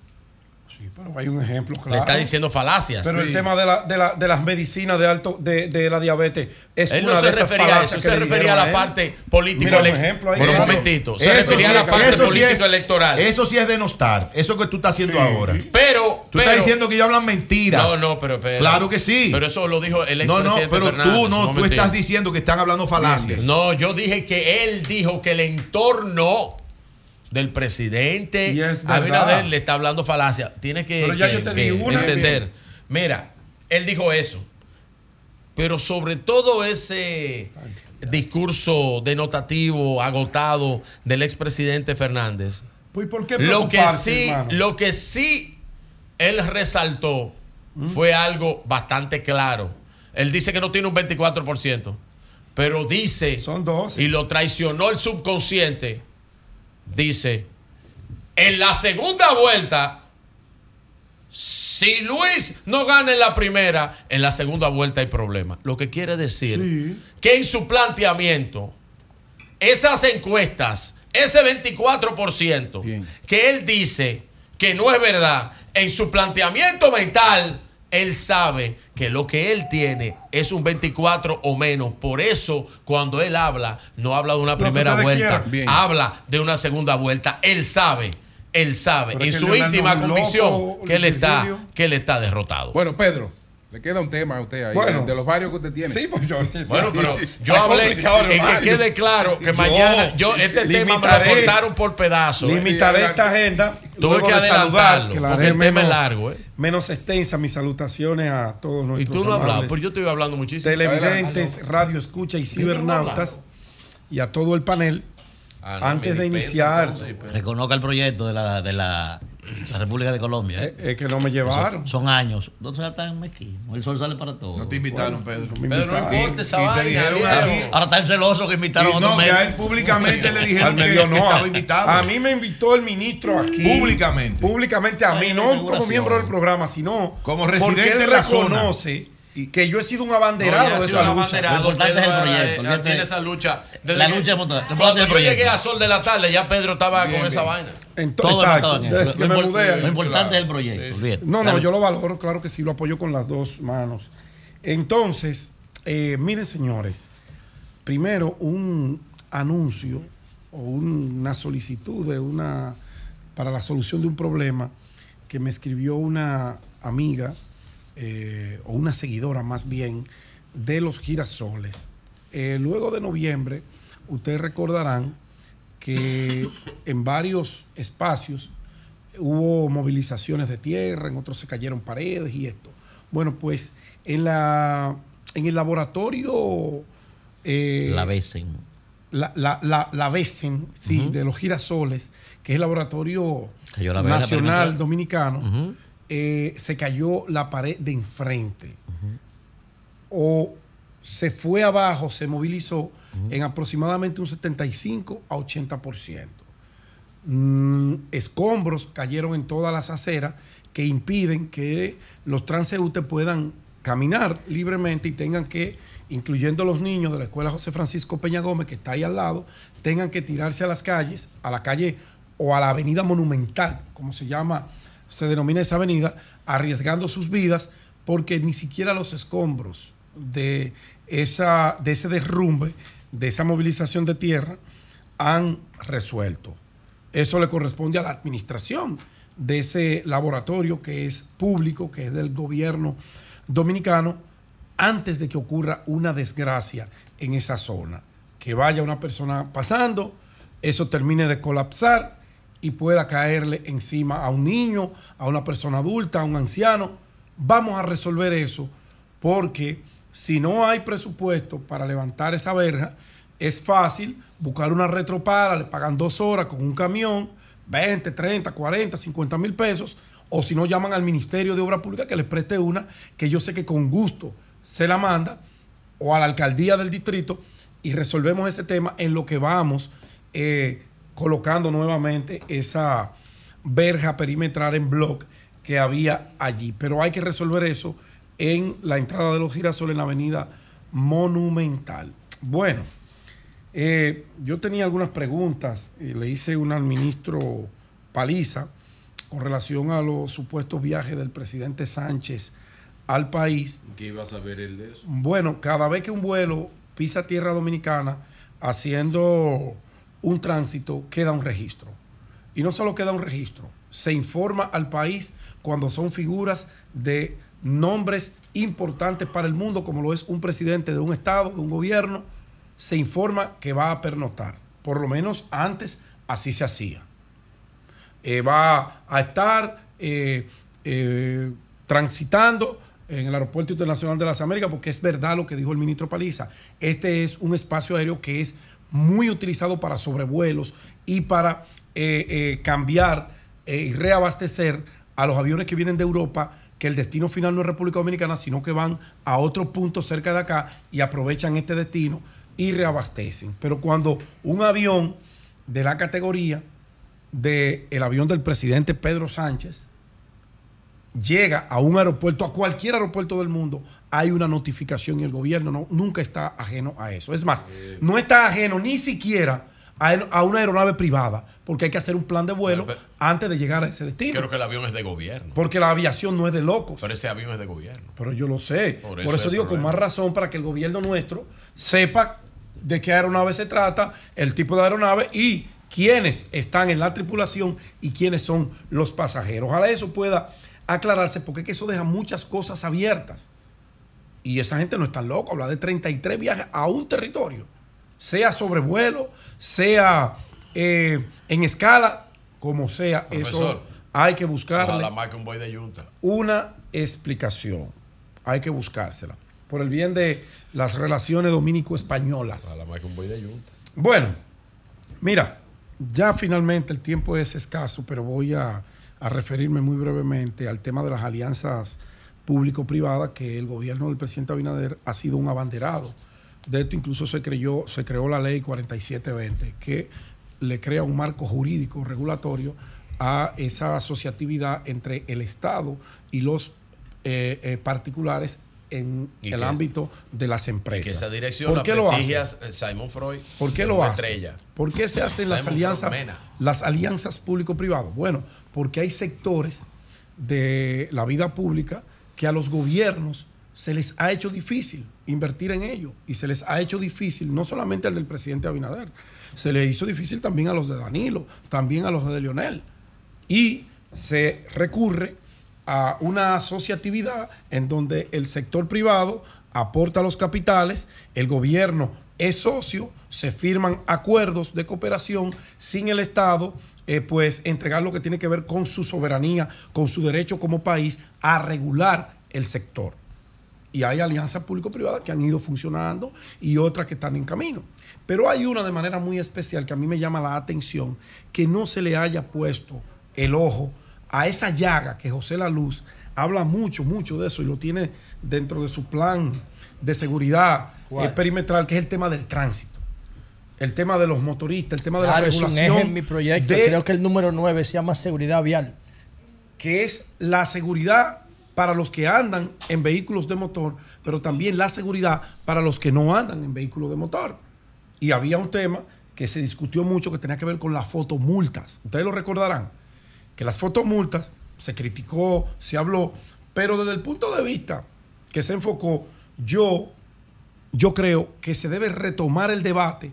Pero hay un ejemplo claro. Le está diciendo falacias. Pero el Sí. tema de, la, de, la- de las medicinas de alto de, de la diabetes es Él una no de se esas refería a eso, se refería a la parte político Mira un elec- ejemplo ahí. Bueno, un momentito. Se refería a la sí- parte eso sí político es- electoral. Eso sí es denostar. Eso que tú estás haciendo ahora. Pero. Tú estás diciendo que ellos hablan mentiras. No, no, pero. Claro que sí. Pero eso lo dijo el No, no, expresidente pero Fernández, tú no, tú estás diciendo que están hablando falacias. No, yo dije que él dijo que el entorno del presidente Y es verdad. Abinader le está hablando falacia. Tiene que, Pero ya que- yo te que di una. entender. Mira, él dijo eso. Pero sobre todo ese discurso denotativo, agotado del expresidente Fernández. Pues, ¿por qué Lo que sí, hermano? lo que sí él resaltó fue algo bastante claro. Él dice que no tiene un 24%, pero dice, y lo traicionó el subconsciente, dice, en la segunda vuelta, si Luis no gana en la primera, en la segunda vuelta hay problema. Lo que quiere decir que en su planteamiento, esas encuestas, ese 24% que él dice que no es verdad, en su planteamiento mental, él sabe que lo que él tiene es un 24 o menos. Por eso, cuando él habla, no habla de una primera vuelta, habla de una segunda vuelta. Él sabe, él sabe, Pero en su íntima convicción, loco, que él está, que él está derrotado. Bueno, Pedro, le queda un tema a usted ahí, Bueno. de los varios que usted tiene. Sí, pues yo. Bueno, pero yo hablé, que quede claro que mañana, yo este tema me lo cortaron por pedazos. Limitaré esta agenda. Tuve que de saludar, adelantarlo, que la porque el tema es menos- largo, ¿eh? Menos extensa mis salutaciones a todos Y nuestros tú no has hablado, amables pero yo estoy hablando muchísimo. televidentes, radio escucha y cibernautas y a todo el panel. Ah, no, Antes de iniciar, entonces, pues. Reconozca el proyecto de la, de la, la República de Colombia. ¿eh? Es que no me llevaron. Son, son años. No seas tan mezquino. El sol sale para todos. No te invitaron, Pedro. me Pedro, no importa esa Y te vaina. Ahora está el celoso que invitaron Y a otro no, que medio. a él públicamente le dijeron Al que, medio que no. estaba invitado. A mí me invitó el ministro aquí. Públicamente. Públicamente a mí, no como miembro del programa, sino Como porque residente él en reconoce que yo he sido un abanderado No, de esa lucha. Lo importante es el proyecto, eh, tiene esa lucha. Desde La que- lucha es Cuando yo llegué a Sol de la tarde, ya Pedro estaba Bien, con esa vaina. Entonces, en eso. Lo, mudé. importante es el proyecto. No, no, yo lo valoro, claro que sí, lo apoyo con las dos manos. Entonces, eh, miren señores, primero un anuncio o una solicitud de una para la solución de un problema que me escribió una amiga eh, o una seguidora más bien de los girasoles. Eh, luego de noviembre, ustedes recordarán que en varios espacios hubo movilizaciones de tierra, en otros se cayeron paredes y esto. Bueno, pues en, la, en el laboratorio... eh, La Besen. la, la, la, la Besen, sí, de los girasoles, que es el laboratorio nacional dominicano. Eh, se cayó la pared de enfrente. O se fue abajo, se movilizó en aproximadamente un 75 a 80%. Mm, escombros cayeron en todas las aceras que impiden que los transeúntes puedan caminar libremente y tengan que, incluyendo los niños de la escuela José Francisco Peña Gómez, que está ahí al lado, tengan que tirarse a las calles, a la calle o a la avenida monumental, como se llama, se denomina esa avenida, arriesgando sus vidas porque ni siquiera los escombros de, esa, de ese derrumbe, de esa movilización de tierra, han resuelto. Eso le corresponde a la administración de ese laboratorio que es público, que es del gobierno dominicano, antes de que ocurra una desgracia en esa zona. Que vaya una persona pasando, eso termine de colapsar y pueda caerle encima a un niño, a una persona adulta, a un anciano. Vamos a resolver eso porque si no hay presupuesto para levantar esa verja, es fácil buscar una retropala, le pagan dos horas con un camión, 20, 30, 40, 50 mil pesos, o si no llaman al Ministerio de Obra Pública que les preste una, que yo sé que con gusto se la manda, o a la alcaldía del distrito, y resolvemos ese tema en lo que vamos eh, colocando nuevamente esa verja perimetral en bloque que había allí. Pero hay que resolver eso en la entrada de los girasoles en la avenida Monumental. Bueno, eh, yo tenía algunas preguntas y le hice una al ministro Paliza con relación a los supuestos viajes del presidente Sánchez al país. ¿Qué iba a saber él de eso? Bueno, cada vez que un vuelo pisa tierra dominicana haciendo un tránsito, queda un registro. Y no solo queda un registro, se informa al país cuando son figuras de nombres importantes para el mundo, como lo es un presidente de un estado, de un gobierno, se informa que va a pernoctar. Por lo menos antes así se hacía. Eh, va a estar eh, eh, transitando en el Aeropuerto Internacional de las Américas, porque es verdad lo que dijo el ministro Paliza. Este es un espacio aéreo que es muy utilizado para sobrevuelos y para eh, eh, cambiar eh, y reabastecer a los aviones que vienen de Europa, que el destino final no es República Dominicana, sino que van a otro punto cerca de acá y aprovechan este destino y reabastecen. Pero cuando un avión de la categoría del avión del presidente Pedro Sánchez llega a un aeropuerto, a cualquier aeropuerto del mundo, hay una notificación y el gobierno no, nunca está ajeno a eso. Es más, no está ajeno ni siquiera a, una aeronave privada, porque hay que hacer un plan de vuelo antes de llegar a ese destino. Creo que el avión es de gobierno. Porque la aviación no es de locos. Pero ese avión es de gobierno. Pero yo lo sé. Por Por eso eso, es digo con más razón para que el gobierno nuestro sepa de qué aeronave se trata, el tipo de aeronave y quiénes están en la tripulación y quiénes son los pasajeros. Ojalá eso pueda aclararse porque es que eso deja muchas cosas abiertas. Y esa gente no está loca, habla de 33 viajes a un territorio, sea sobrevuelo, sea eh, en escala, como sea, Profesor, eso hay que Ojalá buscarle más que un boy de yunta. una explicación. Hay que buscársela. Por el bien de las relaciones dominico-españolas. Ojalá más que un boy de yunta. Bueno, mira, ya finalmente el tiempo es escaso, pero voy a, a referirme muy brevemente al tema de las alianzas público-privadas que el gobierno del presidente Abinader ha sido un abanderado. De esto incluso se, creyó, se creó la ley 4720, que le crea un marco jurídico regulatorio a esa asociatividad entre el Estado y los eh, eh, particulares en el ámbito de las Que empresas. esa dirección ¿Por la qué lo hace? eh, Simon Freud. ¿Por qué lo hace? estrella. ¿Por qué se hacen las alianzas, las alianzas público-privadas? Bueno, porque hay sectores de la vida pública que a los gobiernos se les ha hecho difícil invertir en ello y se les ha hecho difícil, no solamente al del presidente Abinader, se le hizo difícil también a los de Danilo, también a los de Lionel. Y se recurre a una asociatividad en donde el sector privado aporta los capitales, el gobierno es socio, se firman acuerdos de cooperación sin el Estado, eh, pues entregar lo que tiene que ver con su soberanía, con su derecho como país a regular el sector. Y hay alianzas público-privadas que han ido funcionando y otras que están en camino. Pero hay una de manera muy especial que a mí me llama la atención, que no se le haya puesto el ojo a esa llaga que José La Luz habla mucho, mucho de eso y lo tiene dentro de su plan de seguridad eh, perimetral, que es el tema del tránsito. El tema de los motoristas, el tema de Claro, la es un regulación. eje en mi proyecto. de- Creo que el número 9 se llama seguridad vial. que es la seguridad para los que andan en vehículos de motor, pero también la seguridad para los que no andan en vehículos de motor. Y había un tema que se discutió mucho que tenía que ver con las fotomultas. Ustedes lo recordarán, que las fotomultas se criticó, se habló, pero desde el punto de vista que se enfocó, yo, yo creo que se debe retomar el debate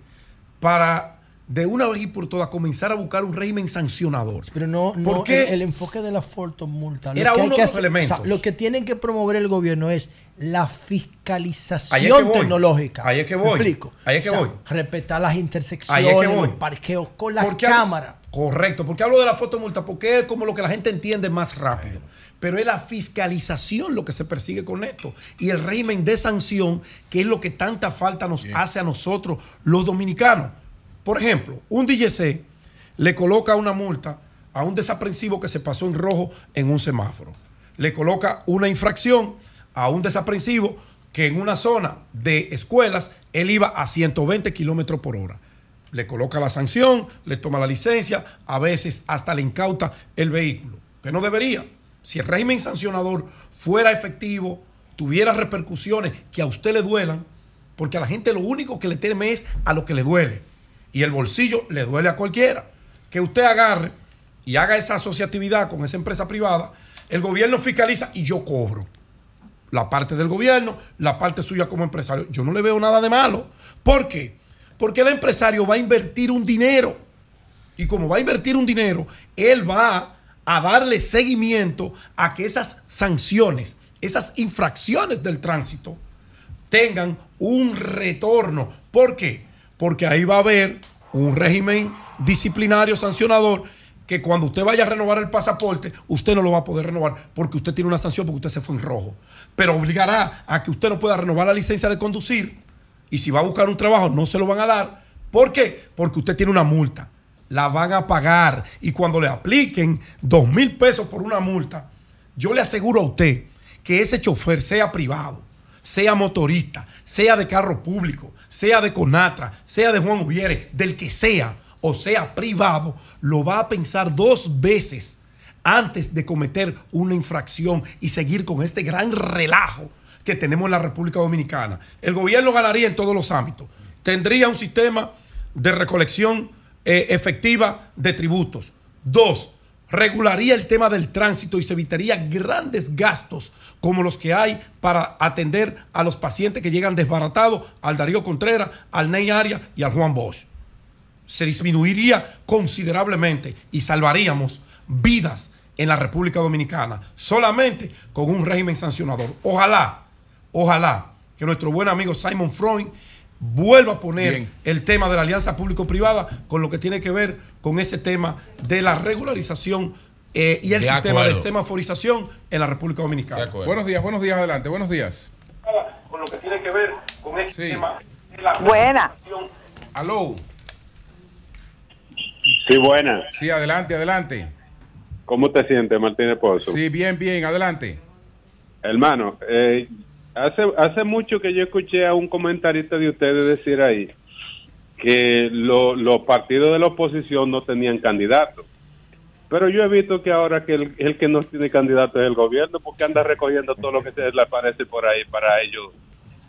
para de una vez y por todas comenzar a buscar un régimen sancionador. Pero no, no ¿Por qué? El, el enfoque de la lo Era uno de los hacer- elementos. o sea, lo que tienen que promover el gobierno es la Ahí es fiscalización que tecnológica. Ahí es que ¿Me voy. explico? Ahí es que O sea, voy. Respetar las intersecciones, es que voy. los parqueos con las Porque cámaras. Correcto, porque hablo de la fotomulta, porque es como lo que la gente entiende más rápido. Pero es la fiscalización lo que se persigue con esto. Y el régimen de sanción, que es lo que tanta falta nos hace a nosotros, los dominicanos. Por ejemplo, un DGC le coloca una multa a un desaprensivo que se pasó en rojo en un semáforo. Le coloca una infracción a un desaprensivo que en una zona de escuelas él iba a 120 kilómetros por hora le coloca la sanción, le toma la licencia, a veces hasta le incauta el vehículo, que no debería. Si el régimen sancionador fuera efectivo, tuviera repercusiones que a usted le duelan, porque a la gente lo único que le teme es a lo que le duele. Y el bolsillo le duele a cualquiera. Que usted agarre y haga esa asociatividad con esa empresa privada, el gobierno fiscaliza y yo cobro la parte del gobierno, la parte suya como empresario. Yo no le veo nada de malo. ¿Por qué? Porque el empresario va a invertir un dinero. Y como va a invertir un dinero, él va a darle seguimiento a que esas sanciones, esas infracciones del tránsito, tengan un retorno. ¿Por qué? Porque ahí va a haber un régimen disciplinario sancionador que cuando usted vaya a renovar el pasaporte, usted no lo va a poder renovar porque usted tiene una sanción porque usted se fue en rojo. Pero obligará a que usted no pueda renovar la licencia de conducir y si va a buscar un trabajo no se lo van a dar. ¿Por qué? Porque usted tiene una multa. La van a pagar y cuando le apliquen dos mil pesos por una multa, yo le aseguro a usted que ese chofer sea privado, sea motorista, sea de carro público, sea de Conatra, sea de Juan Ubiere, del que sea, o sea privado, lo va a pensar dos veces antes de cometer una infracción y seguir con este gran relajo que tenemos en la República Dominicana. El gobierno ganaría en todos los ámbitos. Tendría un sistema de recolección eh, efectiva de tributos. Dos, regularía el tema del tránsito y se evitaría grandes gastos como los que hay para atender a los pacientes que llegan desbaratados al Darío Contreras, al Ney Aria y al Juan Bosch. Se disminuiría considerablemente y salvaríamos vidas en la República Dominicana solamente con un régimen sancionador. Ojalá, ojalá que nuestro buen amigo Simon Freud vuelva a poner Bien. el tema de la alianza público-privada con lo que tiene que ver con ese tema de la regularización eh, y el De sistema de semaforización en la República Dominicana. Buenos días, buenos días, adelante, buenos días. Con lo que tiene que ver con ese tema de la Buena. Aló. Sí, buena. Sí, adelante, adelante. ¿Cómo te sientes, Martínez Pozo? Sí, bien, bien, adelante. Hermano, eh, hace, hace mucho que yo escuché a un comentarista de ustedes decir ahí que lo- los partidos de la oposición no tenían candidatos. Pero yo he visto que ahora que el, el que no tiene candidato es el gobierno, porque anda recogiendo todo lo que se le aparece por ahí para ellos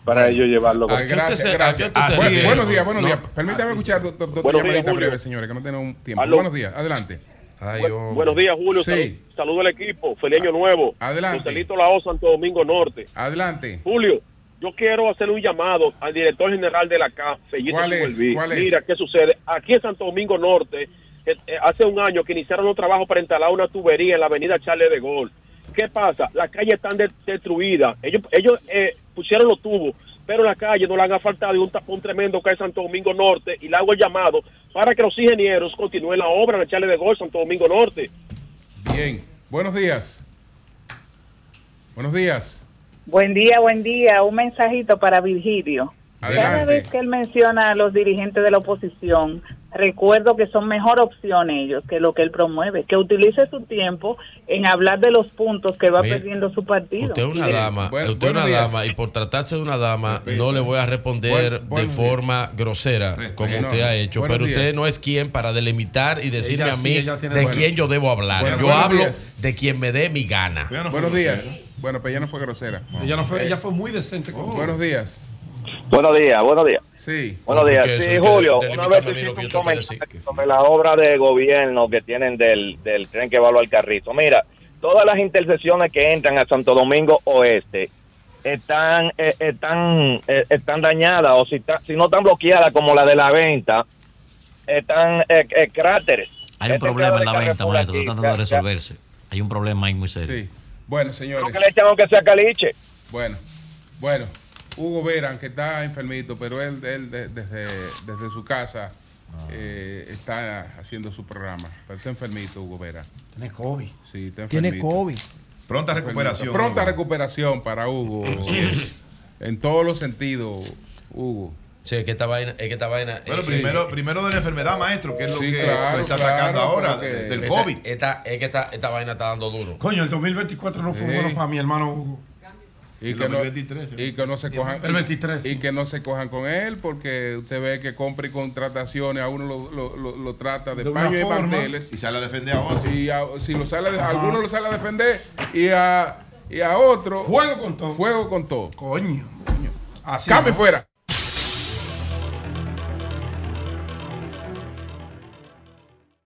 para ellos llevarlo. Ah, gracias, gracias. Ah, bueno, buenos días, buenos No. días. Permítame escuchar dos, llamaditas Julio. breves, señores, que no tenemos tiempo. Aló. Buenos días, adelante. Bu- buenos días, Julio. Sí. Salud- Saludo al equipo. Feliz año nuevo. Adelante. Joselito Lao, Santo Domingo Norte. Adelante. Julio, yo quiero hacer un llamado al director general de la CAF, ¿Cuál es? Suberví. ¿Cuál es? Mira, ¿qué sucede? Aquí en Santo Domingo Norte, eh, eh, hace un año que iniciaron un trabajo para instalar una tubería en la avenida Charles de Gaulle. ¿Qué pasa? Las calles están de- destruidas. Ellos, ellos eh, pusieron los tubos, pero la calle no le han asfaltado y un tapón tremendo que hay en Santo Domingo Norte y le hago el llamado para que los ingenieros continúen la obra en el Chale de Gol, Santo Domingo Norte. Bien. Buenos días. Buenos días. Buen día, buen día. Un mensajito para Virgilio. Cada vez que él menciona a los dirigentes de la oposición, recuerdo que son mejor opción ellos que lo que él promueve, que utilice su tiempo en hablar de los puntos que va perdiendo su partido. Usted es una dama, buen- usted es una días. dama y por tratarse de una dama no le voy a responder de forma grosera como No, usted ha hecho, pero usted no es quien para delimitar y decirme Ella a mí de quién yo debo hablar. Bueno, yo hablo días. de quien me dé mi gana. Buenos días. Bueno, pues ella no fue grosera. Ella, no fue, ella fue muy decente con Buenos días. Buenos días, buenos días. Sí. Buenos días. Sí, de que Julio, de- una vez hiciste que un comentario sobre la obra de gobierno que tienen del, del tren que va al Carrizo. Mira, todas las intersecciones que entran a Santo Domingo Oeste están eh, están eh, están dañadas o si, está- si no están bloqueadas como la de la venta, están eh, eh, cráteres. Hay un Este problema en la venta, maestro, tratando de resolverse. Hay un problema ahí muy serio. Sí. Bueno, señores. que le echan aunque sea caliche. Bueno, bueno. Hugo Veran, que está enfermito, pero él, él de- desde, desde su casa eh, está haciendo su programa. Pero está enfermito, Hugo Veran. Tiene COVID. Sí, está Tiene enfermito. COVID. Pronta recuperación. Pronta Hugo. recuperación para Hugo. En todos los sentidos, Hugo. Sí, es que esta vaina, es que esta vaina. Bueno, eh, primero, primero de la enfermedad, maestro, que es lo Sí, que claro, está claro, atacando ahora, del esta- COVID. Esta, es que esta, esta vaina está dando duro. Coño, el 2024 no fue Sí. bueno para mi hermano Hugo. Y que, no, 2023, y que no se cojan El 23. y que no se cojan con él porque usted ve que compra y contrataciones a uno lo, lo- lo- lo trata de, De paño y manteles Y sale a defender a otro. y a- si lo sale a Ajá. alguno lo sale a defender y a y a otro fuego con todo fuego con todo coño, Así cambio no. fuera